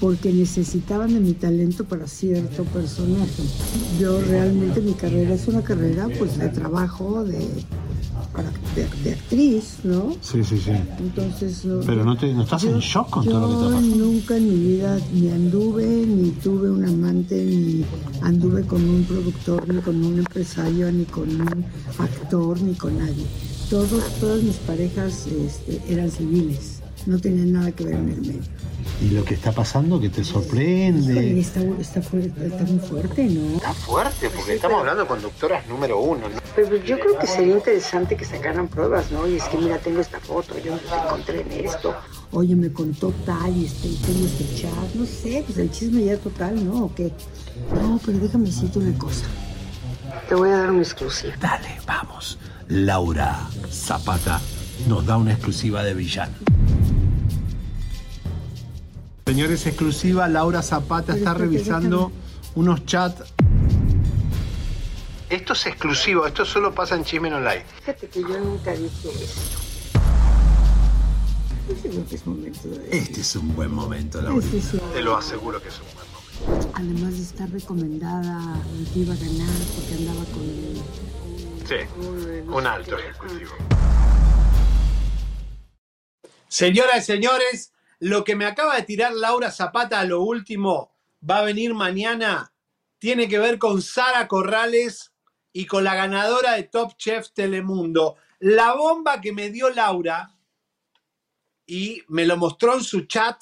porque necesitaban de mi talento para cierto personaje. Yo realmente mi carrera es una carrera pues de trabajo, de, para- de, de actriz, ¿no? Sí, sí, sí. Entonces, no- Pero no, te, no estás en shock con todo lo que te yo pasa. nunca en mi vida ni anduve, ni tuve un amante, ni anduve con un productor, ni con un empresario, ni con un actor, ni con nadie. Todos, todas mis parejas este, eran civiles, no tenían nada que ver en el medio. Y lo que está pasando que te Híjole, sorprende. está, está, fuerte, está muy fuerte, ¿no? Está fuerte, porque estamos hablando de conductoras número uno, ¿no? Pero yo creo que sería interesante que sacaran pruebas, ¿no? Y es que mira, tengo esta foto, yo me encontré en esto. Oye, me contó tal y este, tengo este chat, no sé, pues el chisme ya total, ¿no? ¿O qué? No, pero déjame decirte una cosa. Te voy a dar una exclusiva. Dale, vamos. Laura Zapata nos da una exclusiva de villano. Señores, exclusiva, Laura Zapata está revisando unos chats. Esto es exclusivo, esto solo pasa en Chismen Online. Fíjate que yo nunca dije eso. Yo creo que es momento de... Este es un buen momento, Laura. Este sí. Te lo aseguro que es un buen momento. Además de estar recomendada, que iba a ganar porque andaba con... Sí, un alto ejecutivo. Señoras y señores, lo que me acaba de tirar Laura Zapata a lo último va a venir mañana. Tiene que ver con Sara Corrales y con la ganadora de Top Chef Telemundo. La bomba que me dio Laura y me lo mostró en su chat,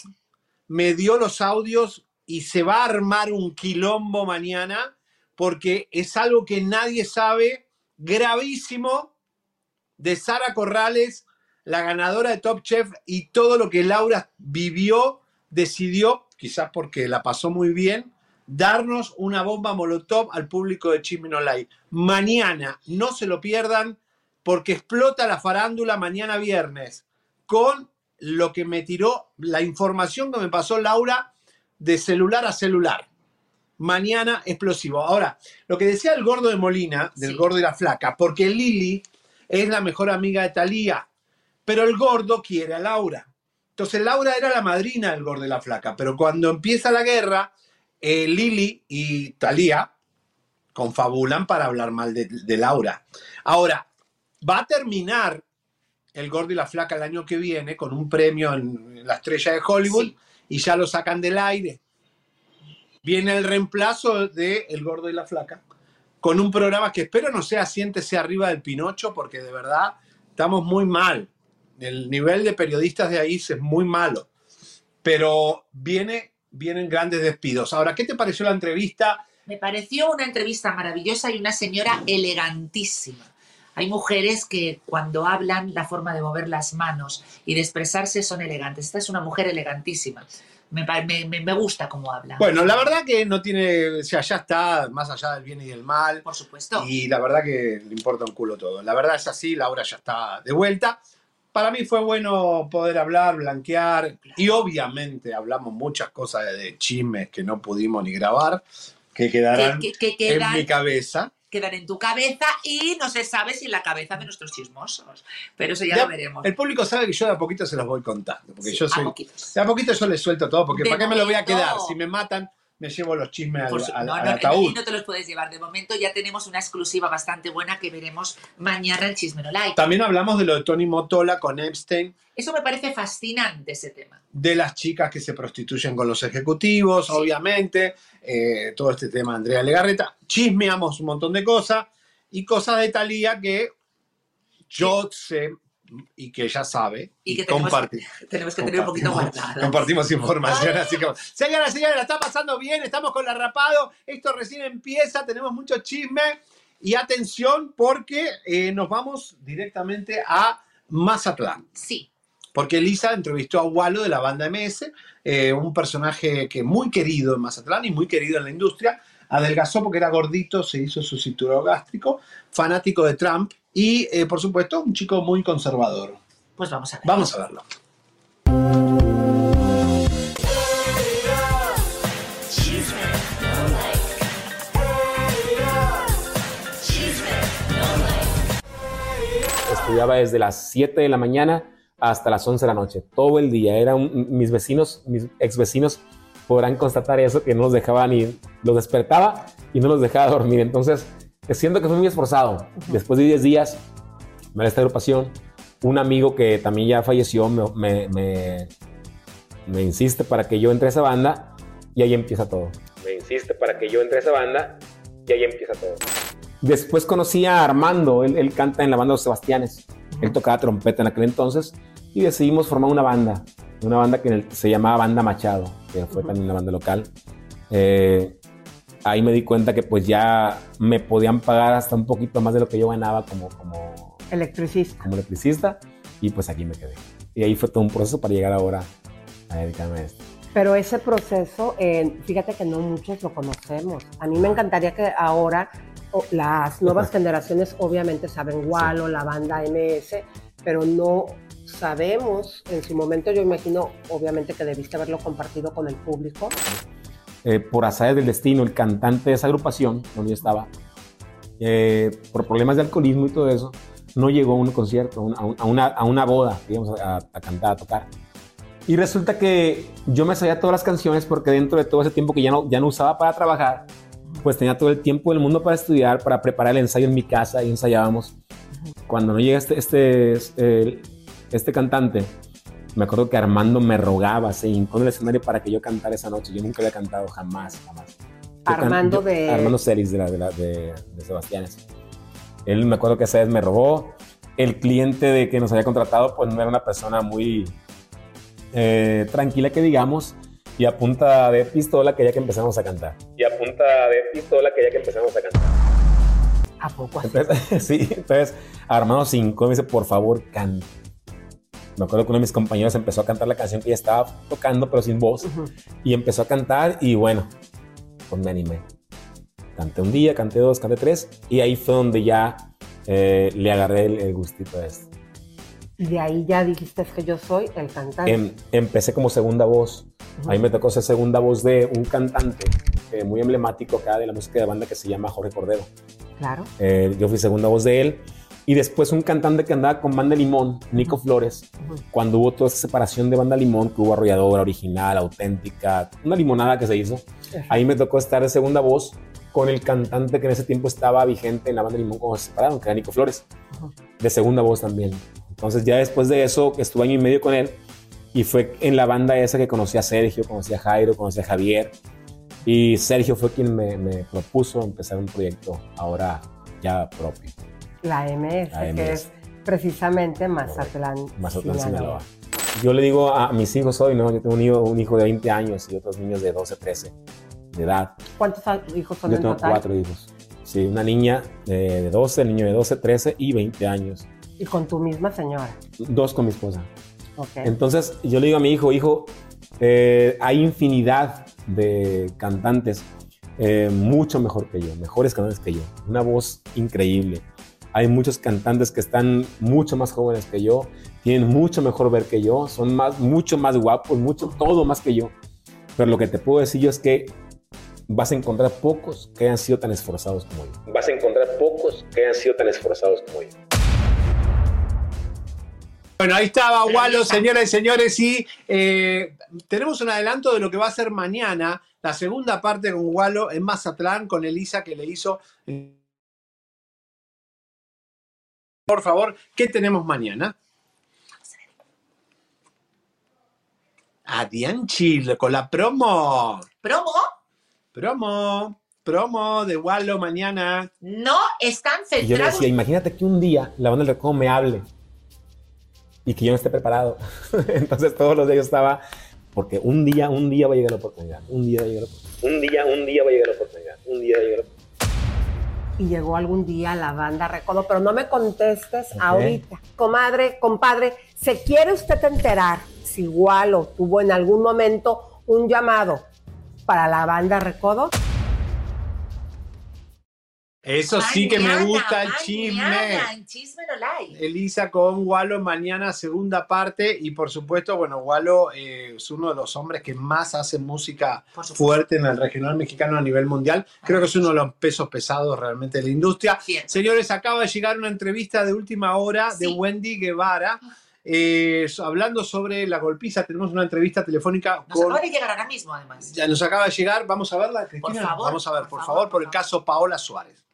me dio los audios y se va a armar un quilombo mañana porque es algo que nadie sabe, gravísimo, de Sara Corrales, la ganadora de Top Chef y todo lo que Laura vivió, decidió, quizás porque la pasó muy bien, darnos una bomba molotov al público de Chismen Online. Mañana, no se lo pierdan, porque explota la farándula mañana viernes con lo que me tiró, la información que me pasó Laura de celular a celular. Mañana explosivo. Ahora, lo que decía el gordo de Molina, del gordo y la flaca, porque Lili es la mejor amiga de Talía, pero el gordo quiere a Laura. Entonces Laura era la madrina del gordo y la flaca, pero cuando empieza la guerra, eh, Lili y Talía confabulan para hablar mal de, de Laura. Ahora, va a terminar el gordo y la flaca el año que viene con un premio en la estrella de Hollywood y ya lo sacan del aire. Viene el reemplazo de El gordo y la flaca con un programa que espero no sea siéntese arriba del Pinocho porque de verdad estamos muy mal. El nivel de periodistas de ahí es muy malo. Pero viene, vienen grandes despidos. Ahora, ¿qué te pareció la entrevista? Me pareció una entrevista maravillosa y una señora elegantísima. Hay mujeres que cuando hablan, la forma de mover las manos y de expresarse son elegantes. Esta es una mujer elegantísima. Me, me- me gusta cómo habla. Bueno, la verdad que no tiene, o sea, ya está más allá del bien y del mal. Por supuesto. Y la verdad que le importa un culo todo. La verdad es así, Laura ya está de vuelta. Para mí fue bueno poder hablar, blanquear y obviamente hablamos muchas cosas de, chismes que no pudimos ni grabar, que quedarán Que- que- que quedan- en mi cabeza. Quedan en tu cabeza y no se sabe si en la cabeza de nuestros chismosos. Pero eso ya a- lo veremos. El público sabe que yo de a poquito se los voy contando, porque Sí, yo a soy poquitos. de a poquito yo les suelto todo, porque De ¿para qué me lo voy a quedar? Si me matan, me llevo los chismes al, su- al- no, al no, ataúd. no te los puedes llevar. De momento ya tenemos una exclusiva bastante buena que veremos mañana en Chisme No Like. También hablamos de lo de Tony Motola con Epstein, Eso me parece fascinante ese tema. de las chicas que se prostituyen con los ejecutivos, obviamente, eh, todo este tema de Andrea Legarreta. Chismeamos un montón de cosas y cosas de Talía que yo sé y que ella sabe Y que tenemos, que tener un poquito guardada. Compartimos información, así que. Señoras, señores, la está pasando bien, estamos con la rapado. Esto recién empieza, tenemos mucho chisme. Y atención, porque eh, nos vamos directamente a Mazatlán. Sí. Porque Elisa entrevistó a Walo de la banda MS, eh, un personaje que muy querido en Mazatlán y muy querido en la industria. Adelgazó porque era gordito, se hizo su cinturón gástrico, fanático de Trump y, eh, por supuesto, un chico muy conservador. Pues vamos a ver. Vamos a verlo. Estudiaba desde las 7 de la mañana hasta las 11 de la noche, todo el día. Era un- mis vecinos, mis ex vecinos podrán constatar eso, que no los dejaba ni, los despertaba y no los dejaba dormir. Entonces, siento que fui muy esforzado. Después de 10 días, me da esta agrupación. Un amigo que también ya falleció me, me, me, me insiste para que yo entre a esa banda y ahí empieza todo. Me insiste para que yo entre a esa banda y ahí empieza todo. Después conocí a Armando, él, él canta en la banda Los Sebastianes. Él tocaba trompeta en aquel entonces y decidimos formar una banda, una banda que en el- se llamaba Banda Machado, que fue también una banda local. Eh, ahí me di cuenta que pues ya me podían pagar hasta un poquito más de lo que yo ganaba como, como, Electricista. como electricista y pues aquí me quedé. Y ahí fue todo un proceso para llegar ahora a dedicarme a esto. Pero ese proceso, eh, fíjate que no muchos lo conocemos. A mí me encantaría que ahora o, las nuevas generaciones obviamente saben Walo, la banda MS, pero no sabemos, en su momento yo imagino obviamente que debiste haberlo compartido con el público. Eh, por azares del destino, el cantante de esa agrupación, donde yo estaba, eh, por problemas de alcoholismo y todo eso, no llegó a un concierto, a a una, a una boda, digamos, a, a cantar, a tocar. Y resulta que yo me sabía todas las canciones porque dentro de todo ese tiempo que ya no, ya no usaba para trabajar, pues tenía todo el tiempo del mundo para estudiar, para preparar el ensayo en mi casa y ensayábamos. Cuando no llega este, este, este, este cantante, me acuerdo que Armando me rogaba, se hincó en el escenario para que yo cantara esa noche. Yo nunca había cantado, jamás, jamás. Yo can- Armando yo- de- Armando Celis de, la, de, la- de- de Sebastianes. Él me acuerdo que esa vez me rogó. El cliente de que nos había contratado, pues no era una persona muy eh, tranquila, que digamos, y a punta de pistola quería que empezáramos a cantar. Y a punta de pistola quería que empezáramos a cantar. ¿A poco así? Entonces, sí, entonces Armando Cinco me dice, por favor, canta. Me acuerdo que uno de mis compañeros empezó a cantar la canción que ya estaba tocando, pero sin voz. Y empezó a cantar y bueno, pues me animé. Canté un día, canté dos, canté tres. Y ahí fue donde ya eh, le agarré el, el gustito a esto. Y de ahí ya dijiste que yo soy el cantante. Em- empecé como segunda voz. Ujú. A mí me tocó ser segunda voz de un cantante eh, muy emblemático acá de la música de banda que se llama Jorge Cordero. Claro. Eh, yo fui segunda voz de él Y después un cantante que andaba con Banda Limón, Nico Flores, cuando hubo toda esa separación de Banda Limón, que hubo arrolladora, original, auténtica, una limonada que se hizo. Ahí me tocó estar de segunda voz con el cantante que en ese tiempo estaba vigente en la Banda Limón cuando se separaron, que era Nico Flores, de segunda voz también. Entonces ya después de eso estuve año y medio con él y fue en la banda esa que conocí a Sergio, conocí a Jairo, conocí a Javier y Sergio fue quien me, me propuso empezar un proyecto ahora ya propio. La MS, La que MS. es precisamente Mazatlán. Mazatlán, Sinaloa. Sinaloa. Yo le digo a mis hijos hoy, ¿no? Yo tengo un hijo, un hijo de 20 años y otros niños de 12, 13 de edad. ¿Cuántos hijos son Yo en tengo total? cuatro hijos. Sí, una niña de, de 12, el niño de 12, 13 y 20 años. Y con tu misma señora. Dos con mi esposa. Ok. Entonces yo le digo a mi hijo, hijo, eh, hay infinidad de cantantes eh, mucho mejor que yo, mejores cantantes que yo, una voz increíble. Hay muchos cantantes que están mucho más jóvenes que yo, tienen mucho mejor ver que yo, son más, mucho más guapos, mucho, todo más que yo. Pero lo que te puedo decir yo es que vas a encontrar pocos que hayan sido tan esforzados como yo. Vas a encontrar pocos que hayan sido tan esforzados como yo. Bueno, ahí estaba Walo, señoras y señores, y eh, tenemos un adelanto de lo que va a ser mañana, la segunda parte con Walo en Mazatlán, con Elisa que le hizo. eh, Por favor, ¿qué tenemos mañana? A Dianchi con la promo. ¿Promo? Promo. Promo de Walo mañana. No están Y yo le centrados. decía, imagínate que un día la banda del recodo me hable y que yo no esté preparado. Entonces todos los días estaba, porque un día, un día va a llegar la oportunidad, un día va a llegar la oportunidad, un día, un día va a llegar la oportunidad, un día va a llegar la oportunidad. Y llegó algún día la banda Recodo, pero no me contestes ahorita. Comadre, compadre, ¿se quiere usted enterar si Walo tuvo en algún momento un llamado para la banda Recodo? Eso sí que me gusta el chisme. en Chisme no Live. Elisa con Walo mañana segunda parte y por supuesto, bueno, Walo eh, es uno de los hombres que más hace música fuerte en el regional mexicano a nivel mundial. Creo que es uno de los pesos pesados realmente de la industria. Señores, acaba de llegar una entrevista de última hora de Wendy Guevara. eh, hablando sobre la golpiza, tenemos una entrevista telefónica Nos con acaba de llegar ahora mismo, además. ya nos acaba de llegar, vamos a verla, Cristina. favor, vamos a ver, por, favor, por el caso Paola Suárez.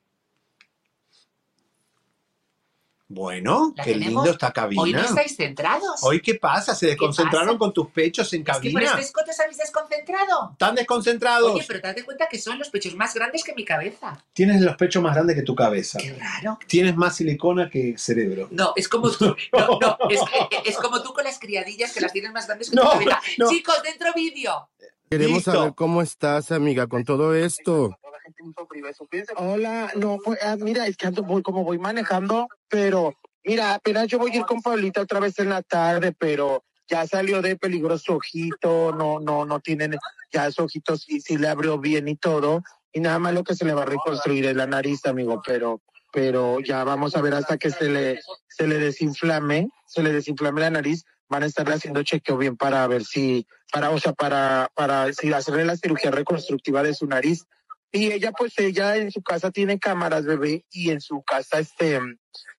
Bueno, La qué tenemos. lindo esta cabina. Hoy no estáis centrados. Hoy, ¿qué pasa? ¿Se desconcentraron pasa? con tus pechos en Es que por cabina? este escote os habéis desconcentrado. ¿Están desconcentrados? Oye, pero date cuenta que son los pechos más grandes que mi cabeza. Tienes los pechos más grandes que tu cabeza. Qué raro. Tienes más silicona que cerebro. No, es como tú. No, no, es, es como tú con las criadillas que las tienes más grandes que No, tu cabeza. no. Chicos, dentro vídeo. Queremos Listo. saber cómo estás, amiga, con todo esto. Hola, no, pues, ah, mira, es que ando como voy manejando, pero mira, apenas yo voy a ir con Paulita otra vez en la tarde, pero ya salió de peligro su ojito, no, no, no tienen, ya su ojito sí, sí le abrió bien y todo, y nada más lo que se le va a reconstruir es la nariz, amigo, pero, pero ya vamos a ver hasta que se le, se le desinflame, se le desinflame la nariz, van a estarle haciendo chequeo bien para ver si, para, o sea, para, para si hacerle la cirugía reconstructiva de su nariz. Y ella, pues ella en su casa tiene cámaras, bebé, y en su casa, este,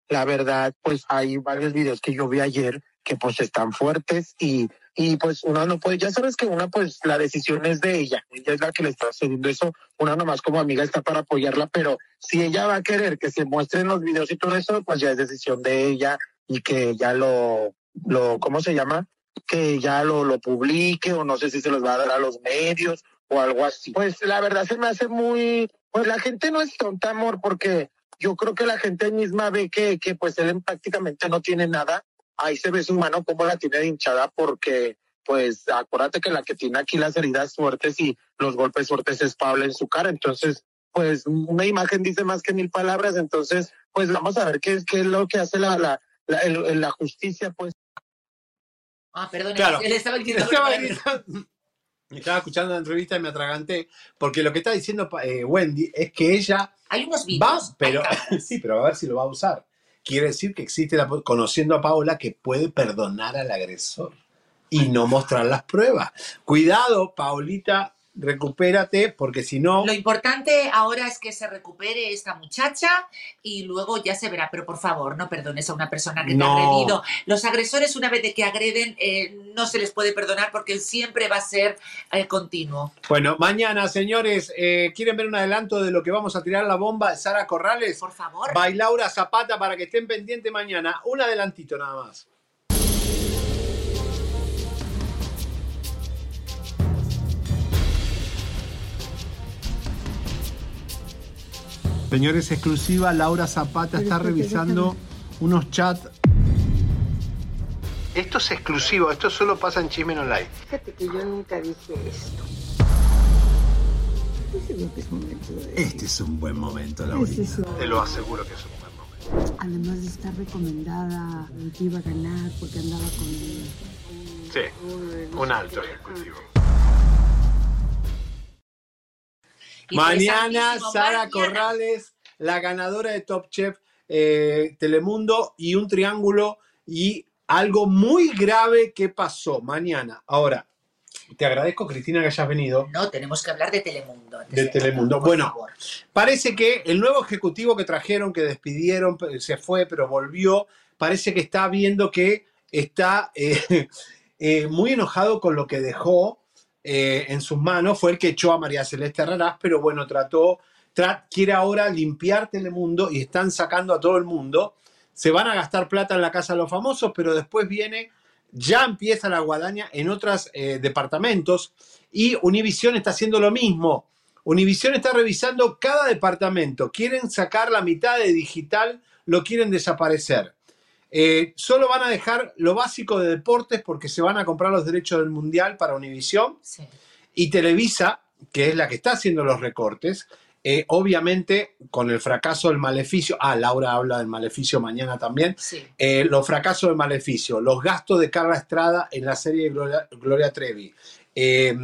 la verdad, pues hay varios videos que yo vi ayer que pues están fuertes y, y pues uno no puede, ya sabes que una pues la decisión es de ella, ella es la que le está sucediendo eso, una nomás como amiga está para apoyarla, pero si ella va a querer que se muestren los videos y todo eso, pues ya es decisión de ella y que ya lo, lo, ¿cómo se llama? Que ya lo, lo publique o no sé si se los va a dar a los medios o algo así. Pues la verdad se me hace muy, pues la gente no es tonta, amor, porque yo creo que la gente misma ve que, que pues él prácticamente no tiene nada. Ahí se ve su mano como la tiene de hinchada porque pues acuérdate que la que tiene aquí las heridas fuertes y los golpes fuertes es Paula en su cara. Entonces, pues una imagen dice más que mil palabras. Entonces, pues vamos a ver qué es, qué es lo que hace la, la, la, el- la justicia, pues. Ah, perdón, Claro. él estaba diciendo. Estaba diciendo- Estaba escuchando la entrevista y me atraganté, porque lo que está diciendo eh, Wendy es que ella Hay unos va, vídeos. pero sí, pero a ver si lo va a usar. Quiere decir que existe, la, conociendo a Paola, que puede perdonar al agresor y no mostrar las pruebas. Cuidado, Paulita recupérate, porque si no... Lo importante ahora es que se recupere esta muchacha y luego ya se verá. Pero por favor, no perdones a una persona que te ha agredido. Los agresores, una vez de que agreden, eh, no se les puede perdonar porque siempre va a ser eh, continuo. Bueno, mañana, señores, eh, ¿quieren ver un adelanto de lo que vamos a tirar la bomba Sara Corrales? Por favor. Bailaura Zapata para que estén pendientes mañana. Un adelantito nada más. Señores, exclusiva, Laura Zapata está revisando unos chats. Esto es exclusivo, esto solo pasa en Chismen Online. Fíjate que yo nunca dije esto. Este es un buen momento, Es Laurita. eso. Te lo aseguro que es un buen momento. Además de estar recomendada, que iba a ganar porque andaba con... Sí, un alto ejecutivo. Interesantísimo, Mañana, Sara mañana. Corrales, la ganadora de Top Chef eh, Telemundo y un triángulo y algo muy grave que pasó mañana. Ahora, te agradezco, Cristina, que hayas venido No, tenemos que hablar de Telemundo. antes de de Telemundo. Bueno, favor. parece que el nuevo ejecutivo que trajeron, que despidieron, se fue, pero volvió, parece que está viendo que está eh, eh, muy enojado con lo que dejó eh, en sus manos. Fue el que echó a María Celeste Herrarás, pero bueno, trató, tra- quiere ahora limpiar Telemundo y están sacando a todo el mundo. Se van a gastar plata en la Casa de los Famosos, pero después viene, ya empieza la guadaña en otros eh, departamentos y Univision está haciendo lo mismo. Univision está revisando cada departamento. Quieren sacar la mitad de digital, lo quieren desaparecer. Eh, solo van a dejar lo básico de deportes porque se van a comprar los derechos del Mundial para Univision. Sí. Y Televisa, que es la que está haciendo los recortes, eh, obviamente con el fracaso del maleficio, ah, Laura habla del maleficio mañana también, Sí. eh, los fracasos del maleficio, los gastos de Carla Estrada en la serie de Gloria, Gloria Trevi, eh,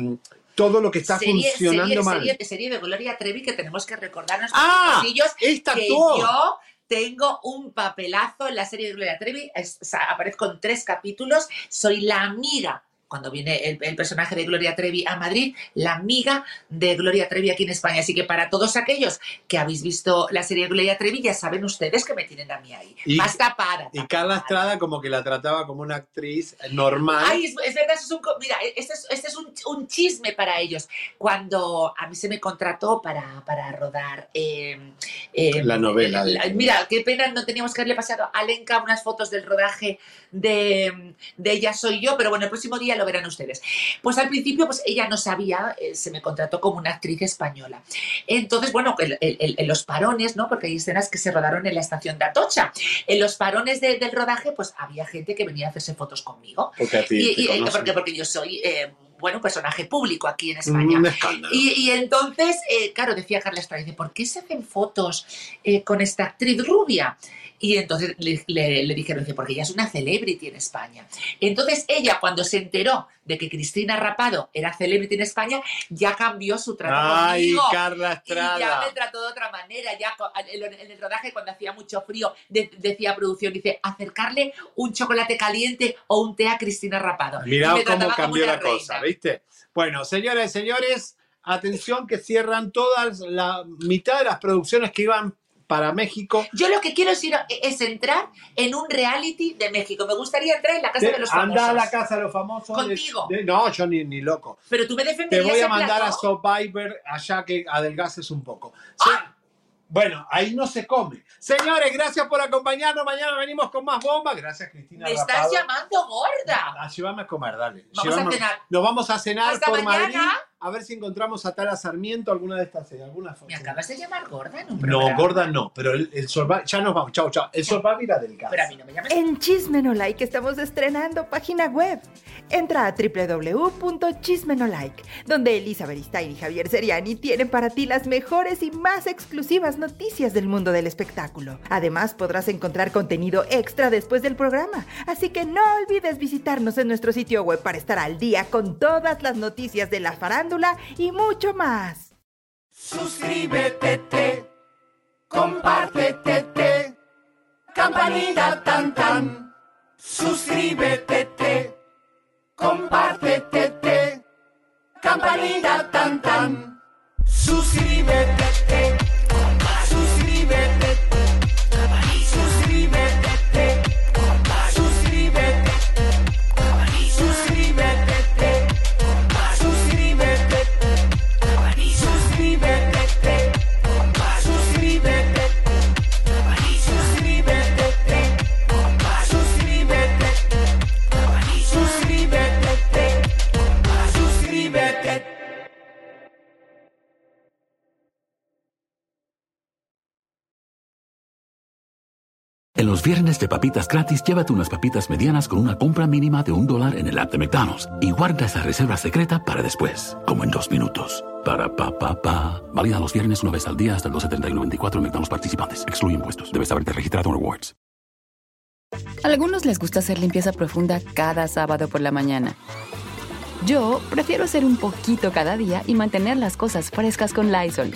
todo lo que está serie, funcionando serie, mal. serie- serie de Gloria Trevi que tenemos que recordarnos ¡Ah! ¡Esta que yo tengo un papelazo en la serie de Gloria Trevi, es- aparezco en tres capítulos, soy la amiga cuando viene el, el personaje de Gloria Trevi a Madrid, la amiga de Gloria Trevi aquí en España. Así que para todos aquellos que habéis visto la serie de Gloria Trevi, ya saben ustedes que me tienen a mí ahí. Y- Basta para. Y Carla Estrada como que la trataba como una actriz normal. Ay, es, es verdad, eso es un, mira, este es, este es un, un chisme para ellos. Cuando a mí se me contrató para, para rodar eh, eh, La novela de- la- mira, qué pena, no teníamos que haberle pasado a Lenka unas fotos del rodaje de, de Ella Soy Yo, pero bueno, el próximo día lo verán ustedes. Pues al principio, pues ella no sabía, eh, se me contrató como una actriz española. Entonces, bueno, en los parones, ¿no? Porque hay escenas que se rodaron en la estación de Atocha. En los parones de- del rodaje, pues había gente que venía a hacerse fotos conmigo. Porque a ti Y- te y- conocen. porque, porque yo soy, eh, bueno, un personaje público aquí en España. Un escándalo. Y, y entonces, eh, claro, decía Carla Estrada, dice, ¿por qué se hacen fotos eh, con esta actriz rubia? Y entonces le, le- le dijeron, dice, porque ella es una celebrity en España. Entonces ella, cuando se enteró de que Cristina Rapado era celebrity en España, ya cambió su trato Ay, conmigo. Carla Y ya Estrada. me trató de otra manera, ya en el- rodaje cuando hacía mucho frío, de- decía producción, dice, acercarle un chocolate caliente o un té a Cristina Rapado. Me cómo cambió la cosa. ¿viste? Bueno, señoras y señores, atención que cierran todas la mitad de las producciones que iban para México. Yo lo que quiero es, ir a- es entrar en un reality de México. Me gustaría entrar en la casa de, los famosos. Anda a la casa de los famosos. de- Contigo. de- no, yo ni, ni loco. Pero tú me Te defenderías voy a mandar a. Survivor allá que adelgaces un poco. Sí. Bueno, ahí no se come. Señores, gracias por acompañarnos. Mañana venimos con más bombas. Gracias, Cristina. Me estás Rapado. llamando gorda. Ah, llévame a comer, dale. Vamos a Llévame- cenar. Nos vamos a cenar Hasta por mañana. Madrid. A ver si encontramos a Tala Sarmiento alguna de estas, eh, alguna foto. Me acabas de llamar gorda en un No, programa. gorda no, pero el, el Survivor- ya nos vamos, chao, chao. El Survivor era del gas. Pero a mí no me llames. En Chismenolike estamos estrenando página web. Entra a www.chismenolike, donde Elizabeth Stein y Javier Seriani tienen para ti las mejores y más exclusivas noticias del mundo del espectáculo. Además, podrás encontrar contenido extra después del programa, así que no olvides visitarnos en nuestro sitio web para estar al día con todas las noticias de la farándula y mucho más. Suscríbete, te, compártete, te, campanita tan tan. Suscríbete, te, compártete, te, campanita tan tan. Suscríbete, te. Los viernes de papitas gratis, llévate unas papitas medianas con una compra mínima de un dólar en el app de McDonald's y guarda esa reserva secreta para después, como en dos minutos. Para pa pa pa. Válida los viernes una vez al día hasta el 12.31.24 en McDonald's participantes. Excluye impuestos. Debes haberte registrado en Rewards. Algunos les gusta hacer limpieza profunda cada sábado por la mañana. Yo prefiero hacer un poquito cada día y mantener las cosas frescas con Lysol.